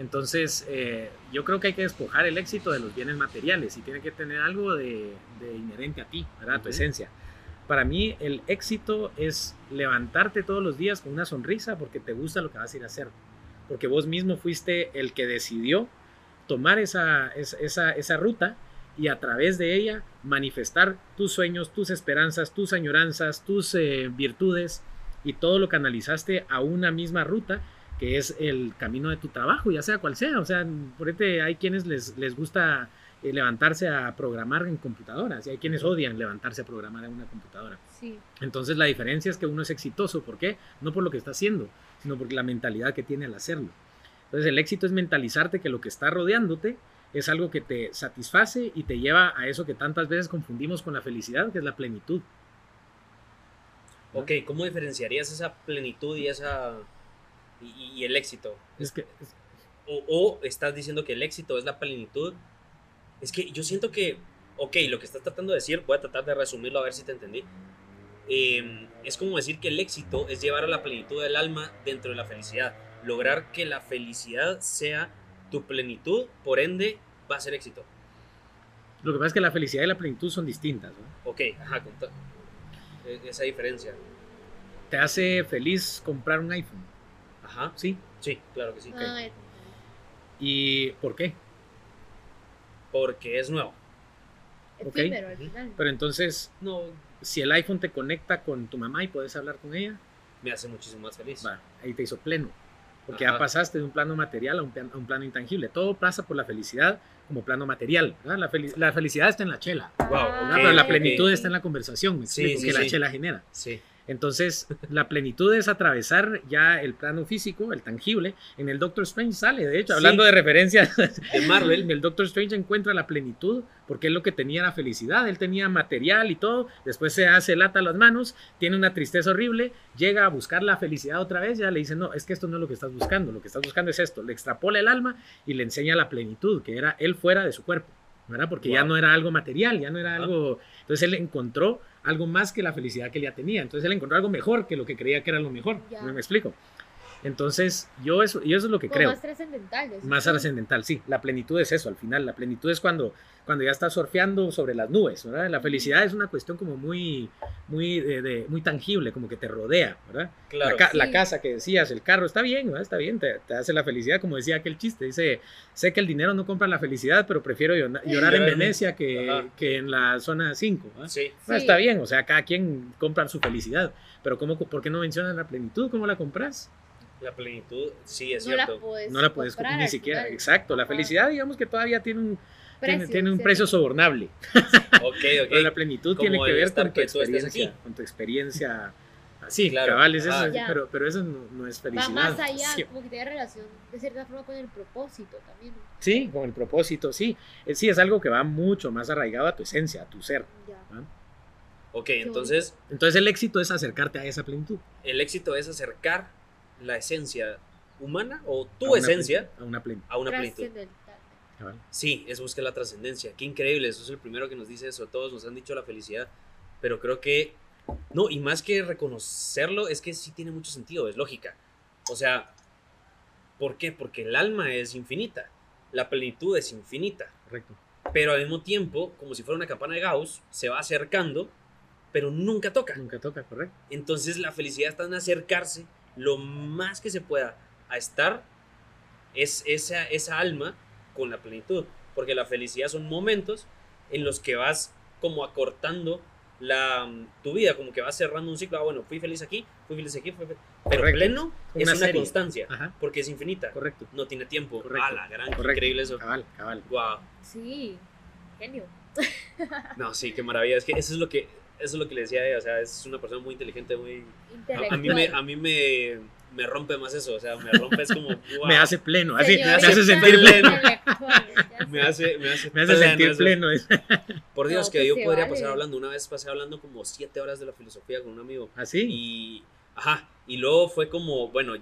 Entonces, eh, yo creo que hay que despojar el éxito de los bienes materiales y tiene que tener algo de, de inherente a ti, ¿verdad? Tu esencia. Para mí, el éxito es levantarte todos los días con una sonrisa porque te gusta lo que vas a ir a hacer. Porque vos mismo fuiste el que decidió tomar esa, esa, esa, esa ruta y a través de ella manifestar tus sueños, tus esperanzas, tus añoranzas, tus eh, virtudes y todo lo canalizaste a una misma ruta que es el camino de tu trabajo, ya sea cual sea. O sea, por este hay quienes les, les gusta eh, levantarse a programar en computadoras y hay quienes odian levantarse a programar en una computadora. Sí. Entonces la diferencia es que uno es exitoso. ¿Por qué? No por lo que está haciendo, sino por la mentalidad que tiene al hacerlo. Entonces el éxito es mentalizarte que lo que está rodeándote es algo que te satisface y te lleva a eso que tantas veces confundimos con la felicidad, que es la plenitud. Ok, ¿cómo diferenciarías esa plenitud y esa y, y el éxito? Es que es- O, o estás diciendo que el éxito es la plenitud. Es que yo siento que, ok, lo que estás tratando de decir, voy a tratar de resumirlo a ver si te entendí. Eh, es como decir que el éxito es llevar a la plenitud del alma dentro de la felicidad. Lograr que la felicidad sea tu plenitud, por ende, va a ser éxito. lo que pasa es que la felicidad y la plenitud son distintas. ¿no? Ok, ajá, conta- e- esa diferencia. Te hace feliz comprar un iPhone, Ajá, ¿sí? sí, claro que sí. ¿Y por qué? Porque es nuevo. Ok. efímero al final. Pero entonces, No, si el iPhone te conecta con tu mamá y puedes hablar con ella, me hace muchísimo más feliz. va, ahí te hizo pleno. Porque Ajá. ya pasaste de un plano material a un, a un plano intangible. Todo pasa por la felicidad como plano material. La, fel- la felicidad está en la chela. Wow, ok, pero la plenitud está en la conversación. que la chela genera. Sí. Entonces, la plenitud es atravesar ya el plano físico, el tangible. En el Doctor Strange sale, de hecho, Sí. hablando de referencias De Marvel. el Doctor Strange encuentra la plenitud porque él lo que tenía era felicidad, él tenía material y todo, después se hace lata las manos, tiene una tristeza horrible, llega a buscar la felicidad otra vez, ya le dice, no, es que esto no es lo que estás buscando, lo que estás buscando es esto, le extrapola el alma y le enseña la plenitud, que era él fuera de su cuerpo, ¿verdad? Porque ya no era algo material, ya no era algo, entonces él encontró algo más que la felicidad que él ya tenía, entonces él encontró algo mejor que lo que creía que era lo mejor, Ya. ¿me, me explico? Entonces, yo eso, yo eso es lo que Como creo. más trascendental. decís Más trascendental, sí. La plenitud es eso, al final. La plenitud es cuando, cuando ya estás surfeando sobre las nubes, ¿verdad? La felicidad es una cuestión como muy, muy, de- de- muy tangible, como que te rodea, ¿verdad? Claro. La, ca- la Sí. casa que decías, el carro, está bien, ¿verdad? Está bien, te, te hace la felicidad, como decía aquel chiste. Dice, sé que el dinero no compra la felicidad, pero prefiero llorar en Llorar en- Venecia que, que en la zona 5. ¿verdad? Sí. No, Sí. está bien, o sea, cada quien compra su felicidad, pero ¿cómo, ¿por qué no mencionan la plenitud? ¿Cómo la compras? La plenitud, sí, es No la cierto. puedes no la puedes comprar ni siquiera. final. Exacto, la felicidad, digamos que todavía tiene un, tiene, Precio, tiene un sí. precio sobornable. Ok, Pero la ok. plenitud tiene que ver con tu experiencia. Con tu experiencia. Sí, Claro. cabal, es eso, Ah. Ya. pero, pero eso no, no es Va felicidad. más allá, Sí, como que tiene relación de cierta forma con el propósito también. ¿no? sí, con el propósito, sí. Eh, Sí, es algo que va mucho más arraigado a tu esencia, a tu ser. Ya. Ok, entonces Entonces el éxito es acercarte a esa plenitud. el éxito es acercar la esencia humana o tu esencia A una plenitud. a una plenitud. Sí, es buscar la trascendencia. Qué increíble, eso es el primero que nos dice eso. Todos nos han dicho la felicidad, pero creo que no, y más que reconocerlo, es que sí tiene mucho sentido, es lógica. O sea, ¿por qué? Porque el alma es infinita, la plenitud es infinita, Correcto. pero al mismo tiempo, como si fuera una campana de Gauss, se va acercando, pero nunca toca. Nunca toca, correcto. Entonces la felicidad está en acercarse lo más que se pueda a estar es esa, esa alma con la plenitud. Porque la felicidad son momentos en los que vas como acortando la, tu vida, como que vas cerrando un ciclo. Ah, bueno, fui feliz aquí, fui feliz aquí, fui feliz. Pero Correcto. pleno es Una una constancia, Ajá, porque es infinita. correcto. No tiene tiempo. Correcto. Ah, la gran, correcto. increíble eso. Cabal, cabal. Wow. Sí, genio. No, sí, qué maravilla. Es que eso es lo que, eso es lo que le decía a ella. O sea, es una persona muy inteligente, muy, A, mí, me, a mí me, me rompe más eso, o sea, me rompe es como, wow, Me hace pleno, así, me hace sentir pleno. me hace, me hace, Me hace sentir eso. pleno. Por Dios, No, que pues yo podría vale. pasar hablando, una vez pasé hablando como siete horas de la filosofía con un amigo, Así. y, ajá, y luego fue como, bueno,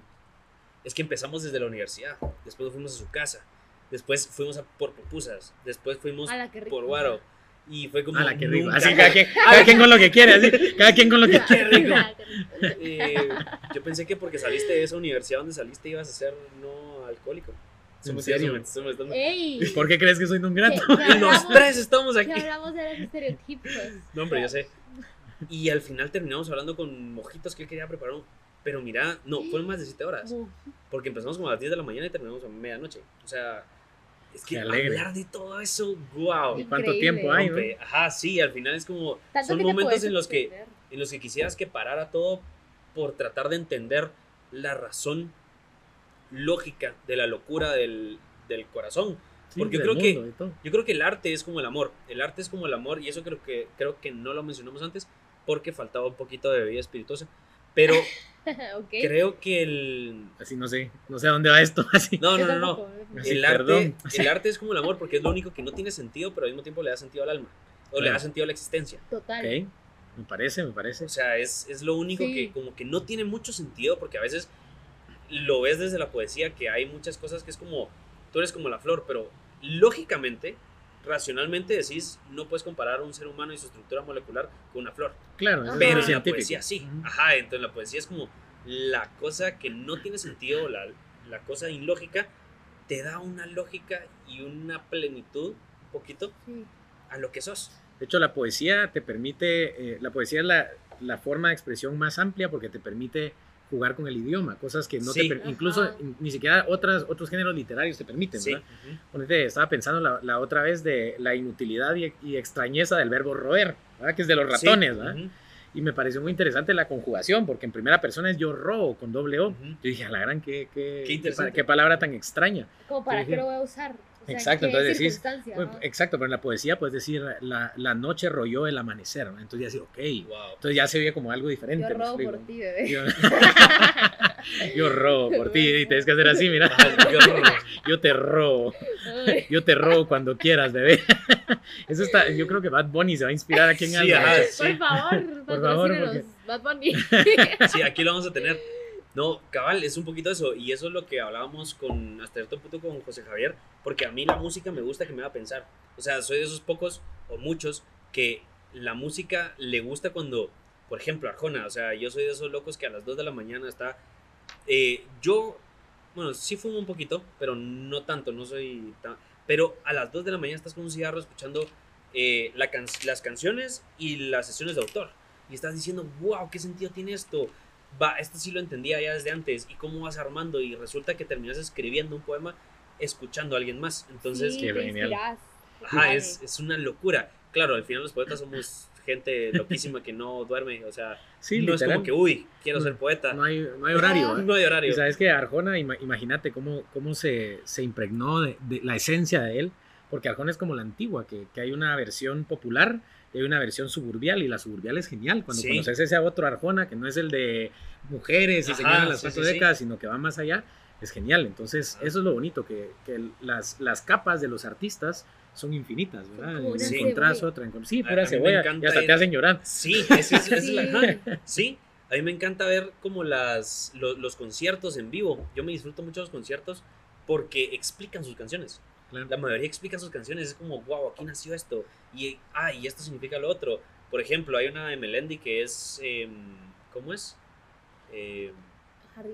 es que empezamos desde la universidad, después nos fuimos a su casa, después fuimos a por pupusas, después fuimos Ala, por Guaro, y fue como, Ala, qué rico. nunca- Así, cada quien, cada quien con lo que quiere, así, cada quien con lo que quiere. Rico. Eh, yo pensé que porque saliste de esa universidad donde saliste ibas a ser no alcohólico. Ey, ¿Por qué crees que soy un que, grato? que los tres estamos que aquí. hablamos de los estereotipos. No, hombre, yo sé. Y al final terminamos hablando con mojitos que él quería preparar. Pero mira, no, fueron más de 7 horas. Porque empezamos como a las 10 de la mañana y terminamos a medianoche. O sea, es que alegre. hablar de todo eso, wow. ¿Y cuánto Increíble. tiempo hay, no? Ajá, sí, al final es como. Tanto son momentos en los que en los que quisieras que parara todo por tratar de entender la razón lógica de la locura del, del corazón. Sí, Porque del creo que-. Yo creo que el arte es como el amor. El arte es como el amor y eso creo que, creo que no lo mencionamos antes porque faltaba un poquito de bebida espirituosa. Pero creo que el... Así no sé, no sé a dónde va esto. Así. No, no, no, no. El arte, perdón. el arte es como el amor porque es lo único que no tiene sentido, pero al mismo tiempo le da sentido al alma. O le da sentido a la existencia. Total. Ok, me parece, me parece. O sea, es, es lo único Sí. que como que no tiene mucho sentido porque a veces lo ves desde la poesía que hay muchas cosas que es como, tú eres como la flor, pero lógicamente, racionalmente decís, no puedes comparar un ser humano y su estructura molecular con una flor. Claro, eso es Pero muy en la científico. poesía sí. Ajá, entonces la poesía es como la cosa que no tiene sentido, la, la cosa ilógica, te da una lógica y una plenitud, un poquito, Sí. a lo que sos. De hecho, la poesía te permite, eh, la poesía es la, la forma de expresión más amplia porque te permite jugar con el idioma, cosas que no Sí. te incluso Ajá. ni siquiera otras, otros géneros literarios te permiten, Sí. ¿verdad? Ponete, estaba pensando la, la otra vez de la inutilidad y, y extrañeza del verbo roer, ¿verdad? que es de los Sí. ratones, ¿verdad? Y me pareció muy interesante la conjugación, porque en primera persona es yo ro con doble O. Yo dije, a la gran, qué, qué, Qué qué palabra tan extraña. Como para qué lo voy a usar. O sea, Exacto, ¿qué entonces decís, no? exacto, pero en la poesía puedes decir la, la noche rolló el amanecer, ¿no? entonces ya decís, ok, Wow. entonces ya se ve como algo diferente. Yo ¿me robo explico? por ti, bebé. Yo, yo robo por ti y tienes que hacer así, mira, Yo- yo te robo, yo te robo cuando quieras, bebé. Eso está, yo creo que Bad Bunny se va a inspirar aquí en Sí, algo. sí. Por favor, Por favor, patrocínenos, Bad Bunny. Sí, aquí lo vamos a tener. No, cabal, es un poquito eso. Y eso es lo que hablábamos con, hasta cierto punto con José Javier. Porque a mí la música me gusta que me haga pensar. O sea, soy de esos pocos o muchos que la música le gusta cuando, por ejemplo, Arjona. O sea, yo soy de esos locos que a las 2 de la mañana está. eh, yo, bueno, sí fumo un poquito, pero no tanto, no soy tan. Pero a las 2 de la mañana estás con un cigarro escuchando eh, las canciones y las sesiones de autor. Y estás diciendo, wow, ¿qué sentido tiene esto? Va, esto sí lo entendía ya desde antes. ¿Y cómo vas armando? Y resulta que terminas escribiendo un poema escuchando a alguien más. Entonces, sí, genial. ajá, es, es una locura. Claro, al final los poetas somos gente loquísima que no duerme. O sea, Sí, no es literal. como que, uy, quiero ser poeta. No hay, no hay horario. ¿eh? No hay horario. Y sabes que Arjona, ima- imagínate cómo, cómo se, se impregnó de, de la esencia de él, porque Arjona es como la antigua, que, que hay una versión popular y hay una versión suburbial, y la suburbial es genial. Cuando Sí. conoces ese otro Arjona, que no es el de mujeres y de las sí, cuatro sí, sí. décadas, sino que va más allá, es genial. Entonces, Ajá. eso es lo bonito, que, que las, las capas de los artistas son infinitas, ¿verdad? como una Encontrás otra, encon- sí, pura a cebolla, y hasta te hacen llorar. Sí, ese es, es la- Sí. Sí, a mí me encanta ver como las, lo- los, conciertos en vivo. Yo me disfruto mucho los conciertos porque explican sus canciones. Claro. La mayoría explica sus canciones. Es como, wow, aquí nació esto. Y, ah, y esto significa lo otro. Por ejemplo, hay una de Melendi que es, em, ¿cómo es? Em,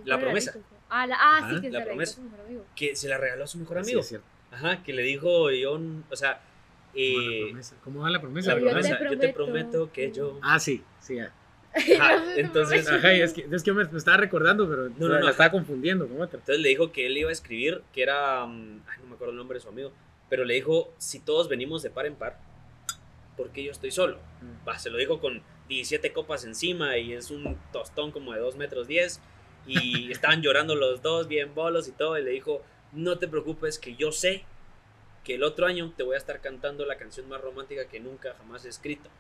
La promesa. Ah, la, ah, Ajá, sí, que la se la promesa. dedicó a su mejor amigo. que se la regaló a su mejor Sí, amigo. es cierto. Ajá, que le dijo, yo, o sea, ¿Cómo va la eh, promesa? ¿Cómo va la promesa? la Yo te promesa, yo te prometo prometo que yo... Ah, sí, sí. ya. Ajá, entonces, Ajá, y es que, es que me, me estaba recordando, pero no, no. la estaba confundiendo con otra. Entonces le dijo que él iba a escribir, que era, mm, ay, no me acuerdo el nombre de su amigo, pero le dijo, si todos venimos de par en par, ¿por qué yo estoy solo? Va, se lo dijo con 17 copas encima y es un tostón como de 2 metros 10 y estaban llorando los dos bien bolos y todo y le dijo, no te preocupes que yo sé que el otro año te voy a estar cantando la canción más romántica que nunca jamás he escrito.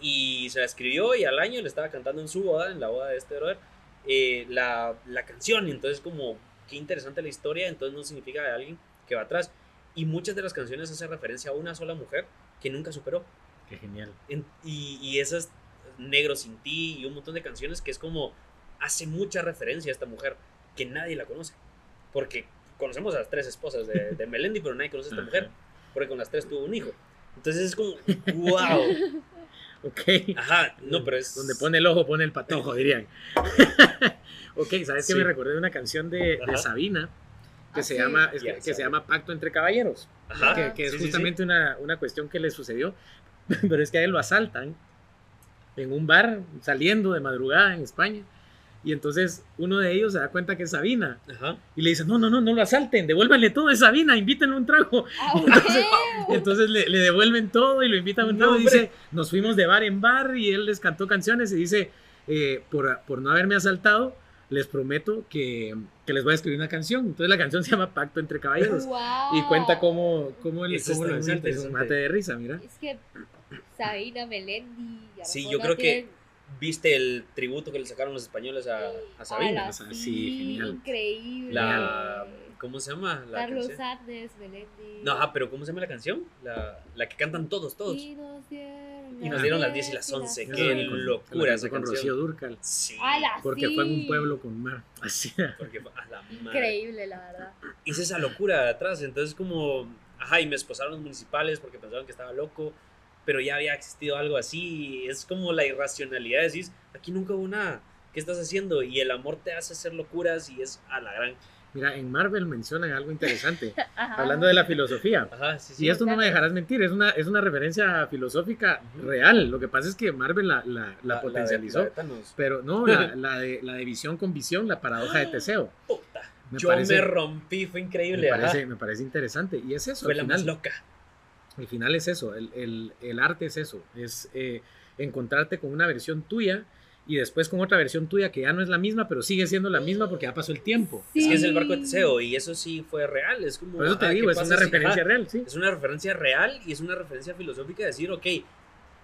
Y se la escribió y al año le estaba cantando en su boda, en la boda de este brother, eh, la, la canción. Entonces como, qué interesante la historia, entonces no significa de alguien que va atrás. Y muchas de las canciones hacen referencia a una sola mujer que nunca superó. Qué genial. En- y, y esas Negro sin ti y un montón de canciones que es como hace mucha referencia a esta mujer que nadie la conoce. Porque conocemos a las tres esposas de, de Melendi, pero nadie conoce a esta mujer porque con las tres tuvo un hijo. Entonces es como, wow. Ok. Ajá, no, pero es. Donde pone el ojo, pone el patojo, dirían. ok, ¿sabes Sí. qué? Me recordé de una canción de, de. Sabina que, Ah, se, sí. llama, que, que se llama Pacto entre Caballeros. Ajá. que, que es sí, sí, sí. justamente Una, una cuestión que le sucedió. Pero es que a él lo asaltan en un bar saliendo de madrugada en España. Y entonces uno de ellos se da cuenta que es Sabina. Ajá. Y le dice, no, no, no, no lo asalten, devuélvanle todo, es Sabina, invítenle un trago. Ah, entonces le, le devuelven todo y lo invitan a un No, trago. y dice, nos fuimos de bar en bar y él les cantó canciones y dice, eh, por, por no haberme asaltado, les prometo que, que les voy a escribir una canción. Entonces la canción se llama Pacto entre Caballeros. Wow. Y cuenta cómo, cómo, el, cómo lo muy asalta. Es un interesante. mate de risa, mira. Es que Sabina, Melendi. Sí, yo creo que ¿Viste el tributo que le sacaron los españoles a, a Sabina? Sea, sí, sí, genial. Increíble. La, ¿Cómo se llama? La Carlos canción? Melendi. No, ajá, pero ¿cómo se llama la canción? La, la que cantan todos, todos. Y nos dieron, Y nos dieron las 10 y las 11, Esa qué la con- locura la esa con canción. Rocío Durcal. Sí. Porque fue en un sí. pueblo con mar. Así. Porque fue a la madre. Increíble, la verdad. Hice esa locura de atrás. Entonces, como. Ajá, y me esposaron los municipales porque pensaban que estaba loco. Pero ya había existido algo así. y Es como la irracionalidad. Decís, aquí nunca hubo nada. ¿Qué estás haciendo? Y el amor te hace hacer locuras y es a la gran. Mira, en Marvel mencionan algo interesante. Hablando de la filosofía. Ajá, sí, sí. Y esto no me dejarás mentir, es una, es una referencia filosófica real. Lo que pasa es que Marvel la, la- la La- de- potencializó. la de Thanos. pero no, la, la de, la de visión con visión, la paradoja de Teseo. Puta. Me Yo parece, me rompí, fue me increíble. ajá. parece, me parece interesante. Y es eso, Fue al la final, más loca. Al final es eso. El, el- el arte es eso. Es eh, encontrarte con una versión tuya y después con otra versión tuya que ya no es la misma, pero sigue siendo la misma porque ya pasó el tiempo. Es que es el Sí. barco de Teseo y eso sí fue real. Es como. Por eso te digo, ¿qué es una si- referencia real, sí. Es una referencia real y es una referencia filosófica de decir, ok,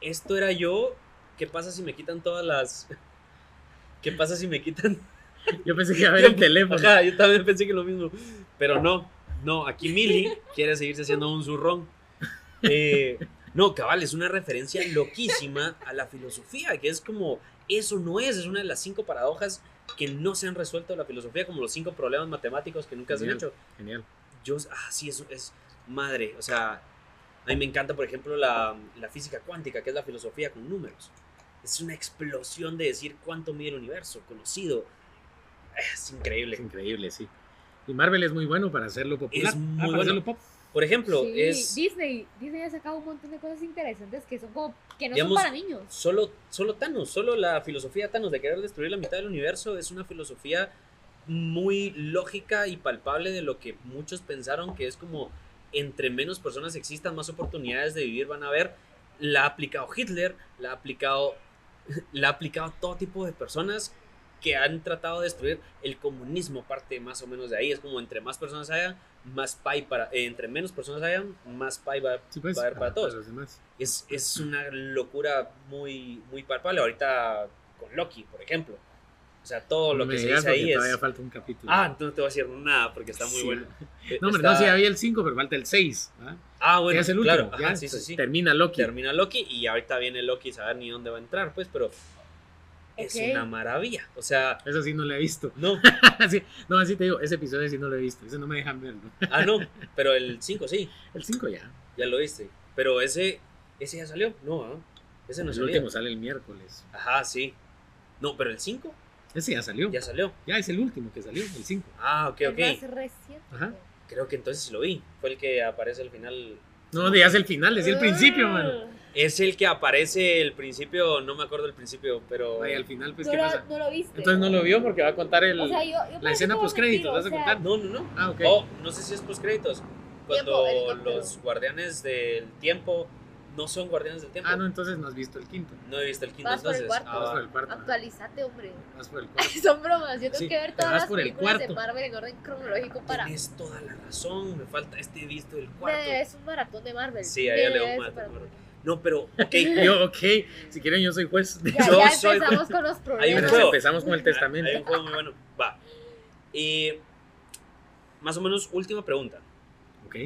esto era yo, ¿qué pasa si me quitan todas las... ¿Qué pasa si me quitan... Yo pensé que iba a ver el teléfono. Ajá, yo también pensé que lo mismo. Pero no, no, aquí Mili quiere seguirse haciendo un zurrón. Eh, no, cabal, es una referencia loquísima a la filosofía, que es como, eso no es, es una de las cinco paradojas que no se han resuelto de la filosofía, como los cinco problemas matemáticos que nunca se han Genial. hecho Genial. yo, ah, sí, es, es madre. O sea, a mí me encanta, por ejemplo, la, la física cuántica, que es la filosofía con números. Es una explosión de decir cuánto mide el universo, conocido. Es increíble. Es increíble, sí. Y Marvel es muy bueno para hacerlo popular. Es muy Ah, para bueno. hacerlo pop. Por ejemplo, Sí, es Disney, Disney ha sacado un montón de cosas interesantes que son como que no Digamos, son para niños. solo, solo Thanos, solo la filosofía de Thanos de querer destruir la mitad del universo es una filosofía muy lógica y palpable de lo que muchos pensaron que es como entre menos personas existan, más oportunidades de vivir van a haber. La ha aplicado Hitler, la ha aplicado, la ha aplicado todo tipo de personas que han tratado de destruir el comunismo, parte más o menos de ahí. Es como entre más personas haya, más pay para, eh, entre menos personas haya, más pay va, Sí, pues, va a haber para todos es, es una locura muy, muy palpable. Ahorita con Loki, por ejemplo. O sea, todo lo que se dice ahí es. todavía falta un capítulo. Ah, entonces no te voy a decir nada porque está muy Sí. bueno. No, hombre, está- no, sí, había el 5, pero falta el 6. Ah, bueno, ya es el último. claro. ya, Ajá, sí, sí, sí. Termina Loki. Termina Loki y ahorita viene Loki, saber ni dónde va a entrar, pues, pero es una maravilla. O sea, Eso sí no lo he visto. no. Sí, no, así te digo, ese episodio sí no lo he visto. Ese no me dejan verlo. Ah, no. Pero el 5 sí, El 5 ya. ya lo viste. Pero ese, ese ya salió. No, ¿ah? ese no el salió. último sale el miércoles. Ajá, sí. No, pero el 5 Ese ya salió. ya salió. Ya es el último que salió, el 5. Ah, ok, El ok. más reciente. Ajá. Creo que entonces sí lo vi. Fue el que aparece al final No, ya es el final, decía el principio, mano. Es el que aparece el principio, no me acuerdo el principio, pero. Vaya, al final, pues, no, ¿qué lo, pasa? no lo viste. Entonces no lo vio porque va a contar el, O sea, yo, yo la escena postcréditos, ¿vas a o sea, contar? No, no, no. Ah, ok. Oh, no sé si es postcréditos. Cuando Tiempo, los guardianes del tiempo no son guardianes del tiempo. Ah, no, entonces no has visto el quinto. No he visto el quinto Vas por el entonces. cuarto. Vas Ah, por el cuarto. Actualizate, hombre. Vas por el cuarto. Son bromas. Yo tengo Sí, que ver todas vas las por el películas de cuarto. Marvel en orden cronológico para. Tienes toda la razón. Me falta este visto el cuarto. Me- Es un maratón de Marvel. Sí, a ella le Me- va es un maratón de maratón. No, pero, ok. Yo, ok, si quieren yo soy juez. Ya, Yo ya soy- empezamos con los Hay un problemas. Pero juego. empezamos con el testamento. Hay un juego muy bueno. Va. Y más o menos, última pregunta. Ok.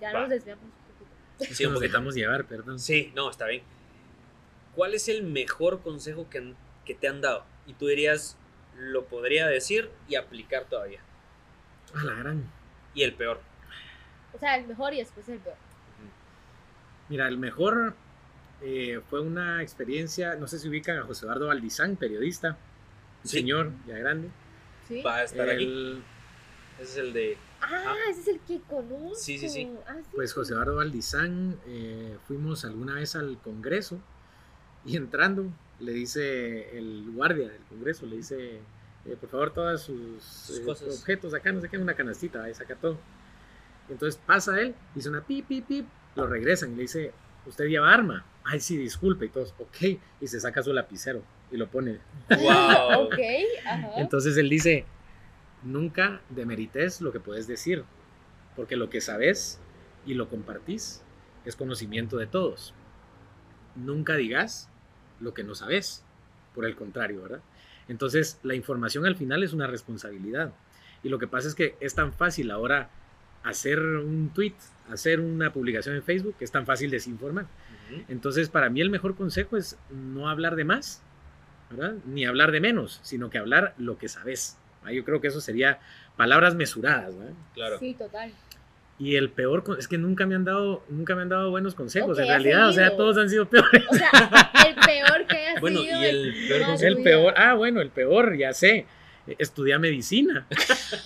Ya Va. nos desviamos un poquito. Sí, que un nos dejamos llevar, perdón. Sí, no, está bien. ¿Cuál es el mejor consejo que, han- que te han dado? Y tú dirías, lo podría decir y aplicar todavía. A la gran. Y el peor. O sea, el mejor y después el peor. Mira, el mejor eh, fue una experiencia, no sé si ubican a José Eduardo Valdizán, periodista, Sí. señor ya grande. ¿Sí? Va a estar aquí. Ese es el de. Ah, ese es el que conozco. Sí, sí, sí. Ah, sí. pues José Eduardo Valdizán, eh, fuimos alguna vez al Congreso y entrando le dice el guardia del Congreso, le dice, eh, por favor todos sus, Sus eh, cosas. objetos acá, no sé qué, una canastita, ahí saca todo. Entonces pasa él, dice una pip, pip, pip, lo regresan y le dice, ¿usted lleva arma? Ay, sí, disculpe, y todos, ok, y se saca su lapicero y lo pone. ¡Wow! ok, ajá. Entonces él dice, nunca demerites lo que puedes decir, porque lo que sabes y lo compartís es conocimiento de todos. Nunca digas lo que no sabes, por el contrario, ¿verdad? Entonces la información al final es una responsabilidad. Y lo que pasa es que es tan fácil ahora hacer un tweet, hacer una publicación en Facebook, es tan fácil desinformar. Entonces, para mí el mejor consejo es no hablar de más, ¿verdad? Ni hablar de menos, sino que hablar lo que sabes. Yo creo que eso sería palabras mesuradas, ¿verdad? Claro. Sí, total. Y el peor, es que nunca me han dado, nunca me han dado buenos consejos. En realidad, o sea, todos han sido peores. O sea, el peor que Bueno, y en el peor consejo- El ah, bueno, el peor, ya sé. Estudia medicina.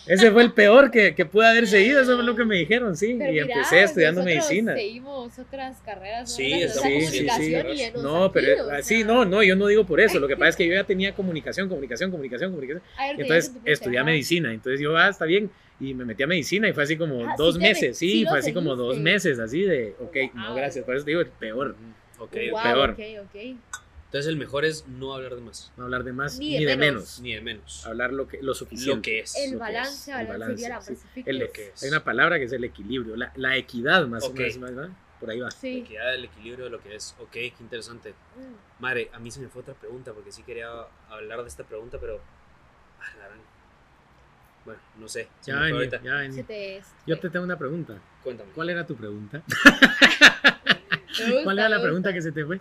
Ese fue el peor que, que pude haber seguido, eso fue lo que me dijeron, sí. Pero y empecé estudiando medicina. Seguimos otras carreras. ¿no? Sí, estamos- a sí, sí, sí. No, pero ido, o así, sea, no, no, yo no digo por eso. Lo que pasa es que yo ya tenía comunicación, comunicación, comunicación, comunicación. ver, Entonces estudié medicina. Entonces yo, ah, está bien. Y me metí a medicina y fue así como Ah, dos sí meses. Sí, sí fue así como dos meses, así de, ok, no, gracias. Por eso te digo el peor. Ok, el peor. ok, ok. Entonces el mejor es no hablar de más, No hablar de más Ni ni de de, menos. menos. ni de menos. Hablar lo, que, lo suficiente. Lo que es. El balance, es, el balance sería la sí. El- Lo que es. Hay una palabra que es el equilibrio, la, la equidad más Ok. o menos, más, ¿verdad? Por ahí va. La Sí. equidad del equilibrio de lo que es. Ok, qué interesante. Mm. Madre, a mí se me fue otra pregunta porque sí quería hablar de esta pregunta, pero. Ah, la Bueno, no sé. Ya ven, ahorita. ya ven. Yo te tengo una pregunta. Cuéntame. ¿Cuál era tu pregunta? Gusta, ¿Cuál era la pregunta que se te fue?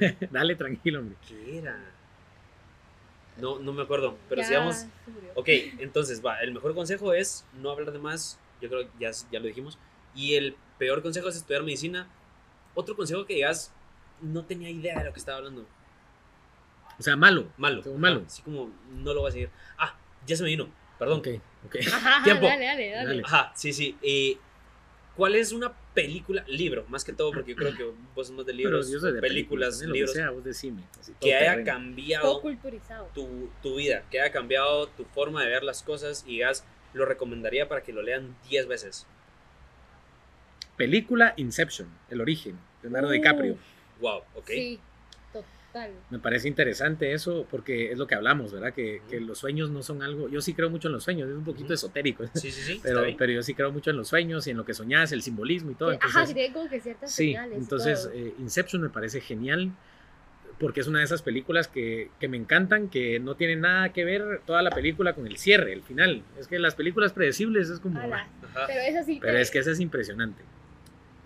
Dale, tranquilo, hombre. ¿Qué era? No, no me acuerdo. Pero Ya sigamos. Ok, entonces va. El mejor consejo es no hablar de más. Yo creo que ya, ya lo dijimos. Y el peor consejo es estudiar medicina. Otro consejo que digas, no tenía idea de lo que estaba hablando. O sea, malo. Malo. Como malo. Así como no lo voy a seguir. Ah, ya se me vino. Perdón. Ok, ok. Ajá, ajá, Tiempo. Dale, dale, dale. Dale. Ajá, sí, sí. Eh, ¿Cuál es una película, libro, más que todo, porque yo creo que vos sos más de libros, yo soy de películas, también, lo libros, que sea, vos decime. así, todo que haya terreno. cambiado tu, tu vida, que haya cambiado tu forma de ver las cosas y digas, lo recomendaría para que lo lean 10 veces. Película Inception, El origen, Leonardo Uh. DiCaprio. Wow, ok. Sí, total. Me parece interesante eso porque es lo que hablamos, ¿verdad? Que, Ujú. que los sueños no son algo. Yo sí creo mucho en los sueños, es un poquito Ujú. esotérico. Sí, sí, sí. Pero, pero yo sí creo mucho en los sueños y en lo que soñás, el simbolismo y todo. Que- Ajá, Entonces, que tiene como que ciertas sí, señales. entonces eh, Inception me parece genial porque es una de esas películas que, que me encantan, que no tiene nada que ver toda la película con el cierre, el final. Es que las películas predecibles es como... Ajá. Pero es así. Pero es que ese es impresionante.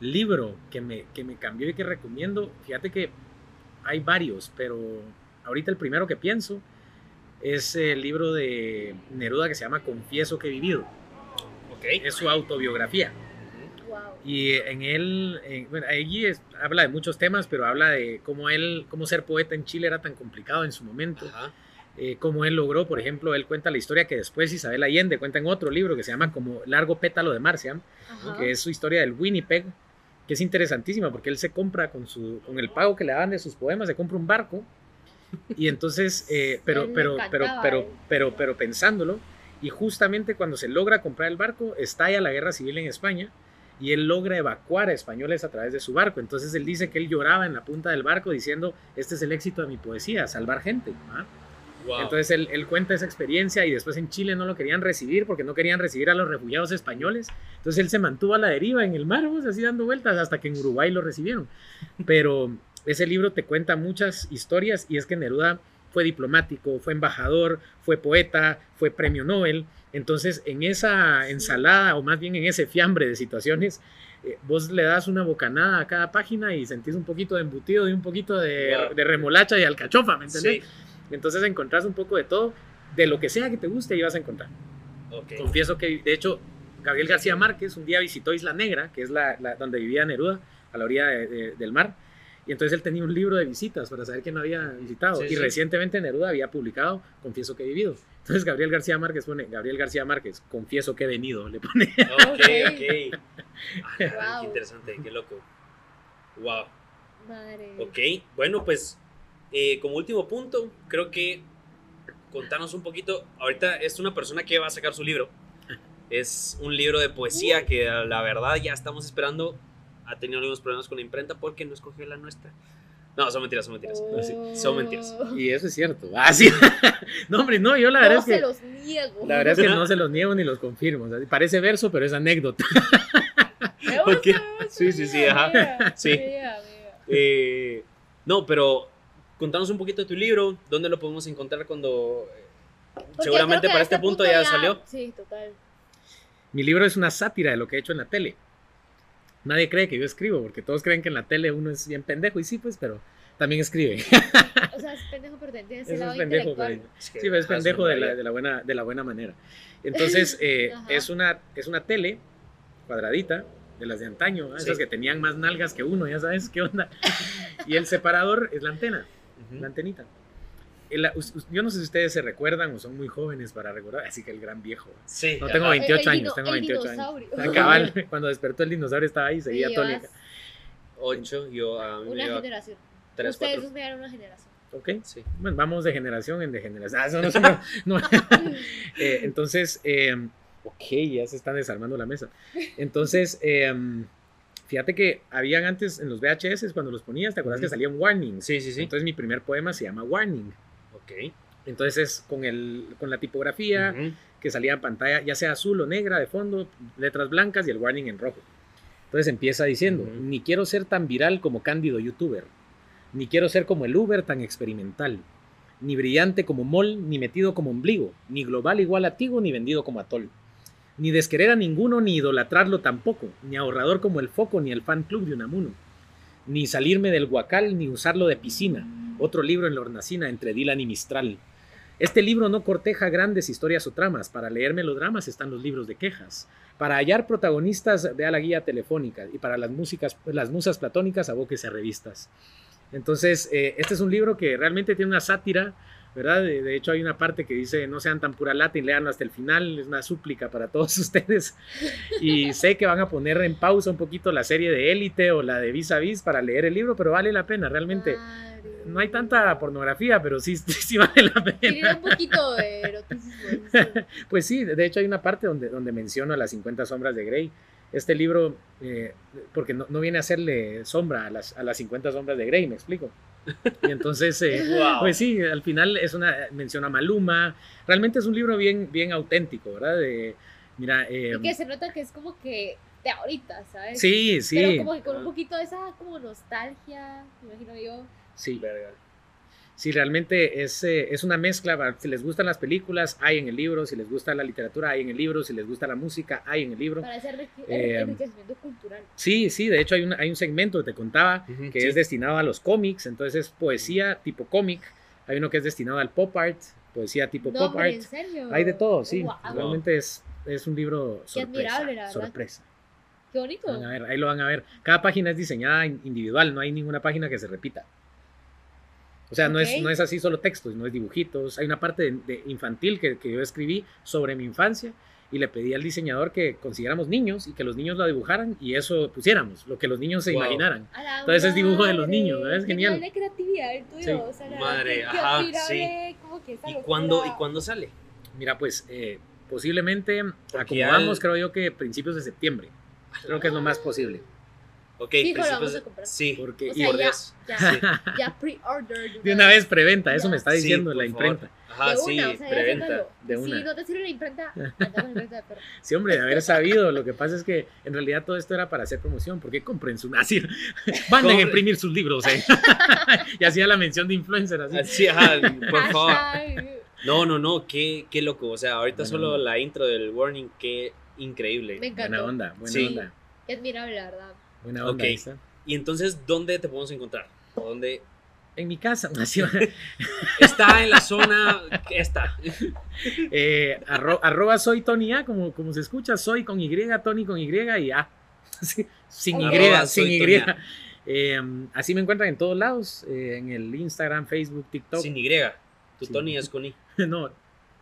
Libro que me, que me cambió y que recomiendo, fíjate que hay varios, pero ahorita el primero que pienso es el libro de Neruda que se llama Confieso que he vivido. Ok. Es su autobiografía. Wow. Y en él, bueno, allí es- habla de muchos temas, pero habla de cómo él, cómo ser poeta en Chile era tan complicado en su momento. Ajá. eh, cómo él logró, por ejemplo, él cuenta la historia que después Isabel Allende cuenta en otro libro que se llama como Largo pétalo de Marcia, Ajá. que es su historia del Winnipeg, que es interesantísima porque él se compra con, su, con el pago que le daban de sus poemas, se compra un barco y entonces, eh, pero, pero, pero, pero, pero, pero pensándolo, y justamente cuando se logra comprar el barco, estalla la guerra civil en España y él logra evacuar a españoles a través de su barco. Entonces él dice que él lloraba en la punta del barco diciendo, este es el éxito de mi poesía, salvar gente. Wow. Entonces él, él cuenta esa experiencia y después en Chile no lo querían recibir porque no querían recibir a los refugiados españoles. Entonces él se mantuvo a la deriva en el mar, pues, así dando vueltas hasta que en Uruguay lo recibieron. Pero ese libro te cuenta muchas historias y es que Neruda fue diplomático, fue embajador, fue poeta, fue premio Nobel. Entonces en esa ensalada o más bien en ese fiambre de situaciones, eh, vos le das una bocanada a cada página y sentís un poquito de embutido y un poquito de, Wow. de remolacha y alcachofa, ¿me entendés? Sí. Entonces encontrás un poco de todo, de lo que sea que te guste y vas a encontrar. Ok. Confieso que, de hecho, Gabriel García Márquez un día visitó Isla Negra, que es la, la- donde vivía Neruda, a la orilla de- de- del mar, y entonces él tenía un libro de visitas para saber quién no había visitado. Sí, y sí. recientemente Neruda había publicado Confieso que he vivido. Entonces Gabriel García Márquez pone, Gabriel García Márquez, Confieso que he venido, le pone. Ok, Ok. Ah, Wow. Qué interesante, qué loco. Wow. Madre. Ok, bueno, pues eh, como último punto, creo que contarnos un poquito. Ahorita es una persona que va a sacar su libro. Es un libro de poesía que la verdad ya estamos esperando. Ha tenido algunos problemas con la imprenta porque no escogió la nuestra. No, son mentiras, son mentiras. Oh. Son mentiras. Y eso es cierto. Ah, sí. no, hombre, no, yo la verdad No es que... se los niego. La verdad es que no se los niego ni los confirmo. O sea, parece verso, pero es anécdota. Gusta, Sí, sí, sí, ajá. Sí. mira, mira. Eh, no, pero contanos un poquito de tu libro. ¿Dónde lo podemos encontrar cuando... eh, Porque seguramente para a este punto ya salió. Sí, total. Mi libro es una sátira de lo que he hecho en la tele. Nadie cree que yo escribo, porque todos creen que en la tele uno es bien pendejo, y sí, pues, pero también escribe. O sea, es pendejo, pero Eso el es lado pendejo, intelectual. pero- Es que, Sí, pero es pendejo de la, realidad. de la buena, de la buena manera. Entonces, eh, es, una, es una tele cuadradita, de las de antaño, ¿eh? Sí. esas que tenían más nalgas que uno, ya sabes qué onda. Y el separador es la antena, La antenita. El- yo no sé si ustedes se recuerdan o son muy jóvenes para recordar, así que el gran viejo. Sí, No tengo ajá. 28 El- el años, tengo el 28 años. Ah, cabal, cuando despertó el dinosaurio estaba ahí, seguía llevas Ocho, yo a mí me Una generación. tres, Ustedes nos vean una generación. Ok, Sí. bueno, vamos de generación en de generación. Ah, eso no, no- no. Eh, entonces, eh, ok, ya se están desarmando la mesa. Entonces, eh, Fíjate que habían antes en los VHS, cuando los ponías, ¿te acuerdas que salía un warning? Sí, sí, sí. Entonces mi primer poema se llama Warning. ok. Entonces es con, el, con la tipografía que salía en pantalla, ya sea azul o negra de fondo, letras blancas y el warning en rojo. Entonces empieza diciendo, ni quiero ser tan viral como cándido youtuber, ni quiero ser como el Uber tan experimental, ni brillante como mol, ni metido como ombligo, ni global igual a Tigo, ni vendido como atol. Ni desquerer a ninguno, ni idolatrarlo tampoco, ni ahorrador como el foco, ni el fan club de Unamuno. Ni salirme del guacal, ni usarlo de piscina. Otro libro en la hornacina entre Dylan y Mistral. Este libro no corteja grandes historias o tramas. Para leer melodramas están los libros de quejas. Para hallar protagonistas, vea la guía telefónica. Y para las músicas, las musas platónicas, abóquese a revistas. Entonces, eh, este es un libro que realmente tiene una sátira, ¿verdad? De, de hecho, hay una parte que dice, no sean tan pura lata y leanlo hasta el final. Es una súplica para todos ustedes. Y sé que van a poner en pausa un poquito la serie de Élite o la de Vis a Vis para leer el libro, pero vale la pena, realmente. Madre. No hay tanta pornografía, pero sí, sí vale la pena. un poquito de eroticismo. Pues sí, de hecho hay una parte donde, donde menciono a las 50 sombras de Grey. Este libro, eh, porque no, no viene a hacerle sombra a las, a las 50 sombras de Grey, me explico. Y entonces, eh, Wow. pues sí, al final es una mención a Maluma. Realmente es un libro bien, bien auténtico, ¿verdad? De, mira, eh, Y que se nota que es como que de ahorita, ¿sabes? sí, sí, Pero como que con un poquito de esa como nostalgia, me imagino yo. sí. Verga. Sí, realmente es, eh, es una mezcla. Si les gustan las películas, hay en el libro. Si les gusta la literatura, hay en el libro. Si les gusta la música, hay en el libro. Para hacer Eh, enriquecimiento cultural. Sí, sí, de hecho hay un, hay un segmento que te contaba que sí. es destinado a los cómics, entonces es poesía tipo cómic. Hay uno que es destinado al pop art, poesía tipo No, pop art. en serio. Hay de todo, sí. Wow. Realmente es, es un libro Qué sorpresa. admirable, la verdad. sorpresa. Qué bonito. Van a ver, ahí lo van a ver. Cada página es diseñada in- individual, no hay ninguna página que se repita. O sea, no, Ok. es, no es así solo textos, no es dibujitos. Hay una parte de, de infantil que, que yo escribí sobre mi infancia y le pedí al diseñador que consiguiéramos niños y que los niños lo dibujaran y eso pusiéramos, lo que los niños se Wow. imaginaran. A la Entonces es dibujo de los niños, ¿verdad? Es genial. de creatividad el tuyo. Sí. O sea, la Madre, qué ajá, admirable, como que ¿Y cuándo, ¿Y cuándo sale? Mira, pues eh, posiblemente Porque acomodamos, el- creo yo que principios de septiembre. Creo que es lo más posible. Ok, Fijo, lo vamos de- a comprar. Sí, Porque O y- sea, por ya, Dios. ya, ya pre-order. de una vez preventa, eso Ya. me está Sí, diciendo la imprenta. Ajá, de sí, una, o sea, preventa. De Si una. no te sirve la imprenta, la imprenta de perro. Sí, hombre, de haber sabido. Lo que pasa es que en realidad todo esto era para hacer promoción. porque compren su así, Manden a imprimir sus libros. eh. y hacía la mención de influencer así. Así, ajá, por favor. No, no, no, qué, qué loco. O sea, ahorita Buena solo la intro del warning, qué increíble. Me Buena encantó. onda, buena Sí. onda. Qué admirable, la verdad. Buena onda. Ok. ahí está. Y entonces, ¿dónde te podemos encontrar? ¿Dónde? En mi casa. Está en la zona. ¿Qué está? Eh, arro- arroba soy Tony A, como, como se escucha, soy con Y, Tony con Y y A. Sin Y, sin Y. Eh, así me encuentran en todos lados, eh, en el Instagram, Facebook, TikTok. Sin Y. Tu Sí. Tony es con I. No,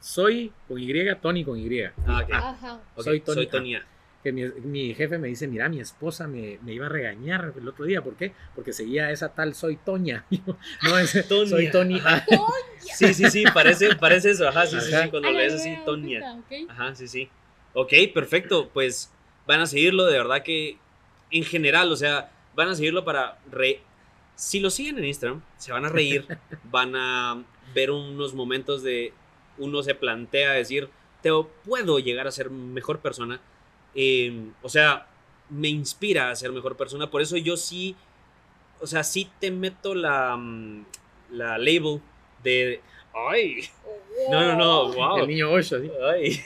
soy con Y, Tony con Y. Ah, ok. Ajá. Soy Tony Soy A. Tony A. Que mi, mi jefe me dice, mira, mi esposa me, me iba a regañar el otro día. ¿Por qué? Porque seguía esa tal soy Toña. No, es Toña. soy Tony. Sí, sí, sí, parece, parece eso. Ajá, sí, sí, Ajá. sí, cuando lees así, ¿ok? Ajá, sí, sí. Ok, perfecto. Pues van a seguirlo, de verdad que en general, o sea, van a seguirlo para re... Si lo siguen en Instagram, se van a reír, van a ver unos momentos de uno se plantea decir, te puedo llegar a ser mejor persona. Eh, o sea, me inspira a ser mejor persona. Por eso yo sí, o sea, sí te meto la, mm, la label de, ay, no, no, no, wow. El niño 8, así. Ay.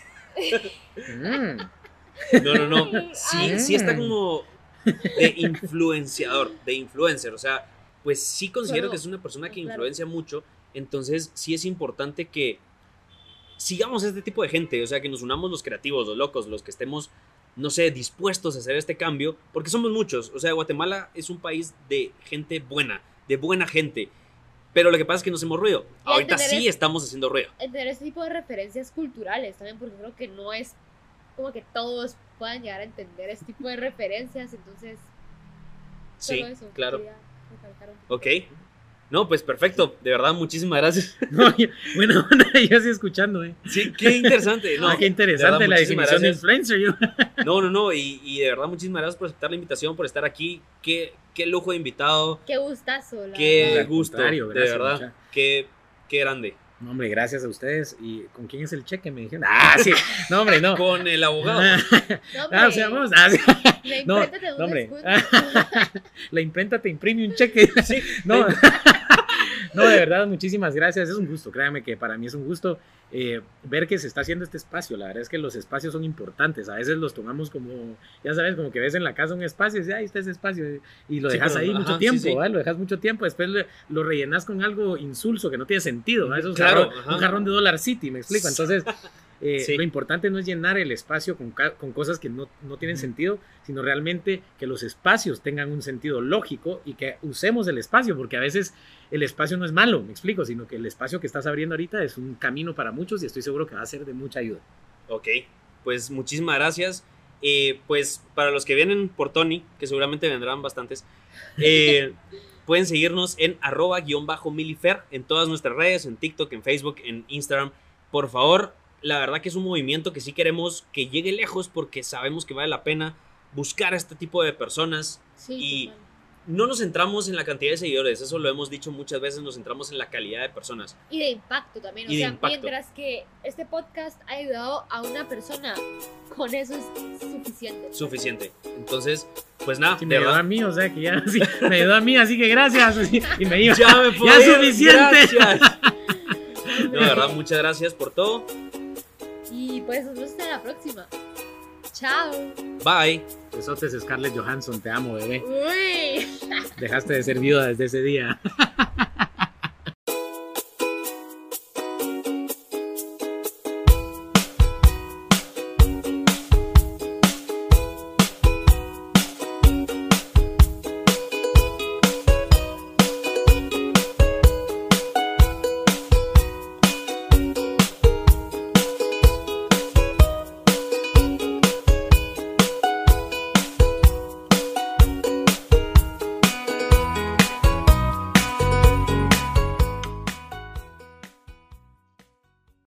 Mm. No, no, no. Sí, sí está como de influenciador, de influencer. O sea, pues sí considero Claro, que es una persona que claro. influencia mucho. Entonces, sí es importante que sigamos a este tipo de gente. O sea, que nos unamos los creativos, los locos, los que estemos, no sé, dispuestos a hacer este cambio. Porque somos muchos. O sea, Guatemala es un país de gente buena, de buena gente. Pero lo que pasa es que no hacemos ruido. Y Ahorita sí es- estamos haciendo ruido. Entender este tipo de referencias culturales también, porque creo que no es como que todos puedan llegar a entender este tipo de referencias. Entonces, Sí, solo eso. claro. un. Ok. No, pues perfecto, de verdad, muchísimas gracias. No, yo- bueno, yo estoy escuchando, ¿eh? Sí, qué interesante. No, ah, qué interesante de verdad, la definición de gracias. influencer. Yo. No, no, no, y, y de verdad, muchísimas gracias por aceptar la invitación, por estar aquí. Qué, qué lujo de invitado, Qué gustazo, la qué verdad. Gusto, de verdad, qué, qué grande. No, hombre, gracias a ustedes. ¿Y con quién es el cheque? Me dijeron. Ah, sí. No, hombre, no. Con el abogado. No, Ah, o sea, hombre, vamos. Ah, sí. la No, imprenta te da un no, hombre. descuento. La imprenta te imprime un cheque. No, no, de verdad, muchísimas gracias. Es un gusto, créame que para mí es un gusto eh, ver que se está haciendo este espacio. La verdad es que los espacios son importantes. A veces los tomamos como, ya sabes, como que ves en la casa un espacio y dices, ahí está ese espacio. Y lo Sí, dejas pero, ahí ajá, mucho tiempo, sí. ¿vale? Lo dejas mucho tiempo. Después lo, lo rellenas con algo insulso que no tiene sentido. Eso es Claro, jarrón- un jarrón de Dollar City, me explico. Entonces. Eh, Sí. Lo importante no es llenar el espacio con, con cosas que no, no tienen sentido, sino realmente que los espacios tengan un sentido lógico y que usemos el espacio, porque a veces el espacio no es malo, me explico, sino que el espacio que estás abriendo ahorita es un camino para muchos y estoy seguro que va a ser de mucha ayuda. Ok, pues muchísimas gracias. Eh, pues para los que vienen por Tony, que seguramente vendrán bastantes, eh, pueden seguirnos en arroba guion bajo milifer en todas nuestras redes, en TikTok, en Facebook, en Instagram. Por favor, la verdad que es un movimiento que sí queremos que llegue lejos porque sabemos que vale la pena buscar a este tipo de personas. Sí, Y- total. No nos centramos en la cantidad de seguidores, eso lo hemos dicho muchas veces, nos centramos en la calidad de personas. Y de impacto también. O Y sea, impacto. mientras que este podcast ha ayudado a una persona, con eso es suficiente. Suficiente. Entonces, pues nada, Sí, me ayudó a mí, o sea que ya sí, me ayudó a mí, así que gracias. y me iba. Ya me puedo Ya ir, suficiente. gracias. No, de verdad, muchas gracias por todo. Y pues nos vemos en la próxima. Chao. Bye. Besotes, Scarlett Johansson, te amo, bebé. Uy. Dejaste de ser viuda desde ese día.